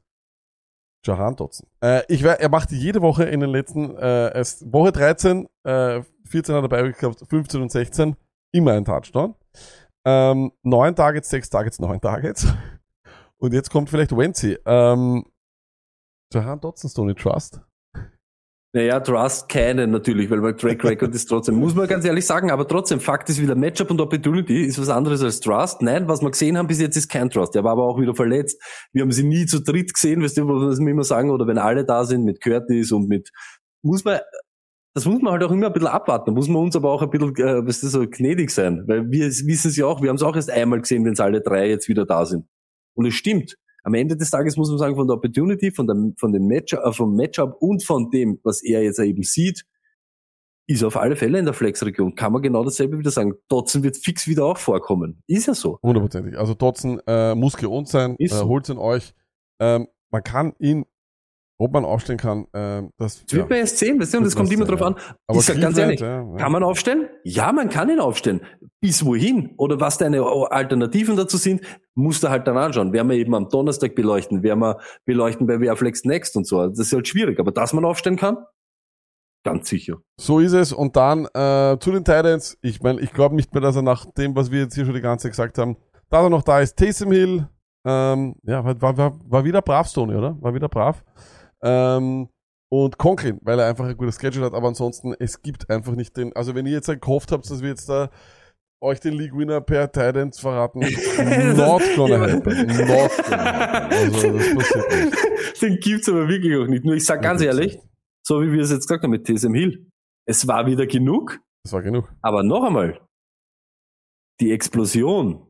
Speaker 2: Jahan Dotson. Äh, ich wär, er macht jede Woche in den letzten, äh, erst Woche 13, äh, 14 hat er dabei gehabt, 15 und 16, immer ein Touchdown. Ähm, 9 Targets, 6 Targets, 9 Targets. [laughs] Und jetzt kommt vielleicht Wency. Ähm, Jahan Dotson, Stony Trust.
Speaker 1: Naja, Trust keinen natürlich, weil mein Track Record ist trotzdem, muss man ganz ehrlich sagen, aber trotzdem, Fakt ist wieder Matchup und Opportunity ist was anderes als Trust. Nein, was wir gesehen haben bis jetzt ist kein Trust. Der war aber auch wieder verletzt. Wir haben sie nie zu dritt gesehen, weißt du, was wir immer sagen, oder wenn alle da sind mit Curtis und mit, muss man, das muss man halt auch immer ein bisschen abwarten. Da muss man uns aber auch ein bisschen, äh, weißt du, so gnädig sein, weil wir wissen es ja auch, wir haben es auch erst einmal gesehen, wenn es alle drei jetzt wieder da sind. Und es stimmt. Am Ende des Tages muss man sagen, von der Opportunity, von, der, von dem Matchup, äh, vom Matchup und von dem, was er jetzt eben sieht, ist auf alle Fälle in der Flex-Region. Kann man genau dasselbe wieder sagen. Dotson wird fix wieder auch vorkommen. Ist ja so.
Speaker 2: Hundertprozentig. Also Dotson äh, muss geohnt sein.
Speaker 1: Ist
Speaker 2: Äh,
Speaker 1: so.
Speaker 2: Holt ihn euch. Ähm, man kann ihn, ob man aufstellen kann, ähm, das,
Speaker 1: wird man erst sehen, weißt du, und das kommt immer drauf an.
Speaker 2: Aber
Speaker 1: ich sag ganz ehrlich,
Speaker 2: ja, ja.
Speaker 1: kann man aufstellen? Ja, man kann ihn aufstellen. Bis wohin? Oder was deine Alternativen dazu sind, musst du halt dann anschauen. Werden wir eben am Donnerstag beleuchten, werden wir beleuchten bei Wehrflex Next und so. Also Das ist halt schwierig. Aber dass man aufstellen kann, ganz sicher.
Speaker 2: So ist es. Und dann äh, zu den Titans. Ich meine, ich glaube nicht mehr, dass er nach dem, was wir jetzt hier schon die ganze Zeit gesagt haben, da er noch da ist, Taysom Hill, ähm, ja, war, war, war, war wieder brav, Stoney, oder? War wieder brav. Ähm, und Conklin, weil er einfach ein gutes Schedule hat, aber ansonsten, es gibt einfach nicht den, also wenn ihr jetzt gehofft habt, dass wir jetzt da euch den League Winner per Titans verraten, [laughs] not gonna happen. Not gonna happen. Also, das passiert nicht. [laughs]
Speaker 1: Den gibt's aber wirklich auch nicht. Nur ich sag
Speaker 2: Ja,
Speaker 1: ganz ehrlich,
Speaker 2: nicht.
Speaker 1: so wie wir es jetzt gesagt haben mit TSM Hill, es war wieder genug,
Speaker 2: Das war genug.
Speaker 1: aber noch einmal, die Explosion,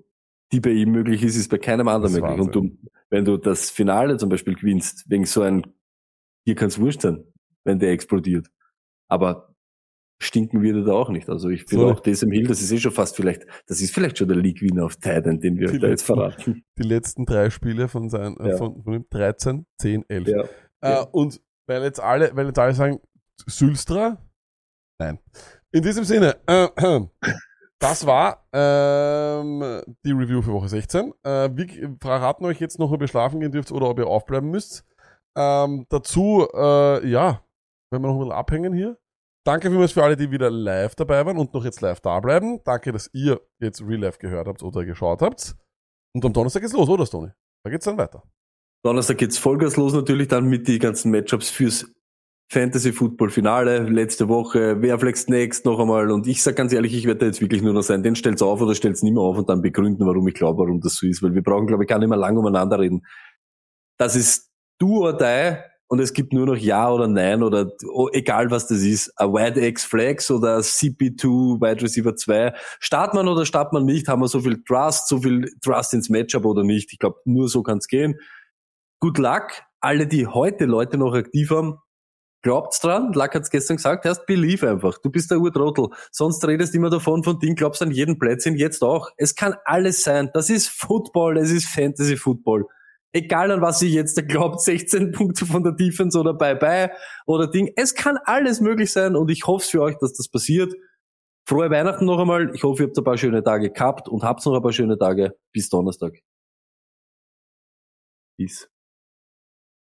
Speaker 1: die bei ihm möglich ist, ist bei keinem anderen möglich. Und du, wenn du das Finale zum Beispiel gewinnst, wegen so ein, dir kann's wurscht sein, wenn der explodiert. Aber stinken wir da auch nicht. Also ich finde
Speaker 2: So.
Speaker 1: auch TSM Hill, das ist eh schon fast vielleicht, das ist vielleicht schon der League-Winner auf Titan, den wir
Speaker 2: Die
Speaker 1: da jetzt
Speaker 2: letzten-
Speaker 1: verraten.
Speaker 2: Die letzten drei Spiele von seinen, äh,
Speaker 1: Ja.
Speaker 2: von, von dem 13, 10, 11.
Speaker 1: Ja.
Speaker 2: Äh,
Speaker 1: Ja.
Speaker 2: und weil jetzt alle, weil jetzt alle sagen, Sülstra? Nein. In diesem Sinne, äh, das war ähm, die Review für Woche 16. Äh, wir verraten euch jetzt noch, ob ihr schlafen gehen dürft oder ob ihr aufbleiben müsst. Ähm, dazu, äh, ja, wenn wir noch ein bisschen abhängen hier. Danke vielmals für alle, die wieder live dabei waren und noch jetzt live da bleiben. Danke, dass ihr jetzt Real Life gehört habt oder geschaut habt. Und am Donnerstag geht's los, oder Stony? Da geht's dann weiter.
Speaker 1: Donnerstag geht's Vollgas los natürlich dann mit die ganzen Matchups fürs Fantasy Football Finale letzte Woche, wer flext next noch einmal und ich sag ganz ehrlich, ich werde da jetzt wirklich nur noch sein, den stellt's auf oder stellt's nicht mehr auf und dann begründen, warum ich glaube, warum das so ist, weil wir brauchen glaube ich gar nicht mehr lange umeinander reden. Das ist do or die und es gibt nur noch Ja oder Nein oder oh, egal was das ist, a Wide X Flex oder a CP2 Wide Receiver 2. Start man oder start man nicht, haben wir so viel Trust, so viel Trust ins Matchup oder nicht. Ich glaube, nur so kann's gehen. Good luck. Alle, die heute Leute noch aktiv haben, glaubt's dran. Luck hat's gestern gesagt, erst believe einfach. Du bist der Urtrottel. Sonst redest immer davon von Ding, glaubst an jeden Plätzchen, jetzt auch. Es kann alles sein. Das ist Football, es ist Fantasy Football. Egal an was ihr jetzt glaubt, 16 Punkte von der Defense oder Bye-Bye oder Ding. Es kann alles möglich sein und ich hoffe für euch, dass das passiert. Frohe Weihnachten noch einmal. Ich hoffe, ihr habt ein paar schöne Tage gehabt und habt noch ein paar schöne Tage. Bis Donnerstag. Peace.